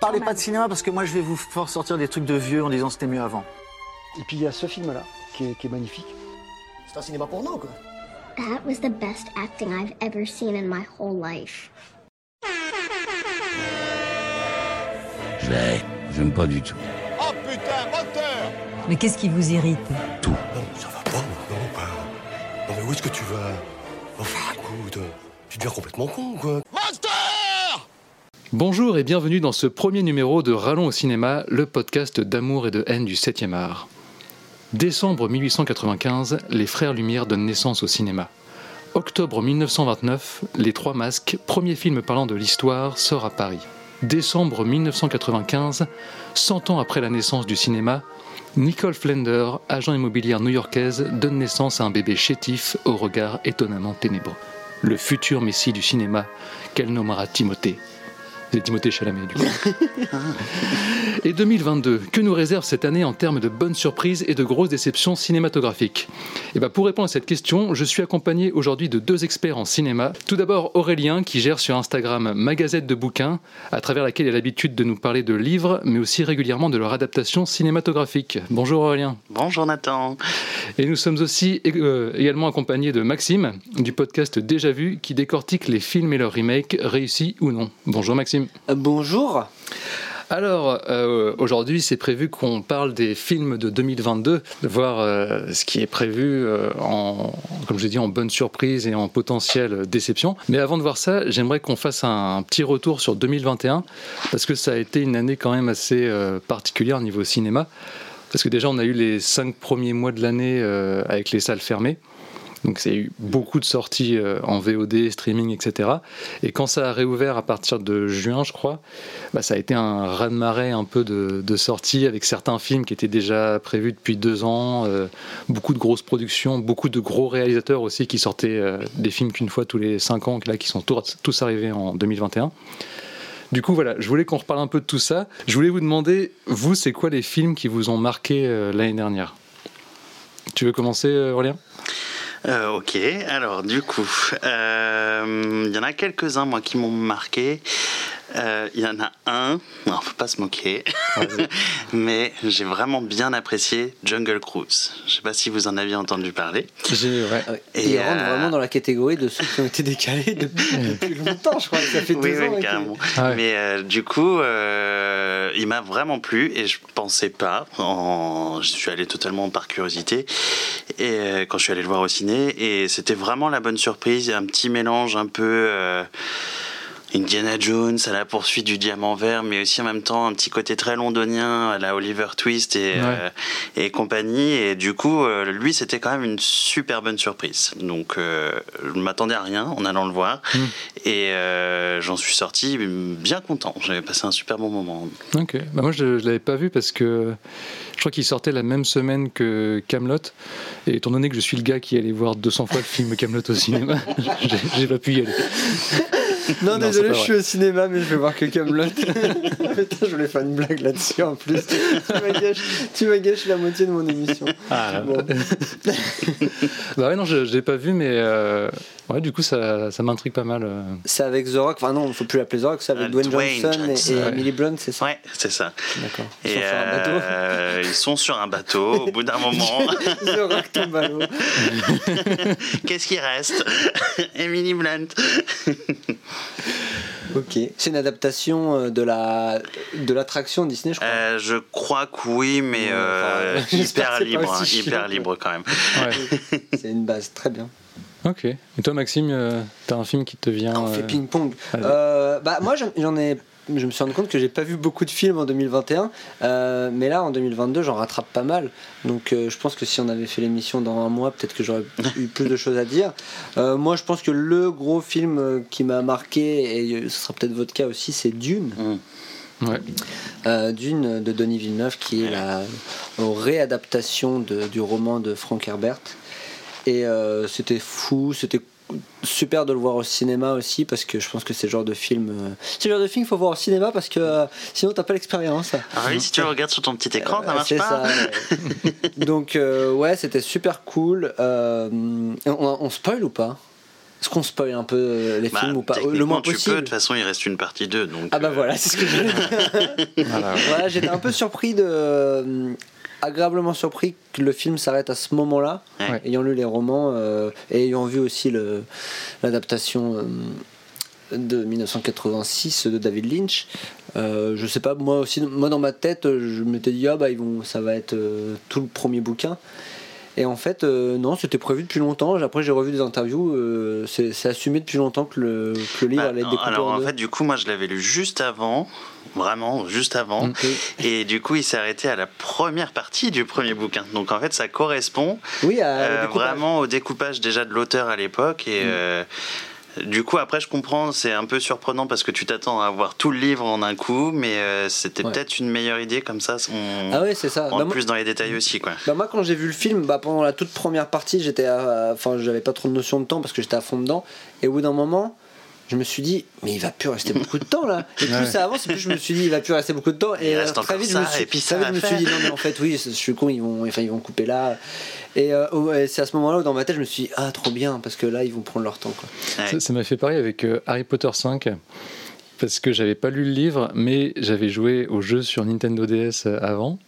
Parlez pas de cinéma parce que moi je vais vous faire sortir des trucs de vieux en disant c'était mieux avant. Et puis il y a ce film-là qui est, qui est magnifique. C'est un cinéma porno, quoi. That was the best acting I've ever seen in my whole life. J'ai. J'aime pas du tout. Oh putain, moteur Mais qu'est-ce qui vous irrite? Non, ça va pas, non, pas. Non, mais où est-ce que tu vas? Enfin, écoute, tu deviens complètement con, quoi. Bonjour et bienvenue dans ce premier numéro de Rallons au cinéma, le podcast d'amour et de haine du 7e art. Décembre 1895, les Frères Lumière donnent naissance au cinéma. Octobre 1929, Les Trois Masques, premier film parlant de l'histoire, sort à Paris. Décembre 1995, 100 ans après la naissance du cinéma, Nicole Flender, agent immobilière new-yorkaise, donne naissance à un bébé chétif au regard étonnamment ténébreux. Le futur messie du cinéma, qu'elle nommera Timothée. C'est Timothée Chalamet, du coup. et 2022, que nous réserve cette année en termes de bonnes surprises et de grosses déceptions cinématographiques? Et ben Pour répondre à cette question, je suis accompagné aujourd'hui de deux experts en cinéma. Tout d'abord Aurélien, qui gère sur Instagram Magazette de bouquins, à travers laquelle il a l'habitude de nous parler de livres, mais aussi régulièrement de leur adaptation cinématographique. Bonjour Aurélien. Bonjour Nathan. Et nous sommes aussi euh, également accompagnés de Maxime, du podcast Déjà Vu, qui décortique les films et leurs remakes, réussis ou non. Bonjour Maxime. Bonjour. Alors, euh, aujourd'hui, c'est prévu qu'on parle des films de 2022, de voir euh, ce qui est prévu euh, en, comme je l'ai dit, en bonne surprise et en potentielle déception. Mais avant de voir ça, j'aimerais qu'on fasse un, petit retour sur 2021, parce que ça a été une année quand même assez particulière au niveau cinéma. Parce que déjà, on a eu les cinq premiers mois de l'année avec les salles fermées. Donc c'est eu beaucoup de sorties euh, en VOD, streaming, etc. Et quand ça a réouvert à partir de juin, je crois, bah, ça a été un raz-de-marée un peu de, sorties avec certains films qui étaient déjà prévus depuis deux ans, euh, beaucoup de grosses productions, beaucoup de gros réalisateurs aussi qui sortaient euh, des films qu'une fois tous les cinq ans, là, qui sont tous arrivés en 2021. Du coup, voilà, je voulais qu'on reparle un peu de tout ça. Je voulais vous demander, vous, c'est quoi les films qui vous ont marqué l'année dernière? Tu veux commencer, Aurélien? Euh, ok, alors du coup, euh, il y en a quelques-uns moi qui m'ont marqué. Euh, il y en a un, non, faut pas se moquer, mais j'ai vraiment bien apprécié Jungle Cruise. Je sais pas si vous en aviez entendu parler. Ouais. Et il rentre vraiment dans la catégorie de ceux qui ont été décalés depuis, longtemps, je crois que ça fait deux oui, ans. Oui, carrément. Ah mais du coup, il m'a vraiment plu et je pensais pas. En... Je suis allé totalement par curiosité et quand je suis allé le voir au ciné et c'était vraiment la bonne surprise, un petit mélange un peu Indiana Jones à la poursuite du diamant vert, mais aussi en même temps un petit côté très londonien à la Oliver Twist et, euh, et compagnie. Et du coup, euh, lui, c'était quand même une super bonne surprise. Donc, euh, je ne m'attendais à rien en allant le voir. Hmm. Et j'en suis sorti bien content. J'avais passé un super bon moment. Ok. Bah moi, je ne l'avais pas vu parce que je crois qu'il sortait la même semaine que Camelot. Et étant donné que je suis le gars qui allait voir 200 fois le film Camelot au cinéma, j'ai pas pu y aller. Non, désolé, je suis au cinéma, mais je vais voir que Camelot. Putain, je voulais faire une blague là-dessus en plus. tu m'as gâché, la moitié de mon émission. Ah, bon. bah ouais, non, je, je l'ai pas vu, mais euh, ouais, du coup, ça, ça m'intrigue pas mal. Euh. C'est avec The Rock, enfin non, il faut plus l'appeler The Rock, c'est avec euh, Dwayne, Johnson, et, et Emily Blunt, c'est ça? Ouais, c'est ça. D'accord. Ils, sont sur un bateau. ils sont sur un bateau au bout d'un moment. The Rock tombe à l'eau. Qu'est-ce qui reste? Emily Blunt. Ok. C'est une adaptation euh, de la de l'attraction Disney, je crois. Euh, je crois que oui, mais euh, hyper libre, hein, hyper libre quand même. Ouais. C'est une base très bien. Ok. Et toi, Maxime, t'as un film qui te vient On fait ping-pong. bah moi, j'en ai je me suis rendu compte que j'ai pas vu beaucoup de films en 2021, euh, mais là en 2022 j'en rattrape pas mal. Donc euh, je pense que si on avait fait l'émission dans un mois, peut-être que j'aurais eu plus de choses à dire. Euh, moi je pense que le gros film qui m'a marqué, et ce sera peut-être votre cas aussi, c'est Dune. Mmh. Ouais. Dune de Denis Villeneuve, qui est la réadaptation de, du roman de Frank Herbert. Et c'était fou, c'était super de le voir au cinéma aussi parce que je pense que c'est le genre de film euh, c'est le genre de film qu'il faut voir au cinéma parce que euh, sinon t'as pas l'expérience ah oui si tu le regardes sur ton petit écran ça marche pas ça, donc euh, ouais c'était super cool on, on, spoil ou pas? Est-ce qu'on spoil un peu euh, les Bah, films ou pas? Le moins tu possible. peux, de toute façon, il reste une partie 2. Donc, Ah bah euh, voilà, c'est ce que je voulais dire. Voilà. Voilà, j'étais un peu surpris de. Agréablement surpris que le film s'arrête à ce moment-là, Ouais. ayant lu les romans euh, et ayant vu aussi l'adaptation euh, de 1986 de David Lynch. Euh, je sais pas, moi aussi, moi dans ma tête, je m'étais dit ah bah ils vont, ça va être euh, tout le premier bouquin. Et en fait, euh, non, c'était prévu depuis longtemps. Après, j'ai revu des interviews. euh, c'est assumé depuis longtemps que le, que le livre bah, allait être découpé alors en fait, du coup, moi je l'avais lu juste avant, vraiment juste avant, Mm. et du coup, il s'est arrêté à la première partie du premier bouquin. Donc en fait, ça correspond oui, à, euh, au vraiment au découpage déjà de l'auteur à l'époque et. euh, du coup, après, je comprends, c'est un peu surprenant parce que tu t'attends à avoir tout le livre en un coup, mais euh, c'était Ouais. peut-être une meilleure idée comme ça. On Ah ouais, c'est ça. rentre Bah, moi- plus dans les détails aussi, quoi. Bah moi quand j'ai vu le film, bah pendant la toute première partie, j'étais, à- enfin j'avais pas trop de notion de temps parce que j'étais à fond dedans. Et au bout d'un moment, je me suis dit, mais il va plus rester beaucoup de temps là. Et plus Ouais. ça avance, plus je me suis dit, il va plus rester beaucoup de temps. Et euh, reste très vite, ça, je me suis, et puis très ça vite, à je me suis dit, non mais en fait oui, je suis con, ils vont, enfin ils vont couper là. Et, euh, et c'est à ce moment-là où dans ma tête, je me suis dit, ah trop bien parce que là ils vont prendre leur temps quoi. Ouais. Ça- Ça m'a fait pareil avec euh, Harry Potter 5 parce que j'avais pas lu le livre, mais j'avais joué au jeu sur Nintendo DS euh, avant.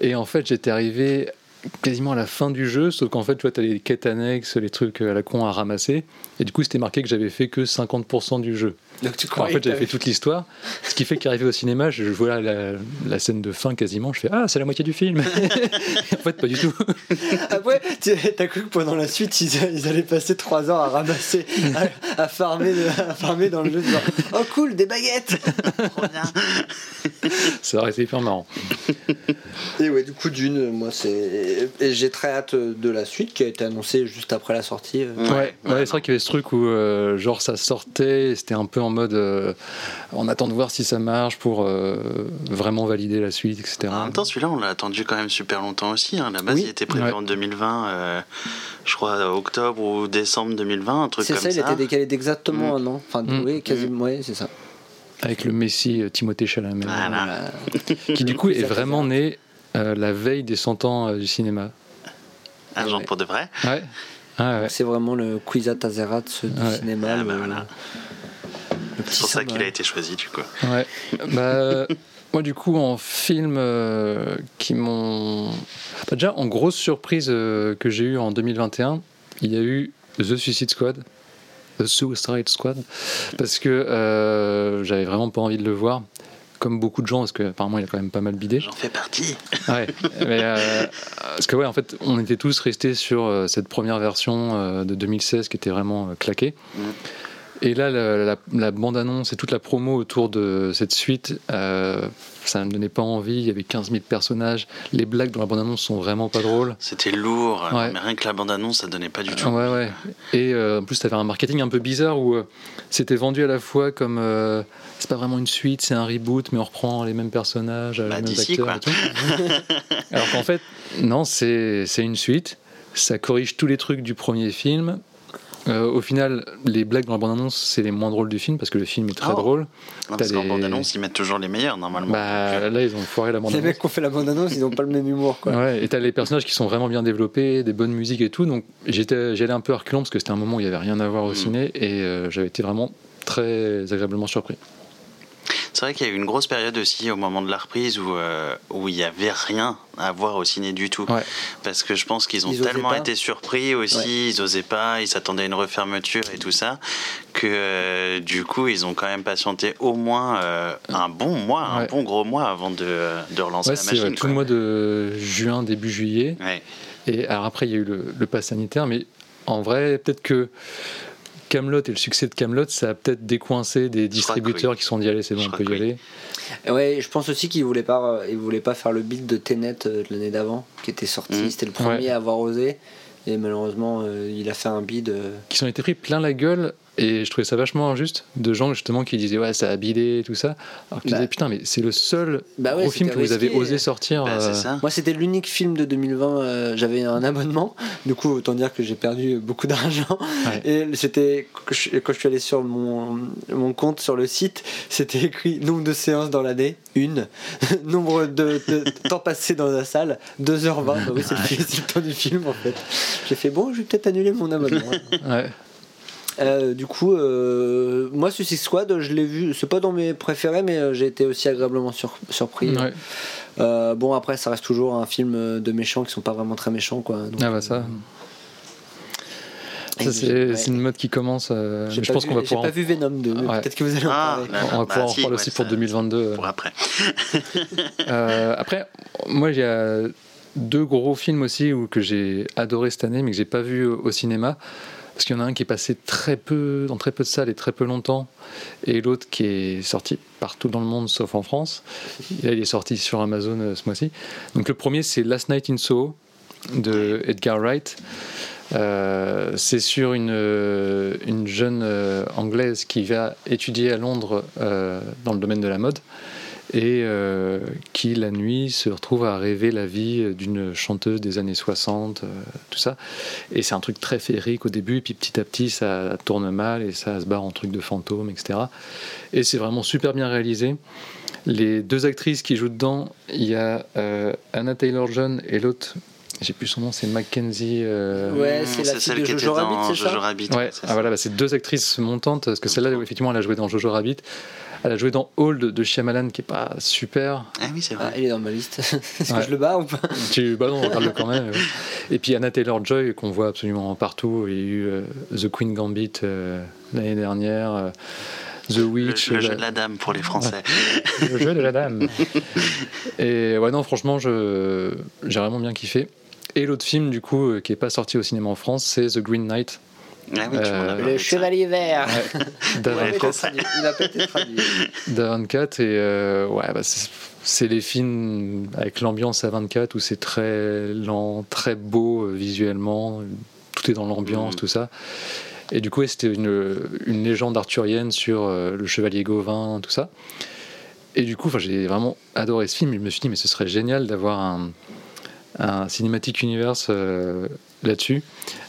Et en fait, j'étais arrivé quasiment à la fin du jeu, sauf qu'en fait, tu vois, t'as les quêtes annexes, les trucs à la con à ramasser. Et du coup, c'était marqué que j'avais fait que 50% du jeu. Donc tu En fait, j'avais fait toute l'histoire. Ce qui fait qu'arrivé au cinéma, je vois la, la scène de fin quasiment. Je fais Ah, c'est la moitié du film. En fait, pas du tout. Après, tu- t'as cru que pendant la suite, ils, ils allaient passer 3 ans à ramasser, à, à farmer, de- à farmer dans le jeu. Genre, oh cool, des baguettes Ça aurait été hyper marrant. Et ouais, du coup, d'une, moi, c'est. Et j'ai très hâte de la suite qui a été annoncée juste après la sortie. Ouais, ouais, c'est vrai qu'il y avait ce truc où euh, genre ça sortait, c'était un peu en mode euh, on attend de voir si ça marche pour euh, vraiment valider la suite, etc. En même temps, celui-là, on l'a attendu quand même super longtemps aussi. Hein. La base, Oui. il était prévu Ouais. en 2020, euh, je crois octobre ou décembre 2020, un truc C'est comme ça, ça. il était décalé d'exactement un an. Enfin, Mm. oui, quasiment, ouais, c'est ça. Avec le Messi euh, Timothée Chalamet, Voilà. qui du coup est vraiment né euh, la veille des 100 ans euh, du cinéma. Ah, genre Ouais. pour de vrai? Ouais. Ah ouais. C'est vraiment le Kwisatz Haderach du Ouais. cinéma. Ah, bah voilà. C'est pour ça qu'il a été choisi, du coup. Ouais. Bah, moi, du coup, en film euh, qui m'ont. Bah, déjà, en grosse surprise euh, que j'ai eu en 2021, il y a eu The Suicide Squad. The Suicide Squad. Parce que euh, j'avais vraiment pas envie de le voir. Comme beaucoup de gens, parce qu'apparemment il a quand même pas mal bidé. J'en fais partie. Ouais, mais, euh, parce que ouais, en fait, on était tous restés sur euh, cette première version euh, de 2016 qui était vraiment euh, claquée. Mm. Et là, la, la- la bande-annonce et toute la promo autour de cette suite, euh, ça ne me donnait pas envie. Il y avait 15 000 personnages. Les blagues dans la bande-annonce sont vraiment pas drôles. C'était lourd, Ouais. mais rien que la bande-annonce, ça donnait pas du tout. Ouais, ouais. Et euh, en plus, tu avais un marketing un peu bizarre où euh, c'était vendu à la fois comme c'est pas vraiment une suite, c'est un reboot, mais on reprend les mêmes personnages, Bah, les mêmes d'ici, acteurs quoi. et tout. Alors qu'en fait, non, c'est une suite. Ça corrige tous les trucs du premier film. Euh, au final, les blagues dans la bande-annonce, c'est les moins drôles du film parce que le film est très Oh. drôle. Non, parce qu'en des- bande-annonce, ils mettent toujours les meilleurs, normalement. Bah, là, ils ont foiré la Les bande-annonce. mecs qui ont fait la bande-annonce, ils n'ont pas le même humour, quoi. Ouais, et t'as les personnages qui sont vraiment bien développés, des bonnes musiques et tout. Donc j'étais, j'y allais un peu à reculons parce que c'était un moment où il y avait rien à voir au Mm. ciné et euh, j'avais été vraiment très agréablement surpris. C'est vrai qu'il y a eu une grosse période aussi au moment de la reprise où euh, où il y avait rien à voir au ciné du tout. Ouais. Parce que je pense qu'ils ont Ils tellement été surpris aussi, Ouais. ils osaient pas, ils s'attendaient à une refermeture et tout ça, que euh, du coup ils ont quand même patienté au moins euh, un bon mois, un bon gros mois avant de, de relancer la machine. tout le mois de juin, début juillet. Et alors après, il y a eu le, le pass sanitaire, mais en vrai, peut-être que Camelot et le succès de Camelot, ça a peut-être décoincé des distributeurs qui sont dit allez, c'est bon, on peut y aller. Ouais, je pense aussi qu'ils voulaient pas, ils voulaient pas faire le beat de Tenet euh, de l'année d'avant, qui était sorti. Mhm. C'était le premier Ouais. à avoir osé. Et malheureusement, euh, il a fait un bid. euh, Qui s'en étaient pris plein la gueule. Et je trouvais ça vachement injuste de gens justement qui disaient ouais ça a bidé et tout ça. Alors que tu Bah. disais putain mais c'est le seul Bah ouais, gros film que vous avez osé sortir. Bah, euh, ça. Moi, c'était l'unique film de 2020. euh, J'avais un abonnement. Du coup, autant dire que j'ai perdu beaucoup d'argent. Ouais. Et c'était quand je, suis allé sur mon, mon compte sur le site, c'était écrit nombre de séances dans l'année, une. nombre de, de temps passé dans la salle, 2h20. Bah oui, c'est le, c'est le temps du film en fait. J'ai fait bon, je vais peut-être annuler mon abonnement. Ouais. Euh, du coup, euh, moi, Suicide Squad, je l'ai vu, c'est pas dans mes préférés, mais euh, j'ai été aussi agréablement sur- surpris. Ouais. Euh, bon, après, ça reste toujours un film de méchants qui sont pas vraiment très méchants, quoi. Donc, Ah bah ça. C'est ouais. une mode qui commence. euh, je pense qu'on va J'ai pas vu Venom 2, mais Ouais. peut-être que vous allez en Ah, parler. bah, On va bah, pouvoir en si, parler ouais, aussi pour ça- 2022. Pour après. Euh, après, moi, il y a deux gros films aussi où, que j'ai adoré cette année, mais que j'ai pas vu au, au cinéma. Parce qu'il y en a un qui est passé très peu, dans très peu de salles et très peu longtemps, et l'autre qui est sorti partout dans le monde sauf en France. Il est sorti sur Amazon euh, ce mois-ci. Donc le premier, c'est Last Night in Soho de Edgar Wright. Euh, c'est sur une, euh, une jeune anglaise qui va étudier à Londres dans le domaine de la mode et euh, qui la nuit se retrouve à rêver la vie d'une chanteuse des années 60, euh, tout ça. Et c'est un truc très féerique au début, et puis petit à petit ça tourne mal et ça se barre en truc de fantôme, etc. Et c'est vraiment super bien réalisé. Les deux actrices qui jouent dedans, il y a euh, Anna Taylor-Joy et l'autre, j'ai plus son nom, c'est Mackenzie. euh, Ouais, c'est la fille celle de qui était Jojo Rabbit, dans c'est ça Jojo Rabbit. Ouais, ah voilà, bah, c'est deux actrices montantes, parce que celle-là, effectivement, elle a joué dans Jojo Rabbit. Elle a joué dans Hold de Shyamalan, qui est pas super. Ah oui, c'est Ah, vrai. il est dans ma liste. Est-ce Ouais. que je le bats ou pas? Tu, bah non, regarde-le quand même. ouais. Et puis Anna Taylor-Joy, qu'on voit absolument partout. Il y a eu euh, The Queen Gambit euh, l'année dernière, euh, The Witch. le jeu la- de la dame pour les Français. le jeu de la dame. Et ouais, non, franchement, je, j'ai vraiment bien kiffé. Et l'autre film, du coup, qui est pas sorti au cinéma en France, c'est The Green Knight. Ah oui, Euh, Le. Chevalier Vert Ouais, Il a d'Aaron pas été Français. traduit. Il a pas été traduit. d'A 24 et euh, ouais bah c'est, les films avec l'ambiance à 24 où c'est très lent très beau euh, visuellement tout est dans l'ambiance Mhm. tout ça et du coup c'était une, une légende arthurienne sur euh, le chevalier Gauvin tout ça et du coup enfin, j'ai vraiment adoré ce film je me suis dit mais ce serait génial d'avoir un, un cinématique universe euh, là-dessus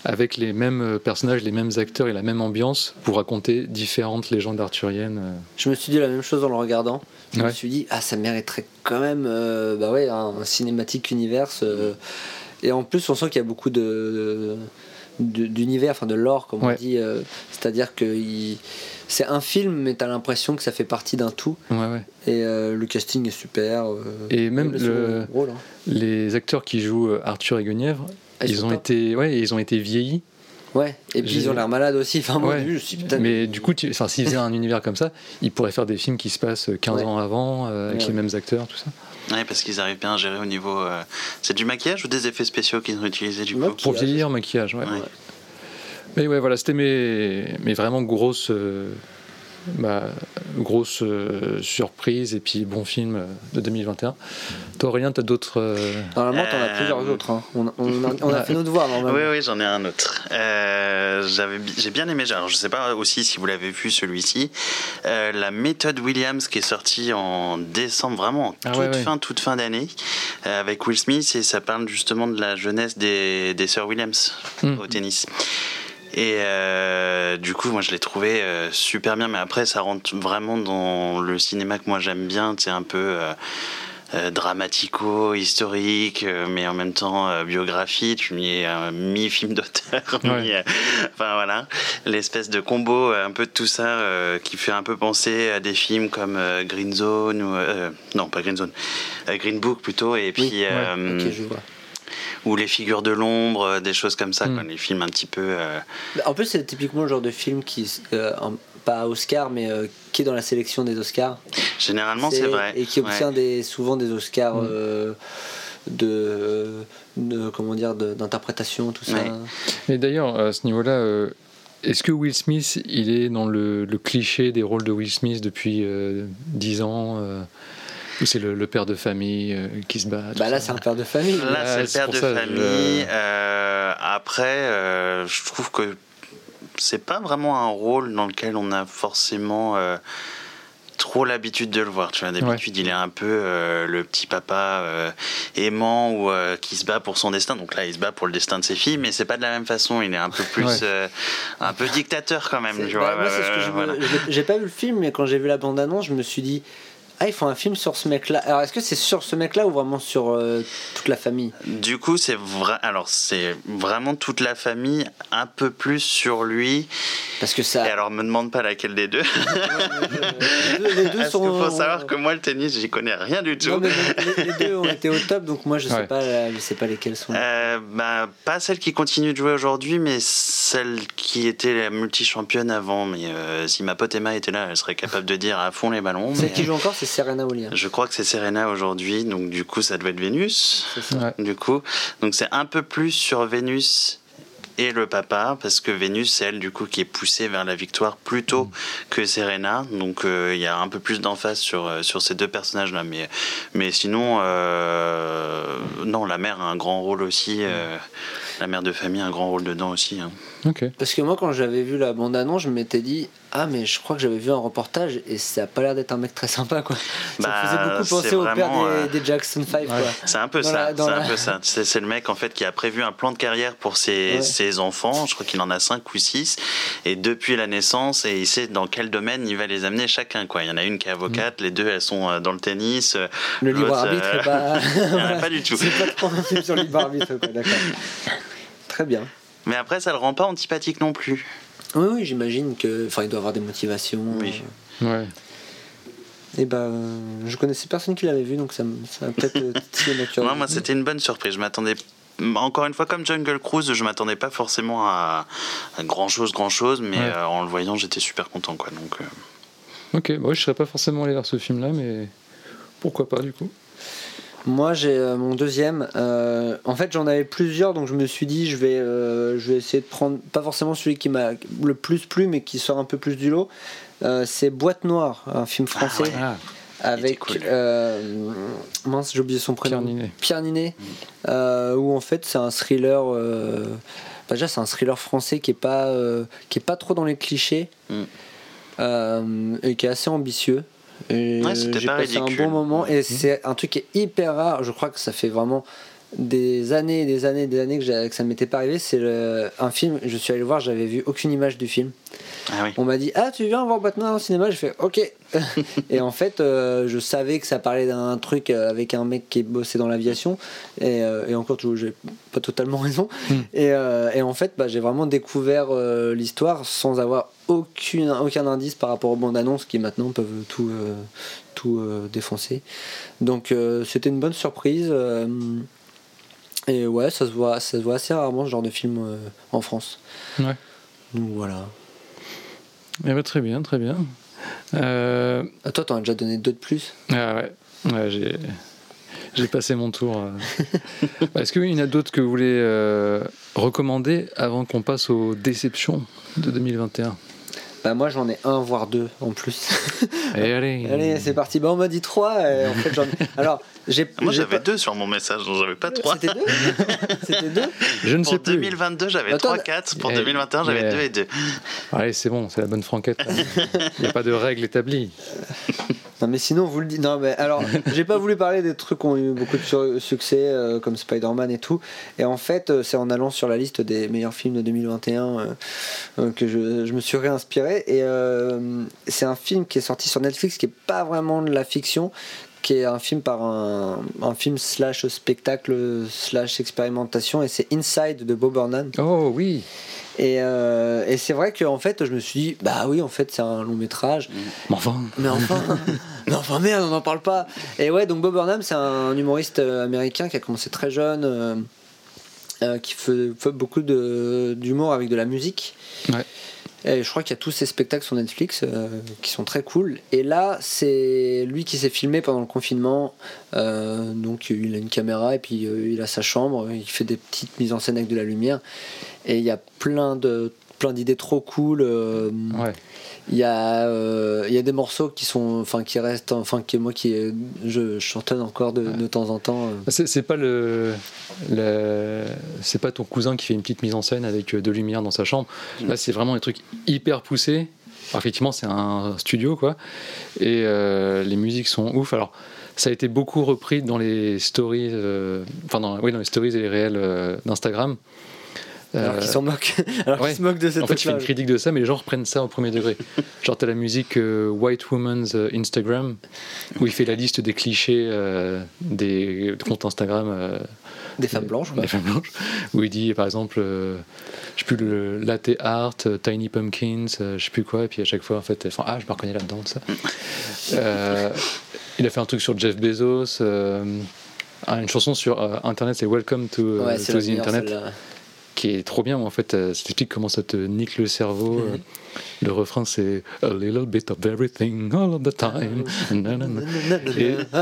avec les mêmes euh, personnages les mêmes acteurs et la même ambiance pour raconter différentes légendes arthuriennes euh. Je me suis dit la même chose en le regardant. Je me suis dit, ah, ça mériterait quand même euh, bah ouais, un cinématique universe. euh, et en plus, on sent qu'il y a beaucoup de, de- d'univers, enfin de lore, comme Ouais. on dit. euh, c'est-à-dire que il- c'est un film, mais tu as l'impression que ça fait partie d'un tout. ouais ouais Et euh, le casting est super. euh, Et même le second le- rôle, hein. les acteurs qui jouent Arthur et Guenièvre, ils ont été, ouais, ils ont été vieillis. Ouais, et puis ils ont l'air malades aussi. Enfin, moi, au Ouais. début, je suis putain. Mais du coup, tu- enfin, s'ils faisaient un univers comme ça, ils pourraient faire des films qui se passent 15 Ouais. ans avant, euh, avec Ouais. les mêmes acteurs, tout ça. Ouais, parce qu'ils arrivent bien à gérer au niveau. euh, C'est du maquillage ou des effets spéciaux qu'ils ont utilisés du coup? Pour vieillir, maquillage, ouais. Ouais. Mais ouais, voilà, c'était mes, mes vraiment grosses, euh, bah, grosses euh, surprises et puis bons films euh, de 2021. Toi, Aurélien, t'as d'autres. euh, Normalement, t'en as Euh, plusieurs autres. hein. On, a- on a, on a Ouais. fait nos devoirs, normalement. Oui, oui, j'en ai un autre. Euh, j'ai bien aimé. Alors, je sais pas aussi si vous l'avez vu celui-ci. Euh, la méthode Williams qui est sortie en décembre, vraiment en Ah toute ouais. fin, toute fin d'année, euh, avec Will Smith et ça parle justement de la jeunesse des, des sœurs Williams Hmm. au tennis. Et euh, du coup, moi, je l'ai trouvé euh, super bien. Mais après, ça rentre vraiment dans le cinéma que moi j'aime bien. C'est un peu. euh, dramatico, historique, mais en même temps biographie. Tu mets un mi-film d'auteur, Ouais. mi- enfin voilà, l'espèce de combo, un peu de tout ça, qui fait un peu penser à des films comme Green Zone ou non pas Green Zone, Green Book plutôt, et puis Oui, Ok, je vois. Ou les figures de l'ombre, euh, des choses comme ça, Mm. quoi, les films un petit peu. euh, Bah, En plus, c'est typiquement le genre de film qui, euh, en- pas Oscar, mais euh, qui est dans la sélection des Oscars. Généralement, c'est vrai. Et qui Ouais. obtient des, souvent des Oscars Mm. euh, de, de- comment dire, d'interprétation, tout ça. Ouais. Et d'ailleurs, à ce niveau-là, euh, est-ce que Will Smith, il est dans le, le cliché des rôles de Will Smith depuis euh, 10 ans euh, Ou c'est le, le père de famille euh, qui se bat Bah là, c'est un père de famille. Là, c'est le père de ça, je- famille. Euh, après, euh, je trouve que c'est pas vraiment un rôle dans lequel on a forcément euh, trop l'habitude de le voir. Tu vois, d'habitude, il est un peu euh, le petit papa euh, aimant ou euh, qui se bat pour son destin. Donc là, il se bat pour le destin de ses filles, mais c'est pas de la même façon. Il est un peu plus, Ouais. euh, un peu dictateur quand même. Tu bah, vois, moi, c'est ce que euh, je me- voilà. J'ai pas vu le film, mais quand j'ai vu la bande-annonce, je me suis dit Ah, ils font un film sur ce mec-là. Alors, est-ce que c'est sur ce mec-là ou vraiment sur euh, toute la famille? Du coup, c'est vrai. Alors, c'est vraiment toute la famille, un peu plus sur lui. Parce que ça. Et alors, me demande pas laquelle des deux. les deux, les deux Parce sont. qu'il faut savoir que moi, le tennis, j'y connais rien du tout. Non, mais les, les deux ont été au top, donc moi je sais Ouais. pas, euh, je sais pas lesquels sont. Euh, bah, pas celle qui continue de jouer aujourd'hui, mais celle qui était la multi-championne avant. Mais euh, si ma pote Emma était là, elle serait capable de dire à fond les ballons. Celle mais, qui joue encore, c'est Serena Williams. Je crois que c'est Serena aujourd'hui, donc du coup ça doit être Vénus. C'est ça. Ouais. Du coup, donc c'est un peu plus sur Vénus et le papa, parce que Vénus, c'est elle du coup qui est poussée vers la victoire plus tôt Mm. que Serena. Donc euh, il y a un peu plus d'emphase sur, euh, sur ces deux personnages-là. Mais, mais sinon, euh, non, la mère a un grand rôle aussi. euh, la mère de famille a un grand rôle dedans aussi. hein. Parce que moi, quand j'avais vu la bande-annonce, je m'étais dit Ah, mais je crois que j'avais vu un reportage et ça a pas l'air d'être un mec très sympa, quoi. Ça Bah, faisait beaucoup c'est penser au père vraiment, des, euh, des Jackson 5, quoi. C'est un peu Dans ça. c'est la- un peu ça. C'est c'est le mec en fait qui a prévu un plan de carrière pour ses, Ouais. ses enfants. Je crois qu'il en a cinq ou six. Et depuis la naissance, et il sait dans quel domaine il va les amener chacun. Quoi. Il y en a une qui est avocate, les deux elles sont euh, dans le tennis. euh, Le libre arbitre euh, pas. il y en a pas du tout. C'est pas trop sur le libre arbitre, quoi. Très bien. Mais après, ça le rend pas antipathique non plus. Oui, oui, j'imagine que. Enfin, il doit avoir des motivations. Oui. Ouais. Et ben, je connaissais personne qui l'avait vu, donc ça, ça a peut-être euh, ma Non, curiosité. moi, c'était une bonne surprise. Je m'attendais. Encore une fois, comme Jungle Cruise, je m'attendais pas forcément à, à grand chose, grand chose, mais Ouais. euh, en le voyant, j'étais super content, quoi. Donc, euh, Ok, moi je serais pas forcément allé vers ce film-là, mais pourquoi pas du coup Moi, j'ai euh, mon deuxième. euh, en fait, j'en avais plusieurs, donc je me suis dit, je vais, euh, je vais essayer de prendre, pas forcément celui qui m'a le plus plu, mais qui sort un peu plus du lot. C'est Boîte Noire, un film français ouais. Ah, avec. cool. mince, j'ai oublié son prénom. Pierre Ninet. Pierre Ninet, euh, où en fait c'est un thriller. bah déjà, c'est un thriller français qui est pas, qui est pas trop dans les clichés Mm. et qui est assez ambitieux. Et Ouais, c'était j'ai pas passé un bon moment et c'est un truc qui est hyper rare. Je crois que ça fait vraiment des années et des années et des années que, ça ne m'était pas arrivé. C'est un film, je suis allé le voir, j'avais vu aucune image du film. Ah oui. On m'a dit Ah, tu viens voir Batman au cinéma J'ai fait Ok. et en fait, euh, je savais que ça parlait d'un truc euh, avec un mec qui bossait dans l'aviation. Et, euh, et encore, j'ai pas totalement raison. Et, euh, et en fait, bah, j'ai vraiment découvert l'histoire sans avoir aucune, aucun indice par rapport aux bandes annonces qui maintenant peuvent tout, tout défoncer. Donc, c'était une bonne surprise. Et ouais, ça se, voit, ça se voit assez rarement ce genre de film euh, en France. Ouais. Donc voilà. Eh ben, très bien, très bien. Euh, Ah, toi, t'en as déjà donné deux de plus? Ah ouais, ouais j'ai, j'ai passé mon tour. euh. Est-ce qu'il y en a d'autres que vous voulez euh, recommander avant qu'on passe aux déceptions de 2021 Bah moi j'en ai un voire deux en plus. Et allez, Allez c'est parti. Bah on m'a dit trois. et en fait j'en ai... Alors. Moi, j'avais pas- deux sur mon message, donc j'avais pas trois. C'était deux. C'était deux. je ne Pour sais plus. 2022, j'avais Attends, 3-4. Pour eh, 2021, j'avais yeah. 2 et 2. Allez, c'est bon, c'est la bonne franquette. Il n'y a pas de règle établie. Non mais sinon vous le dites. Non mais alors j'ai pas voulu parler des trucs qui ont eu beaucoup de succès euh, comme Spider-Man et tout. Et en fait euh, c'est en allant sur la liste des meilleurs films de 2021 euh, euh, que je, je me suis réinspiré. Et euh, c'est un film qui est sorti sur Netflix qui est pas vraiment de la fiction qui est un film par un, un film slash spectacle slash expérimentation et c'est Inside de Bob Burnham Oh oui, et, euh, et c'est vrai qu'en fait je me suis dit bah oui en fait c'est un long métrage mais enfin, mais enfin, mais enfin merde, on n'en parle pas. Et ouais, donc Bob Burnham, c'est un humoriste euh, américain qui a commencé très jeune, euh, euh, qui fait, fait beaucoup d'humour avec de la musique. Ouais. Je crois qu'il y a tous ces spectacles sur Netflix euh, qui sont très cool. Et là, c'est lui qui s'est filmé pendant le confinement. Euh, donc il a une caméra et puis euh, il a sa chambre. Il fait des petites mises en scène avec de la lumière. Et il y a plein de plein d'idées trop cool. Il y a euh, il y a des morceaux qui sont enfin qui restent enfin qui moi qui je chantonne encore de, de temps en temps euh. C'est, pas le, le- c'est pas ton cousin qui fait une petite mise en scène avec euh, de lumière dans sa chambre. Là, c'est vraiment des trucs hyper poussés. Alors, effectivement, c'est un studio, quoi. Et euh, les musiques sont ouf. Alors, ça a été beaucoup repris dans les stories, euh, enfin, dans, oui, dans les stories et les réels euh, d'Instagram. Alors Euh, qu'ils s'en moquent. Alors ouais. qu'ils se moquent de cette En fait, je fais une critique de ça, mais les gens reprennent ça au premier degré. Genre, t'as la musique euh, White Woman's euh, Instagram, où il fait la liste des clichés euh, des comptes Instagram euh, Des femmes blanches, quoi. des femmes blanches, où il dit par exemple, je sais plus, le latte art, Tiny Pumpkins, je sais plus quoi, et puis à chaque fois, en fait, ah, je me reconnais là-dedans, ça. Il a fait un truc sur Jeff Bezos. ah, une chanson sur Internet, c'est Welcome to, Ouais, to the Internet. Qui est trop bien. En fait, euh, ça t'explique comment ça te nique le cerveau. Euh, Le refrain, c'est A little bit of everything all of the time.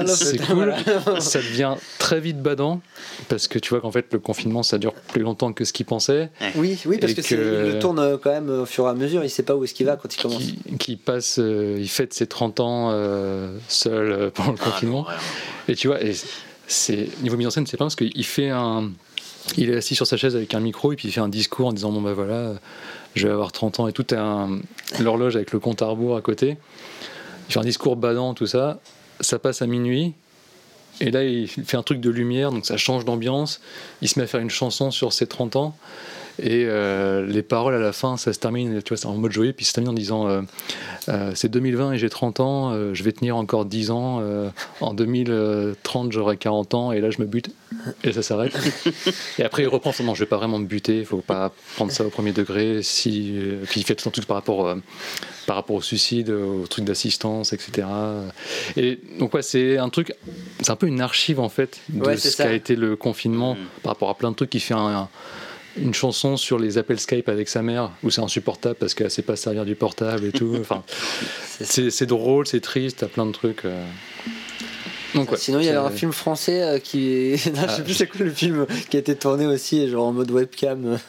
C'est cool. ça devient très vite badant parce que tu vois qu'en fait, le confinement, ça dure plus longtemps que ce qu'il pensait. Oui, oui, parce que, que- il le tourne euh, quand même au fur et à mesure. Il sait pas où est-ce qu'il va quand il commence. Qui, qui passe, euh, il fête ses 30 ans euh, seul euh, pendant le Ah, confinement. Et tu vois, et c'est niveau mise en scène, c'est pas parce qu'il fait un. Il est assis sur sa chaise avec un micro et puis il fait un discours en disant Bon, bah voilà, je vais avoir 30 ans et tout. Un- l'horloge avec le compte à rebours à côté. Il fait un discours badant, tout ça. Ça passe à minuit. Et là, il fait un truc de lumière, donc ça change d'ambiance. Il se met à faire une chanson sur ses 30 ans. Et euh, les paroles à la fin, ça se termine, tu vois, c'est en mode joyeux, puis ça se termine en disant euh, euh, C'est 2020 et j'ai 30 ans, euh, je vais tenir encore 10 ans, euh, en 2030 j'aurai 40 ans, et là je me bute, et ça s'arrête. et après il reprend, non, je vais pas vraiment me buter, il faut pas prendre ça au premier degré. Si, euh, puis il fait tout un truc par rapport, euh, par rapport au suicide, au truc d'assistance, etc. Et donc, ouais, c'est un truc, c'est un peu une archive en fait de Ouais, ce qu'a été le confinement Mm. par rapport à plein de trucs. Il fait un- un- une chanson sur les appels Skype avec sa mère où c'est insupportable parce qu'elle sait pas se servir du portable et tout. Enfin, C'est drôle, c'est triste, t'as plein de trucs. euh. Donc, ouais, Sinon, il y c'est- un film français euh, qui. non, je sais plus c'est quoi le film qui a été tourné aussi, genre en mode webcam.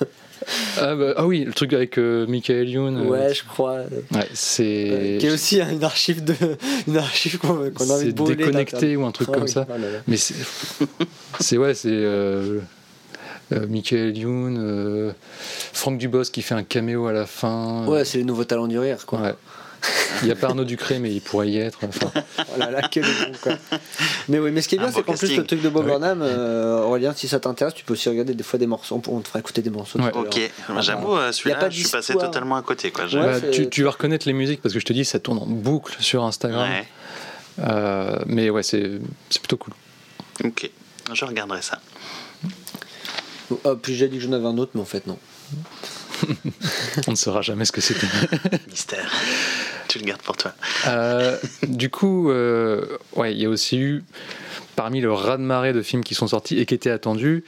Ah, bah, ah oui, le truc avec euh, Michael Youn. euh, Ouais, je crois. ouais, c'est. Euh, qui est aussi une archive de une archive qu'on a envie de déconnecté ou un truc Ah comme oui, ça. oh là là. Mais c'est. c'est ouais, c'est. Euh, Michael Youn, euh, Franck Dubos qui fait un caméo à la fin. Ouais, c'est les nouveaux talents du rire, quoi. Ouais. Il n'y a pas Arnaud Ducré, mais il pourrait y être. Enfin, Oh là là, quel quoi. Mais oui, mais ce qui est bien, c'est qu'en plus, le truc de Bob. Burnham, euh, Aurélien, si ça t'intéresse, tu peux aussi regarder des fois des morceaux. On te fera écouter des morceaux. Ouais. Ok, j'avoue, euh, celui-là, je suis passé totalement à côté. Quoi. Ouais. bah, tu, tu vas reconnaître les musiques parce que je te dis, ça tourne en boucle sur Instagram. Ouais, Euh, mais ouais, c'est c'est plutôt cool. ok, je regarderai ça. Oh, puis j'ai dit que j'en avais un autre, mais en fait, non. On ne saura jamais ce que c'était. Mystère. tu le gardes pour toi. Euh, du coup, euh, ouais, il y a aussi eu, parmi le raz-de-marée de films qui sont sortis et qui étaient attendus,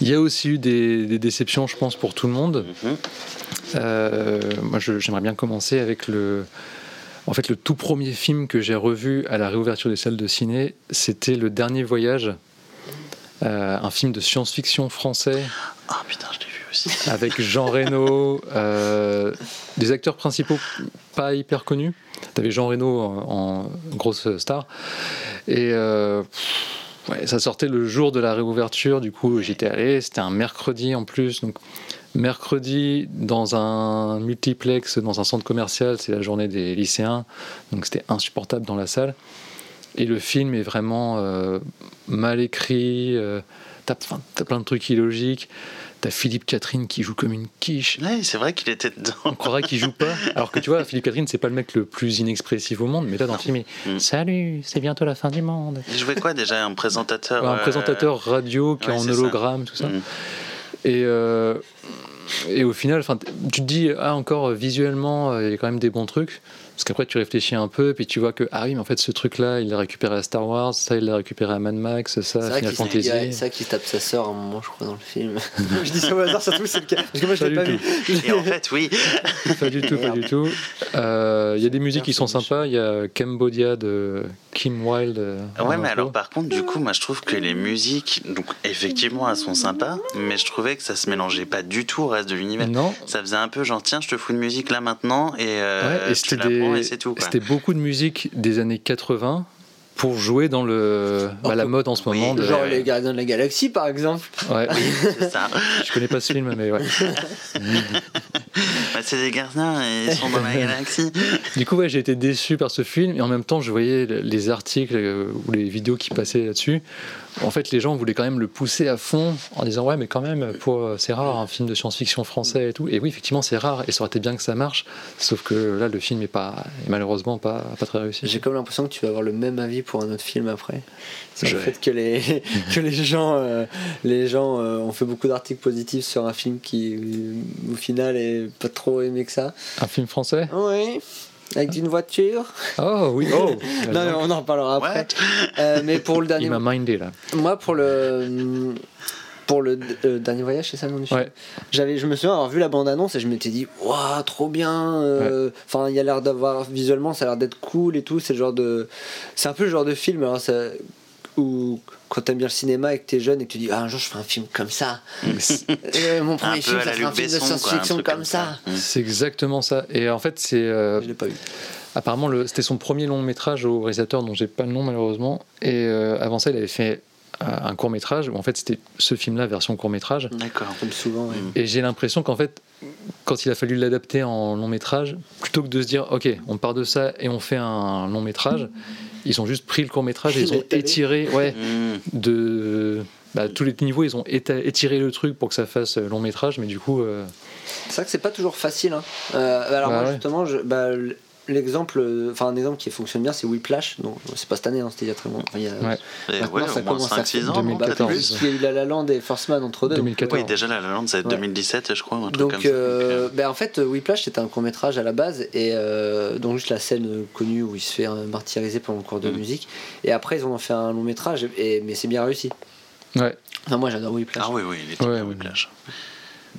il y a aussi eu des, des déceptions, je pense, pour tout le monde. Mhm. Euh, moi, j'aimerais bien commencer avec le. En fait, le tout premier film que j'ai revu à la réouverture des salles de ciné, c'était Le Dernier Voyage, euh, un film de science-fiction français Ah putain, je l'ai vu aussi. avec Jean Reno, euh, des acteurs principaux pas hyper connus. T'avais Jean Reno en, en grosse star. Et euh, ouais, ça sortait le jour de la réouverture, du coup j'étais allé, c'était un mercredi en plus. Donc mercredi dans un multiplex, dans un centre commercial, c'est la journée des lycéens. Donc c'était insupportable dans la salle. Et le film est vraiment euh, mal écrit. euh, T'as plein de trucs illogiques. T'as Philippe Catherine qui joue comme une quiche. Ouais, c'est vrai qu'il était dedans. On croirait qu'il joue pas. Alors que tu vois, Philippe Catherine, c'est pas le mec le plus inexpressif au monde, mais là dans le film, il Mm. Salut, c'est bientôt la fin du monde. Il jouait quoi déjà Un présentateur un euh, présentateur radio qui ouais, est en ça. hologramme, tout ça. Mm. Et, euh, et au final, tu te dis, ah, encore visuellement, il y a quand même des bons trucs. Parce qu'après, tu réfléchis un peu, puis tu vois que, ah oui, mais en fait, ce truc-là, il l'a récupéré à Star Wars, ça, il l'a récupéré à Mad Max, ça, Final Fantasy. c'est vrai qu'il tape sa sœur à un moment, je crois, dans le film. je dis ça au hasard, ça trouve, c'est le cas. Parce que moi, je l'ai pas du vu. Et en fait, oui. Pas du tout, pas du tout. Euh, Il y a des musiques qui sont sympas. Il y a Cambodia de Kim Wilde. euh, Ouais, mais alors par contre, du coup, moi je trouve que les musiques, donc effectivement, elles sont sympas, mais je trouvais que ça se mélangeait pas du tout au reste de l'univers. Non, Ça faisait un peu genre, tiens, je te fous de musique là maintenant, et, euh, ouais, et c'était des- c'était beaucoup de musique des années 80 pour jouer dans le, bah, la mode en ce Oui, moment. Genre les Gardiens de la Galaxie, par exemple. Ouais, C'est ça. je connais pas ce film, mais ouais. Bah, c'est des gardiens et ils sont dans la galaxie. Du coup, ouais, j'ai été déçu par ce film et en même temps, je voyais les articles euh, ou les vidéos qui passaient là-dessus. En fait, les gens voulaient quand même le pousser à fond en disant ouais, mais quand même, pour euh, c'est rare un film de science-fiction français et tout. Et oui, effectivement, c'est rare et ça aurait été bien que ça marche. Sauf que là, le film est pas, est malheureusement pas, pas très réussi. J'ai comme l'impression que tu vas avoir le même avis pour un autre film après. C'est le fait que les que les gens euh, les gens ont fait beaucoup d'articles positifs sur un film qui au final est pas trop aimé que ça. Un film français? Oui. Avec une voiture. Oh oui. Oh. non, on en reparlera après. Euh, mais pour le dernier. Il m'a mindé là. Moi, pour le pour le euh, dernier voyage, c'est ça le nom du film. J'avais, je me souviens avoir vu la bande annonce et je m'étais dit, waouh, trop bien. euh, Enfin, il y a l'air d'avoir visuellement, ça a l'air d'être cool et tout. C'est le genre de, c'est un peu le genre de film. Alors ça, où quand t'aimes bien le cinéma et que t'es jeune et que tu dis ah, un jour je ferai un film comme ça. Euh, mon premier film ça sera un film de science-fiction comme, ça, c'est exactement ça. Et en fait c'est euh, je l'ai pas eu apparemment le, c'était son premier long métrage au réalisateur dont j'ai pas le nom malheureusement. Et euh, avant ça il avait fait euh, un court métrage. Où en fait c'était ce film là version court métrage. D'accord comme souvent et j'ai l'impression qu'en fait quand il a fallu l'adapter en long métrage plutôt que de se dire ok on part de ça et on fait un long métrage ils ont juste pris le court métrage et ils ont étiré ouais, Mmh. de bah, tous les niveaux, ils ont étiré le truc pour que ça fasse euh, long métrage, mais du coup, euh, c'est vrai que c'est pas toujours facile hein. Euh, alors Bah moi ouais. justement je, bah, l'exemple euh, enfin un exemple qui fonctionne bien c'est Whiplash donc c'est pas cette année hein, c'était il y a très longtemps Enfin, il y a- Ouais. Maintenant, ouais, ça commence à 5-6 ans. faire- non, 2014. peut-être plus. il y a eu La La Land et First Man entre deux donc, 2014. Oui, déjà La La Land, c'est Ouais. 2017, je crois, un truc Donc, comme ça. euh, euh, ben, en fait, euh, Whiplash c'était un court métrage à la base, et euh, donc juste la scène euh, connue où il se fait euh, martyriser pendant le cours de Mhm. musique. Et après, ils en ont fait un long métrage, et, mais c'est bien réussi. ouais. Enfin, moi j'adore Whiplash. Ah oui, oui, il était Ouais, bien, ouais. Whiplash.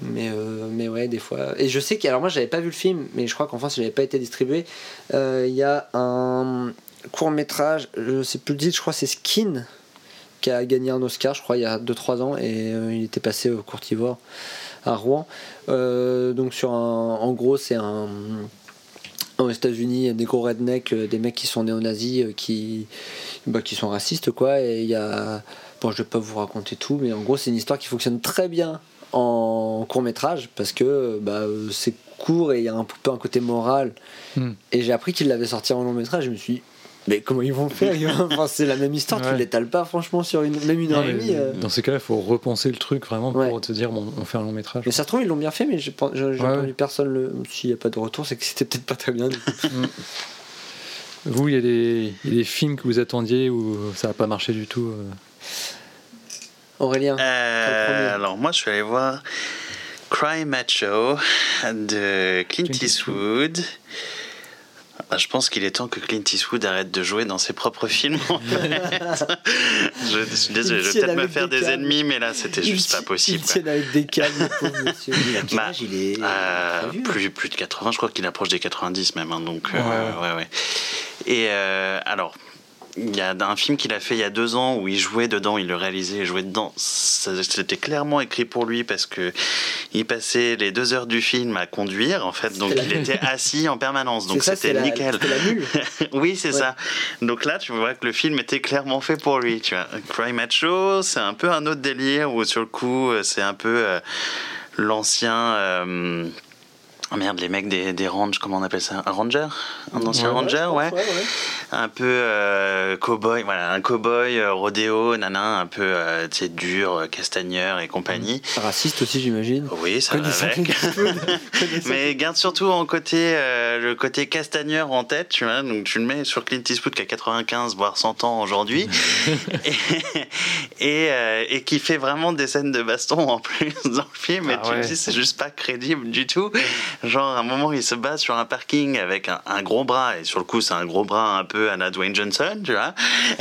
Mais, euh, mais ouais, des fois. Et je sais que, alors moi j'avais pas vu le film, mais je crois qu'en France il n'avait pas été distribué. Euh, Il y a un court métrage, je sais plus le titre, je crois c'est Skin, qui a gagné un Oscar, je crois, il y a 2-3 ans, et euh, il était passé au Courtivore à Rouen. Euh, donc sur. En gros, c'est un. Aux États-Unis, des gros rednecks, des mecs qui sont néo-nazis, qui, bah, qui sont racistes, quoi. Et il y a. Bon, je vais pas vous raconter tout, mais en gros, c'est une histoire qui fonctionne très bien en court métrage parce que bah, c'est court et il y a un peu un côté moral. Hmm. Et j'ai appris qu'ils l'avaient sorti en long métrage. Je me suis dit, mais comment ils vont faire enfin, C'est la même histoire, tu Ouais. l'étales pas franchement sur une, même une heure et demie. euh. Dans ces cas-là, il faut repenser le truc vraiment pour Ouais. te dire bon, on fait un long métrage. Mais ça se trouve, ils l'ont bien fait, mais j'ai Ouais, entendu personne le. S'il n'y a pas de retour, c'est que c'était peut-être pas très bien. du coup. Vous, il y, a des- il y a des films que vous attendiez où ça n'a pas marché du tout euh? Aurélien, Euh, alors moi je suis allé voir Cry Macho de Clint Clint Eastwood. Ah, Je pense qu'il est temps que Clint Eastwood arrête de jouer dans ses propres films. En fait. je suis désolé, je vais peut-être me faire des ennemis, mais là c'était Il juste pas possible. Il tient avec des câbles, monsieur. Il a quel Bah, âge Il est Euh, vieux. plus, plus de 80, je crois qu'il approche des 90 même. hein, donc, euh, Ouais. ouais, ouais. Et euh, alors, il y a un film qu'il a fait il y a deux ans où il jouait dedans, il le réalisait et jouait dedans. C'était clairement écrit pour lui parce que il passait les deux heures du film à conduire en fait, donc il la- était assis en permanence, donc c'était la- nickel. La mule. oui, c'est Ouais. ça. Donc là, tu vois que le film était clairement fait pour lui. Tu vois, Cry Macho, c'est un peu un autre délire où sur le coup, euh, c'est un peu euh, l'ancien. euh, oh merde, les mecs des, des ranges, comment on appelle ça? Un ranger? Un ancien Ouais, ranger, ouais. Ouais, ouais. Un peu euh, cow-boy, voilà, un cow-boy, euh, rodéo, nana, un peu, euh, tu sais, dur, euh, castagneur et compagnie. Raciste aussi, j'imagine. Oui, ça va avec. Mais garde surtout en côté, euh, le côté castagneur en tête, tu vois. Donc tu le mets sur Clint Eastwood qui a 95 voire 100 ans aujourd'hui et, et, euh, et qui fait vraiment des scènes de baston en plus dans le film. Et Ah tu me dis c'est juste pas crédible du tout. Genre à un moment il se bat sur un parking avec un, gros bras et sur le coup c'est un gros bras un peu à la Dwayne Johnson, tu vois,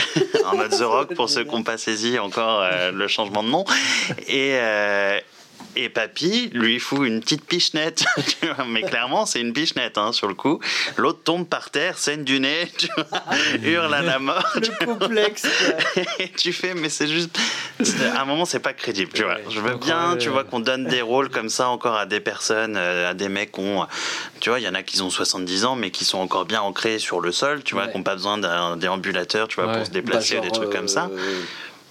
en mode The Rock pour ceux qui n'ont pas saisi encore euh, le changement de nom. Et euh, et Papy lui fout une petite pichenette, mais clairement c'est une pichenette hein, sur le coup. L'autre tombe par terre, saigne du nez, tu vois, hurle à la mort. Le complexe. Et tu fais, mais c'est juste. À un moment, c'est pas crédible, tu vois. Je veux bien, tu vois, qu'on donne des rôles comme ça encore à des personnes, euh, à des mecs qui ont. Tu vois, il y en a qui ont 70 ans, mais qui sont encore bien ancrés sur le sol, tu vois, Ouais. qui n'ont pas besoin d'un déambulateur, tu vois, Ouais. pour se déplacer, Bah, des trucs comme ça. euh,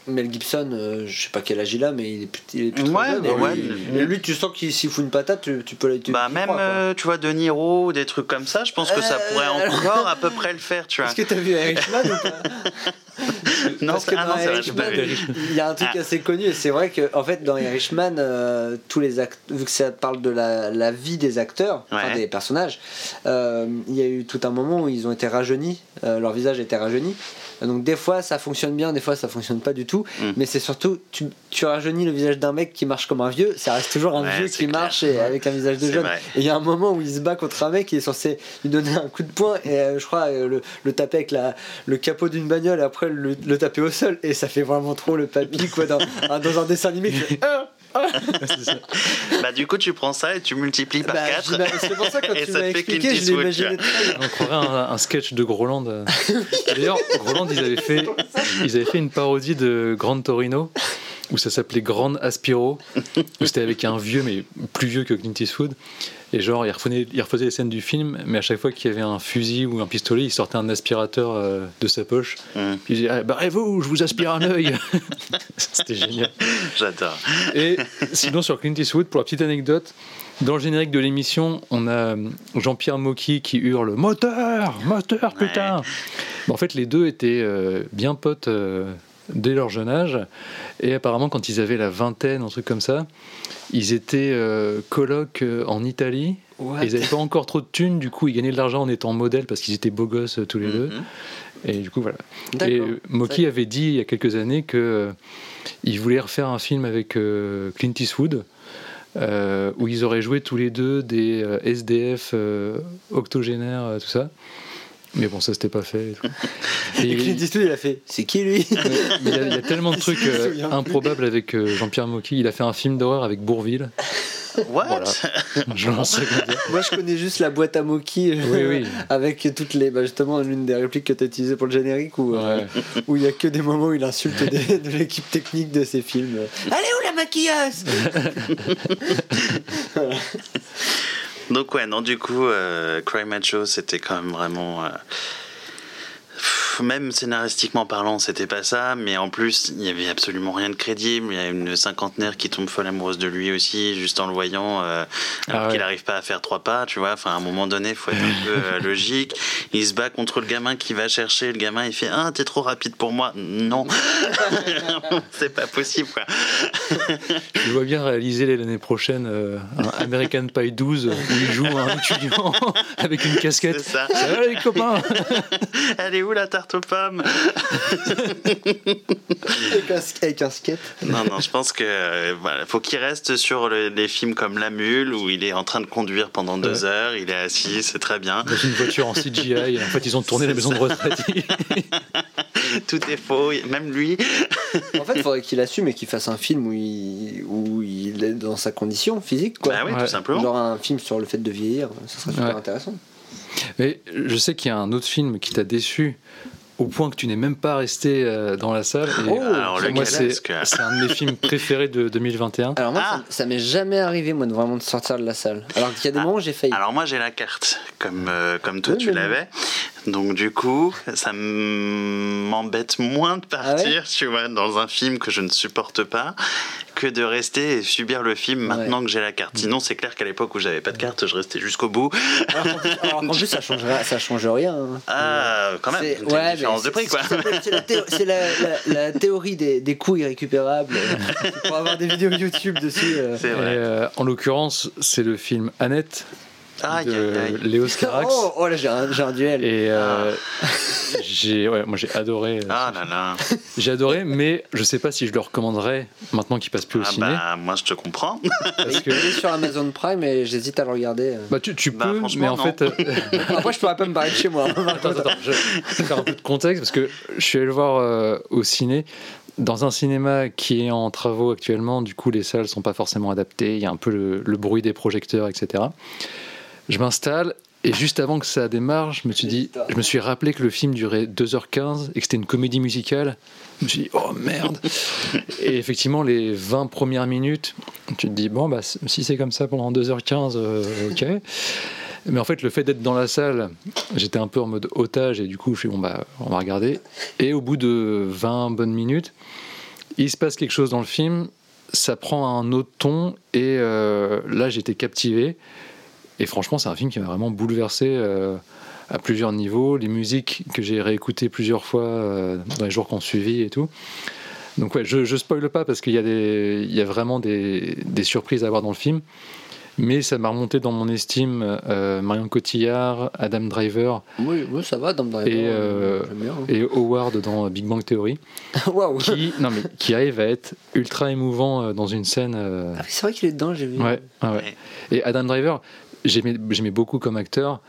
Mel Gibson, euh, je sais pas quel âge il a, mais il est plus, il est plus très jeune. et, ouais. lui, et lui, tu sens qu'il s'il fout une patate, tu, tu peux tu- Bah même, crois, euh, tu vois, De Niro, des trucs comme ça, je pense que ça Euh, pourrait encore à peu près le faire, tu vois. Est-ce que t'as vu Irishman ou pas Non, Parce c'est- que ah dans non, Irishman, il y a un truc Ah. assez connu, et c'est vrai que en fait dans Irishman, euh, tous les acteurs, vu que ça parle de la, la vie des acteurs, enfin, des personnages, euh, il y a eu tout un moment où ils ont été rajeunis, euh, leur visage était rajeuni. Donc des fois ça fonctionne bien, des fois ça fonctionne pas du tout. Mm. Mais c'est surtout tu, tu rajeunis le visage d'un mec qui marche comme un vieux, ça reste toujours un Ouais, vieux qui clair. marche et avec un visage de jeune. vrai. Et il y a un moment où il se bat contre un mec qui est censé lui donner un coup de poing et euh, je crois euh, le, le taper avec la, le capot d'une bagnole et après le, le taper au sol et ça fait vraiment trop le papy quoi dans, un- dans un dessin animé. Ah Bah du coup, tu prends ça et tu multiplies par Bah, 4. j'ima- c'est pour ça que quand Et tu ça m'as fait expliqué, je. On croirait un, un sketch de Groland. D'ailleurs, Groland, ils avaient fait, ils avaient fait une parodie de Grand Torino où ça s'appelait Grand Aspiro, où c'était avec un vieux, mais plus vieux que Clint Eastwood. Et genre, il refaisait, il refaisait les scènes du film, mais à chaque fois qu'il y avait un fusil ou un pistolet, il sortait un aspirateur euh, de sa poche. Mm. Puis il disait ah, Barrez-vous, je vous aspire un œil C'était génial. J'adore. Et sinon, sur Clint Eastwood, pour la petite anecdote, dans le générique de l'émission, on a euh, Jean-Pierre Mocky qui hurle Moteur Moteur, putain En fait, les deux étaient euh, bien potes euh, dès leur jeune âge. Et apparemment, quand ils avaient la vingtaine, un truc comme ça, ils étaient euh, colocs euh, en Italie. What? Et ils n'avaient pas encore trop de thunes, du coup, ils gagnaient de l'argent en étant modèles parce qu'ils étaient beaux gosses euh, tous les deux. Mhm. Et du coup, voilà. Et Mocky avait dit il y a quelques années que euh, il voulait refaire un film avec euh, Clint Eastwood. euh, où ils auraient joué tous les deux des SDF octogénaires, tout ça. Mais bon, ça c'était pas fait. et tout. Et Et il- Clint Eastwood il a fait c'est qui lui? Il y, a- il y a tellement de trucs euh, improbables avec euh, Jean-Pierre Mocky. Il a fait un film d'horreur avec Bourville. What? Voilà. Je. Moi je connais juste la boîte à Moki Oui, oui. avec toutes les. Bah, justement, l'une des répliques que tu as utilisées pour le générique où euh, il y a que des moments où il insulte des- de l'équipe technique de ses films. Allez où la maquilleuse? Donc ouais, non, du coup, euh, Cry Macho, c'était quand même vraiment... Même scénaristiquement parlant, c'était pas ça, mais en plus, il y avait absolument rien de crédible. Il y a une cinquantenaire qui tombe folle amoureuse de lui aussi, juste en le voyant, euh, alors Ah ouais. qu'il n'arrive pas à faire trois pas, tu vois. Enfin, à un moment donné, il faut être un peu euh, logique. Il se bat contre le gamin qui va chercher. Le gamin, il fait Ah, t'es trop rapide pour moi. Non, c'est pas possible, quoi. Je vois bien réaliser l'année prochaine euh, un American Pie 12 où il joue un étudiant avec une casquette. C'est ça. Ça va les copains? Elle est où la tarte? Aux pommes avec, un, avec un skate. Non, non, je pense que euh, voilà, faut qu'il reste sur le- les films comme La Mule où il est en train de conduire pendant deux heures, il est assis, c'est très bien. Dans une voiture en CGI, et en fait ils ont tourné la maison de retraite. Tout est faux, même lui. En fait, il faudrait qu'il assume et qu'il fasse un film où il, où il est dans sa condition physique. Quoi. Bah oui, Ouais. tout simplement. Genre un film sur le fait de vieillir, ça serait super Ouais. intéressant. Mais je sais qu'il y a un autre film qui t'a déçu au point que tu n'es même pas resté euh, dans la salle. Et Oh, alors, moi, lequel c'est est-ce que- c'est un de mes films préférés de 2021. Alors moi, Ah. ça, ça m'est jamais arrivé moi de vraiment de sortir de la salle. Alors qu'il y a des Ah. moments où j'ai failli. Alors moi j'ai la carte, comme, euh, comme toi Oui, tu l'avais. Donc du coup, ça m'embête moins de Ah partir, tu vois, dans un film que je ne supporte pas, que de rester et subir le film maintenant que j'ai la carte. Sinon c'est clair qu'à l'époque où j'avais pas de carte, je restais jusqu'au bout. Alors qu'en plus, alors qu'en plus, ça change, rien- ça change rien. hein. Ah, quand même, C'est- ouais, de prix quoi. c'est- la, théo- c'est la- la- la théorie des, des coûts irrécupérables. euh, pour avoir des vidéos YouTube dessus. euh. C'est Et, vrai. euh, en l'occurrence, c'est le film Annette Aïe, de. Léo Scarax. Oh, oh, là j'ai un, duel. Et euh, j'ai, ouais, moi j'ai adoré. euh, Ah là là. J'ai adoré, mais je sais pas si je le recommanderais maintenant qu'il passe plus au Ah ciné. bah, moi je te comprends. Parce que Il est sur Amazon Prime et j'hésite à le regarder. bah, tu, tu Bah, peux, mais en non. fait, euh, Après, je pourrais pas me barrer de chez moi. attends, attends, attends, je vais faire un peu de contexte parce que je suis allé le voir euh, au ciné. Dans un cinéma qui est en travaux actuellement, du coup les salles sont pas forcément adaptées, il y a un peu le, le bruit des projecteurs, etc. Je m'installe et juste avant que ça démarre, je me suis dit, je me suis rappelé que le film durait 2h15 et que c'était une comédie musicale. Je me suis dit, oh merde Et effectivement, les 20 premières minutes, tu te dis, bon, bah, si c'est comme ça pendant 2h15, euh, ok. Mais en fait, le fait d'être dans la salle, j'étais un peu en mode otage et du coup, je suis bon, bah, on va regarder. Et au bout de 20 bonnes minutes, il se passe quelque chose dans le film, ça prend un autre ton, et euh, là j'étais captivé. Et franchement, c'est un film qui m'a vraiment bouleversé euh, à plusieurs niveaux. Les musiques que j'ai réécoutées plusieurs fois euh, dans les jours qui ont suivi et tout. Donc ouais, je, je spoile pas parce qu'il y, a des- il y a vraiment des, des surprises à avoir dans le film. Mais ça m'a remonté dans mon estime euh, Marion Cotillard, Adam Driver Oui, oui, ça va, Dame Driver. Et, euh, bien. et Howard dans Big Bang Theory, Waouh qui, non, mais, qui arrive à être ultra émouvant dans une scène. euh, Ah oui, c'est vrai qu'il est dedans, j'ai vu. ouais. Ouais. Et Adam Driver, j'aimais beaucoup comme acteur.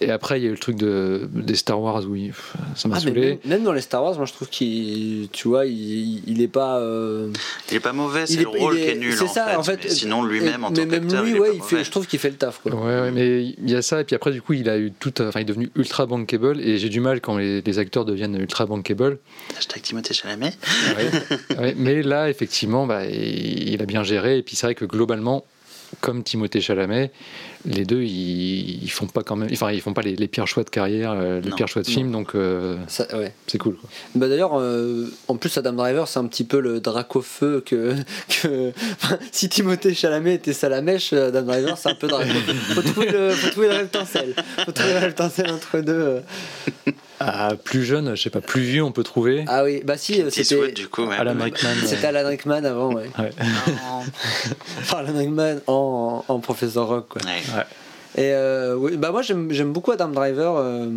Et après, il y a eu le truc de, des Star Wars où il- ça m'a Ah, saoulé. même, même dans les Star Wars, moi je trouve qu'il, tu vois, il, il est pas. euh, Il est pas mauvais, c'est le est- rôle qui est- nul c'est en, ça, fait. en fait, Mais sinon, lui-même, en mais tant même qu'acteur, lui, il ouais, fait, je trouve qu'il fait le taf, quoi. Ouais, ouais, mais il y a ça, et puis après, du coup, il a eu tout. Enfin, il est devenu ultra bankable, et j'ai du mal quand les, les acteurs deviennent ultra bankable. Hashtag Timothée Chalamet. Ouais, mais là, effectivement, bah, il, il a bien géré, et puis c'est vrai que globalement, comme Timothée Chalamet, les deux, ils, ils font pas quand même. Enfin, ils font pas les, les pires choix de carrière, euh, les Non. pires choix de film, donc euh, ouais. c'est cool. quoi. Bah d'ailleurs, euh, en plus, Adam Driver, c'est un petit peu le drac au feu que. si Timothée Chalamet était Salamèche, Adam Driver, c'est un peu drac. Faut trouver le, faut trouver le reptincelle. Faut trouver le reptincelle entre deux. Ah, plus jeune, je sais pas, plus vieux, on peut trouver. Ah oui, bah si, c'était. du coup. ouais. Alan Rickman. C'était Alan Rickman avant, ouais. Ouais. Enfin, Alan Rickman en, en professeur Rock, quoi. Ouais. Et euh, oui, bah moi j'aime j'aime beaucoup Adam Driver. euh,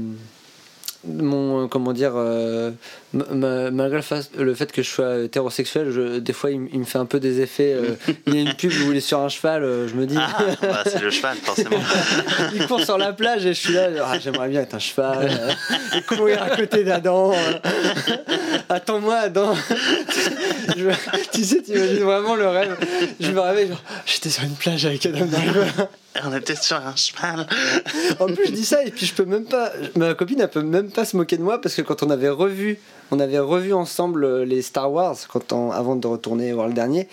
mon euh, comment dire euh, malgré le fait, que je sois hétérosexuel je- des fois il, me fait un peu des effets euh, il y a une pub où il est sur un cheval euh, je me dis. Ah, bah, c'est le cheval, forcément. il court sur la plage et je suis là ah, j'aimerais bien être un cheval et courir à côté d'Adam attends-moi Adam. Je tu sais t'imagines vraiment le rêve. Je me réveille genre j'étais sur une plage avec Adam Driver On était sur un cheval. En plus, je dis ça et puis je peux même pas. Ma copine, elle peut même pas se moquer de moi parce que quand on avait revu, on avait revu ensemble euh, les Star Wars quand on- avant de retourner voir le dernier,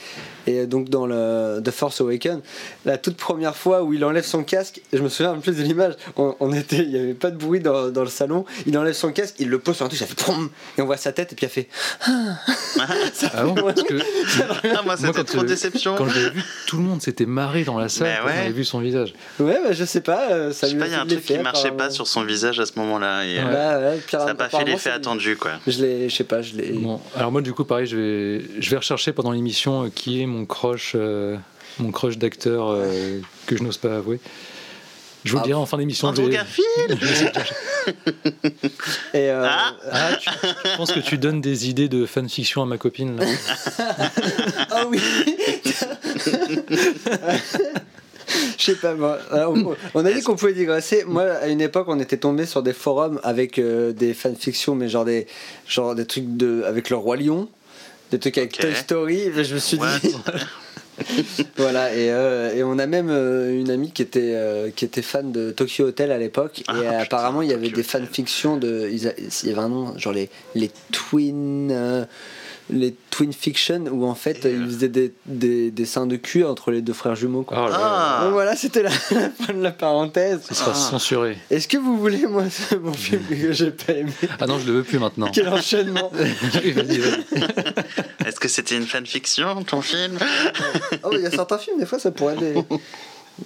et donc dans le The Force Awakens, la toute première fois où il enlève son casque, je me souviens en plus de l'image. On, on était, il y avait pas de bruit dans, dans le salon. Il enlève son casque, il le pose sur un truc, ça fait prom, et on voit sa tête et puis elle fait. Ah bon Parce que Ah, moi, c'était trop euh, déception. quand je l'ai vu, tout le monde s'était marré dans la salle Mais quand ouais. on avait vu son visage. Ouais, bah, je sais pas. euh, Ça Je sais pas, il y a fait un truc qui marchait pas sur son visage à ce moment-là. et, euh, Bah, ouais, Ça n'a pas fait l'effet ça- attendu, quoi. Je je sais pas, je l'ai. Bon, alors moi du coup pareil, je vais, je vais rechercher pendant l'émission euh, qui est mon crush, euh, mon crush d'acteur euh, que je n'ose pas avouer. Je vous le Ah, dirai en fin d'émission. Andrew Garfield. Et euh, Ah. Ah, tu- je pense que tu donnes des idées de fanfiction à ma copine. Là. Ah oui sais pas, moi. Alors, on, a dit qu'on pouvait digresser. Moi, à une époque, on était tombé sur des forums avec euh, des fanfictions, mais genre des, genre des trucs de, avec le Roi Lion, des trucs avec. Toy Story. Et Je me suis What dit. voilà, et, euh, et on a même euh, une amie qui était, euh, qui était fan de Tokyo Hotel à l'époque. Ah, et putain, apparemment, il y avait Tokyo des fanfictions de. Il y avait un nom, genre les, les Twin. Les Twin Fiction où en fait Et, euh, ils faisaient des, des dessins de cul entre les deux frères jumeaux quoi. Oh là là, Ah. Donc voilà, c'était la, la fin de la parenthèse. ce sera Ah. censuré. Est-ce que vous voulez, moi, ce bon film que j'ai pas aimé Ah non, je le veux plus maintenant. Quel enchaînement Oui. Est-ce que c'était une fanfiction, ton film? Oh, il y a certains films, des fois, ça pourrait être des.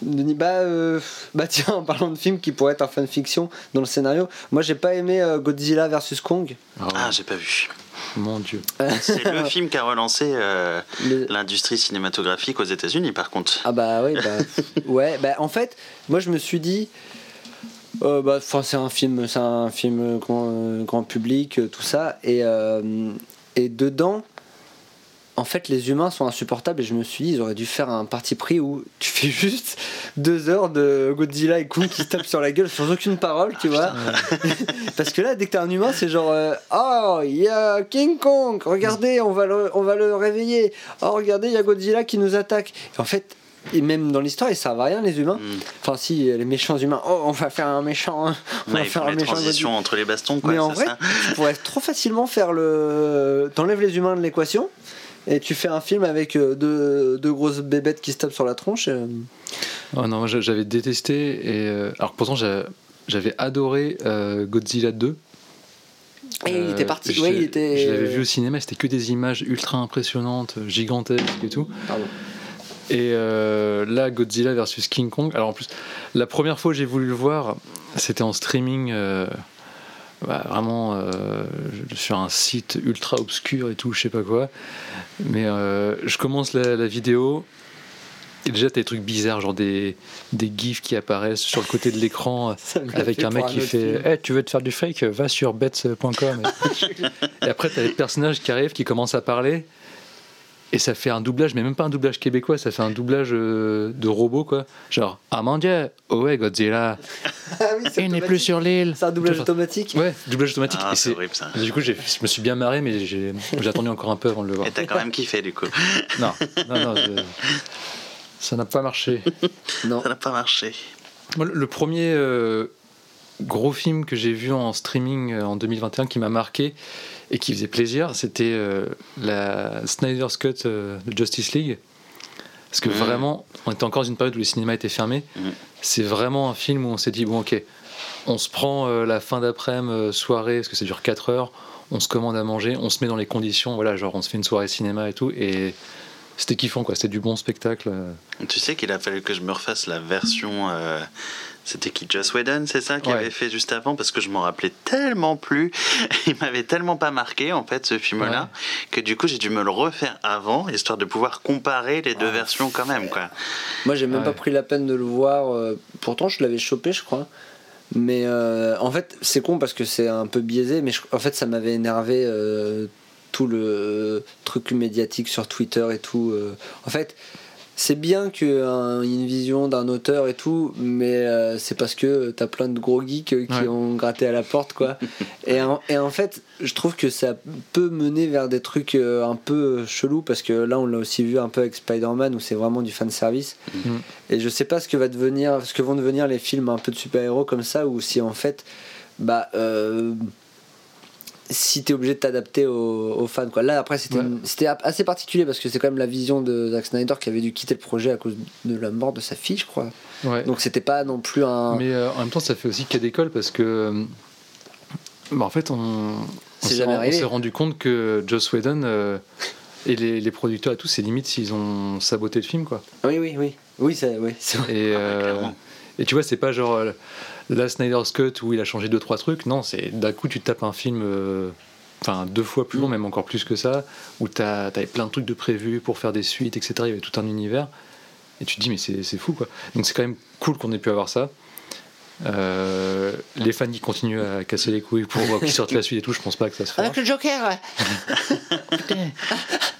Denis, bah, euh, bah tiens, en parlant de films qui pourraient être un fanfiction dans le scénario, moi j'ai pas aimé euh, Godzilla vs Kong. Oh, Ah, j'ai pas vu. Mon dieu. C'est le film qui a relancé euh, Le- l'industrie cinématographique aux États-Unis, par contre. Ah bah oui, bah ouais, bah en fait, moi je me suis dit, euh, bah, c'est un film, c'est un film grand, euh, grand public, euh, tout ça, et euh, et dedans, en fait, les humains sont insupportables, et je me suis dit, ils auraient dû faire un parti pris où tu fais juste deux heures de Godzilla et Kong qui se tapent sur la gueule sans aucune parole, tu vois. Parce que là, dès que t'es un humain, c'est genre euh, Oh, il y a King Kong, regardez, on va le, on va le réveiller. Oh, regardez, il y a Godzilla qui nous attaque. Et en fait, et même dans l'histoire, ils servent à rien, les humains. Mm. Enfin, si, les méchants humains, oh, on va faire un méchant. hein. On Ouais, va faire un méchant transitions Godzilla. entre les bastons, quoi, Mais en vrai, ça tu pourrais trop facilement faire le. T'enlèves les humains de l'équation. Et tu fais un film avec euh, deux, deux grosses bébêtes qui se tapent sur la tronche. euh. Oh non, j'avais détesté. Et, euh, alors pourtant, j'a- j'avais adoré euh, Godzilla 2. Et il était parti. je- Ouais, il était. Je l'avais vu au cinéma, c'était que des images ultra impressionnantes, gigantesques et tout. Pardon. Et euh, là, Godzilla versus King Kong. Alors en plus, la première fois que j'ai voulu le voir, c'était en streaming, euh, bah, vraiment euh, sur un site ultra obscur et tout, je sais pas quoi. Mais euh, je commence la, la vidéo. Et déjà, t'as des trucs bizarres, genre des, des gifs qui apparaissent sur le côté de l'écran avec un mec qui fait film. Eh, Tu veux te faire du fake? Va sur bets.com. et après, t'as des personnages qui arrivent, qui commencent à parler. Et ça fait un doublage, mais même pas un doublage québécois, ça fait un doublage euh, de robot, quoi. Genre, ah mon dieu, oh ouais, Godzilla, Ah oui, il n'est plus sur l'île. C'est un doublage automatique. Ouais, doublage automatique. Ah, c'est horrible ça. Du coup, je me suis bien marré, mais j'ai attendu encore un peu avant de le voir. Et t'as quand même kiffé du coup. Non, non, non, je- ça n'a pas marché. Non. Ça n'a pas marché. Moi, le- le premier euh, gros film que j'ai vu en streaming euh, en 2021 qui m'a marqué et qui faisait plaisir, c'était euh, la Snyder's Cut euh, de Justice League. Parce que Mhm. vraiment, on était encore dans une période où les cinémas étaient fermés. Mhm. C'est vraiment un film où on s'est dit, bon ok, on se prend euh, la fin d'après-midi, soirée, parce que ça dure 4 heures, on se commande à manger, on se met dans les conditions, voilà, genre on se fait une soirée cinéma et tout, et c'était kiffant quoi, c'était du bon spectacle. euh. Tu sais qu'il a fallu que je me refasse la version. euh, C'était qui Joss Whedon, c'est ça, qui Ouais. avait fait juste avant Parce que je m'en rappelais tellement plus. Il m'avait tellement pas marqué, en fait, ce film-là, que du coup, j'ai dû me le refaire avant, histoire de pouvoir comparer les deux versions quand même, quoi. Moi, j'ai même Ouais. pas pris la peine de le voir. euh, Pourtant, je l'avais chopé, je crois. Mais euh, en fait, c'est con parce que c'est un peu biaisé. Mais je- en fait, ça m'avait énervé euh, tout le truc médiatique sur Twitter et tout. euh. En fait, c'est bien qu'il y ait une vision d'un auteur et tout, mais euh, c'est parce que t'as plein de gros geeks euh, qui Ouais. ont gratté à la porte, quoi. et, en, et en fait, je trouve que ça peut mener vers des trucs euh, un peu chelous parce que là, on l'a aussi vu un peu avec Spider-Man où c'est vraiment du fan service. Mhm. Et je sais pas ce que va devenir, ce que vont devenir les films un peu de super-héros comme ça, ou si en fait, bah, euh, si t'es obligé de t'adapter aux, aux fans, quoi. Là, après, c'était Ouais. assez particulier parce que c'est quand même la vision de Zack Snyder qui avait dû quitter le projet à cause de la mort de sa fille, je crois. Ouais. Donc c'était pas non plus un. Mais euh, en même temps, ça fait aussi cas d'école parce que. euh, bah, en fait, on, on C'est s'est rendu compte que Joss Whedon euh, et les, les producteurs et tout, c'est limite s'ils ont saboté le film, quoi. Oui, oui, oui. Oui, c'est oui. Et, euh, clairement. et tu vois, c'est pas genre euh, la Snyder's Cut où il a changé deux trois trucs. Non, c'est d'un coup tu tapes un film, euh, enfin deux fois plus long, même encore plus que ça, où t'as avais plein de trucs de prévus pour faire des suites, etc. Il y avait tout un univers. Et tu te dis, mais c'est c'est fou quoi. Donc c'est quand même cool qu'on ait pu avoir ça. Euh, les fans qui continuent à casser les couilles pour qu'ils sortent la suite et tout, je pense pas que ça se fera. Avec le Joker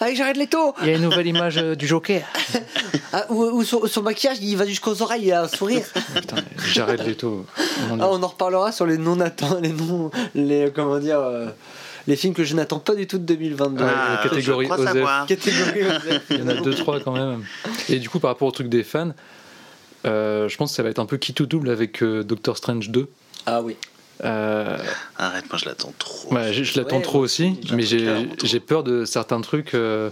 Avec Jared Leto Il y a une nouvelle image euh, du Joker. ah, Ou, ou son, son maquillage, il va jusqu'aux oreilles, il a un sourire. Putain, Jared Leto. Ah, on en reparlera sur les non attends les non les comment dire euh, les films que je n'attends pas du tout de 2022 Ouais, Ah, catégorie je crois Osef. savoir. catégorie Osef. Il y en a deux, trois quand même. Et du coup, par rapport au truc des fans, je pense que ça va être un peu qui tout double avec euh, Doctor Strange 2. ah oui Euh, Arrête, moi je l'attends trop. ouais, je je l'attends Ouais, trop aussi, mais j'ai peur de certains trucs. euh,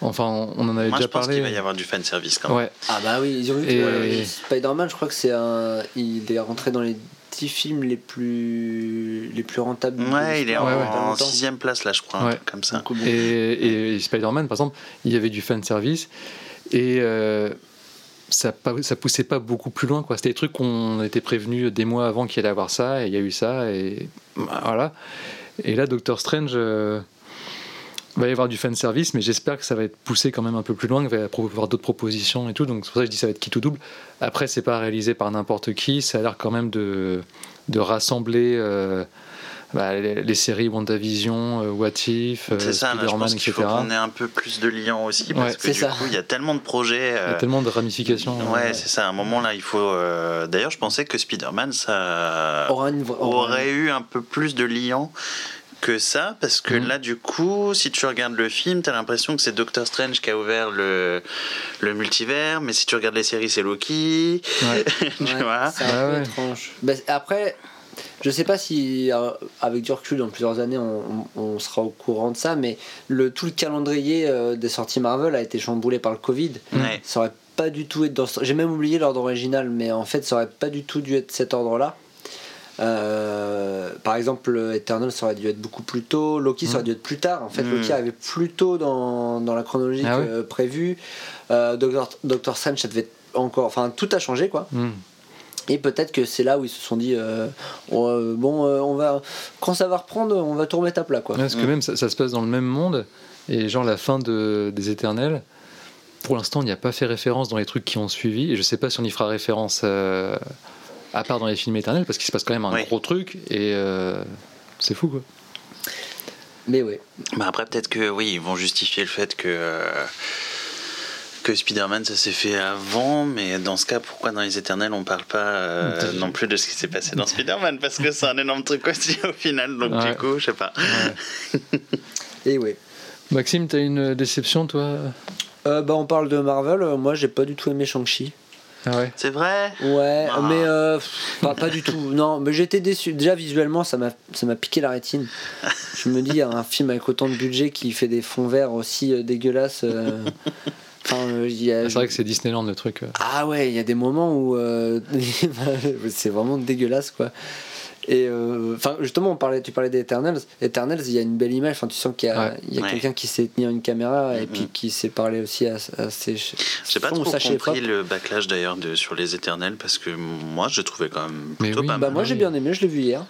enfin, on en avait Moi je déjà pense parlé. qu'il va y avoir du fan service quand même. Ouais, ah bah oui ils ont vu que Et- euh, Spider-Man je crois que c'est un il est rentré dans les 10 films les plus les plus rentables Ouais, il est en longtemps. sixième place là, je crois, un Ouais. truc comme ça. Et, et Spider-Man, par exemple, il y avait du fan service et euh, ça, poussait pas beaucoup plus loin. C'était des trucs qu'on était prévenus des mois avant qu'il allait avoir ça, et il y a eu ça, et bah, voilà. Et là, Doctor Strange. euh, va y avoir du fan service, mais j'espère que ça va être poussé quand même un peu plus loin, qu'il va y avoir d'autres propositions et tout. Donc c'est pour ça que je dis ça va être qui tout double. Après, c'est pas réalisé par n'importe qui, ça a l'air quand même de, de rassembler euh, bah, les, les séries WandaVision, euh, What If, euh, C'est ça, là, je Spider-Man, pense qu'il faut qu'on ait un peu plus de liens aussi, parce Ouais, que du ça. coup, il y a tellement de projets. Il y a euh, tellement de ramifications. Ouais, c'est ça. À un moment là, il faut. euh, D'ailleurs, je pensais que Spider-Man, ça aura une aura aurait eu un peu plus de liens que ça, parce que Mhm. là, du coup, si tu regardes le film, t'as l'impression que c'est Doctor Strange qui a ouvert le, le multivers, mais si tu regardes les séries, c'est Loki. ouais. tu Ouais, vois c'est un Ouais, peu ouais. étrange Bah, après je sais pas si euh, avec du recul dans plusieurs années on, on- on sera au courant de ça mais le tout le calendrier euh, des sorties Marvel a été chamboulé par le Covid Ouais. ça aurait pas du tout être dans ce- j'ai même oublié l'ordre original mais en fait ça aurait pas du tout dû être cet ordre là Euh, par exemple, Eternal, ça aurait dû être beaucoup plus tôt. Loki, ça aurait dû être plus tard. En fait, Mm. Loki arrivait plus tôt dans, dans la chronologie Ah ouais que prévu. Euh, Doctor, Doctor Strange, ça devait être encore. Enfin, tout a changé, quoi. Hmm. Et peut-être que c'est là où ils se sont dit euh, oh, euh, bon, euh, on va quand ça va reprendre, on va tout remettre à plat, quoi. Ouais, parce que même ça, ça se passe dans le même monde et genre la fin de, des Éternels. Pour l'instant, il n'y a pas fait référence dans les trucs qui ont suivi et je sais pas si on y fera référence euh, à part dans les films éternels parce qu'il se passe quand même un Oui. gros truc et euh, c'est fou quoi. Mais oui. Bah après, peut-être que oui, ils vont justifier le fait que. Que Spider-Man ça s'est fait avant, mais dans ce cas, pourquoi dans les éternels on parle pas euh, non plus de ce qui s'est passé dans Spider-Man? Parce que c'est un énorme truc aussi au final, donc Ouais. du coup, je sais pas. Et oui. Maxime, t'as une déception toi? Euh, bah, on parle de Marvel. euh, Moi, j'ai pas du tout aimé Shang-Chi. Ah ouais. C'est vrai? Ouais, Ah. mais euh, pff, pas, pas du tout. Non, mais j'étais déçu. Déjà visuellement, ça m'a ça m'a piqué la rétine. Je me dis, un film avec autant de budget qui fait des fonds verts aussi dégueulasses. euh, Enfin, euh, il y a- C'est vrai que c'est Disneyland le truc. euh. Ah ouais, il y a des moments où euh, c'est vraiment dégueulasse quoi. Et euh, enfin justement, on parlait, tu parlais d'Eternals. Eternals, il y a une belle image. Enfin, tu sens qu'il y a, Ouais. il y a Ouais. quelqu'un qui sait tenir une caméra et Mhm. puis qui sait parler aussi à, à ses. J'ai pas trop compris le backlash d'ailleurs sur les éternels parce que moi je trouvais quand même plutôt oui. pas Bah mal. moi j'ai bien aimé, je l'ai vu hier.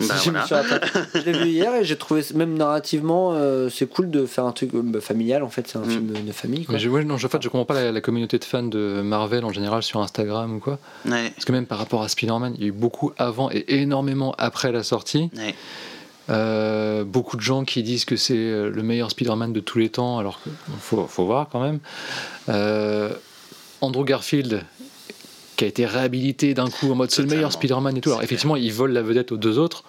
Bah, Je me voilà. suis rattrapé. Je l'ai vu hier et j'ai trouvé même narrativement euh, c'est cool de faire un truc euh, bah, familial en fait, c'est un Mm. film de famille quoi. Mais je, ouais, non, je, en fait, je comprends pas la, la communauté de fans de Marvel en général sur Instagram ou quoi. Ouais, Parce que même par rapport à Spider-Man, il y a eu beaucoup avant et énormément après la sortie. ouais. Euh, beaucoup de gens qui disent que c'est le meilleur Spider-Man de tous les temps, alors qu'il faut, faut voir quand même. Euh, Andrew Garfield, qui a été réhabilité d'un coup en mode c'est le meilleur. Spider-Man et tout. Alors effectivement, il vole la vedette aux deux autres.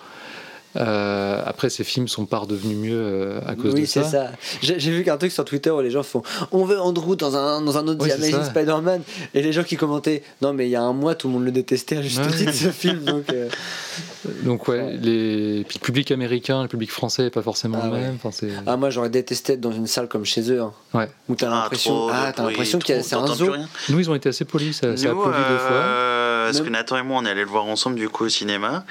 Euh, après, ces films sont pas devenus mieux euh, à cause Oui, de c'est ça. ça. J'ai vu qu'un truc sur Twitter où les gens font On veut Andrew dans un, dans un autre Oui, Amazing ça. Spider-Man. Et les gens qui commentaient Non, mais il y a un mois, tout le monde le détestait à juste Ouais. titre ce film. Donc, euh, Donc ouais, les... puis le public américain, le public français n'est pas forcément Ah le ouais. même. Enfin. Ah, moi j'aurais détesté être dans une salle comme chez eux. hein, Ouais. où t'as Ah, l'impression ah, bruit, l'impression que trop, c'est un zoo. Nous, ils ont été assez polis, ça, ça a Nous, plu deux fois. euh, parce Même- que Nathan et moi, on est allé le voir ensemble du coup au cinéma,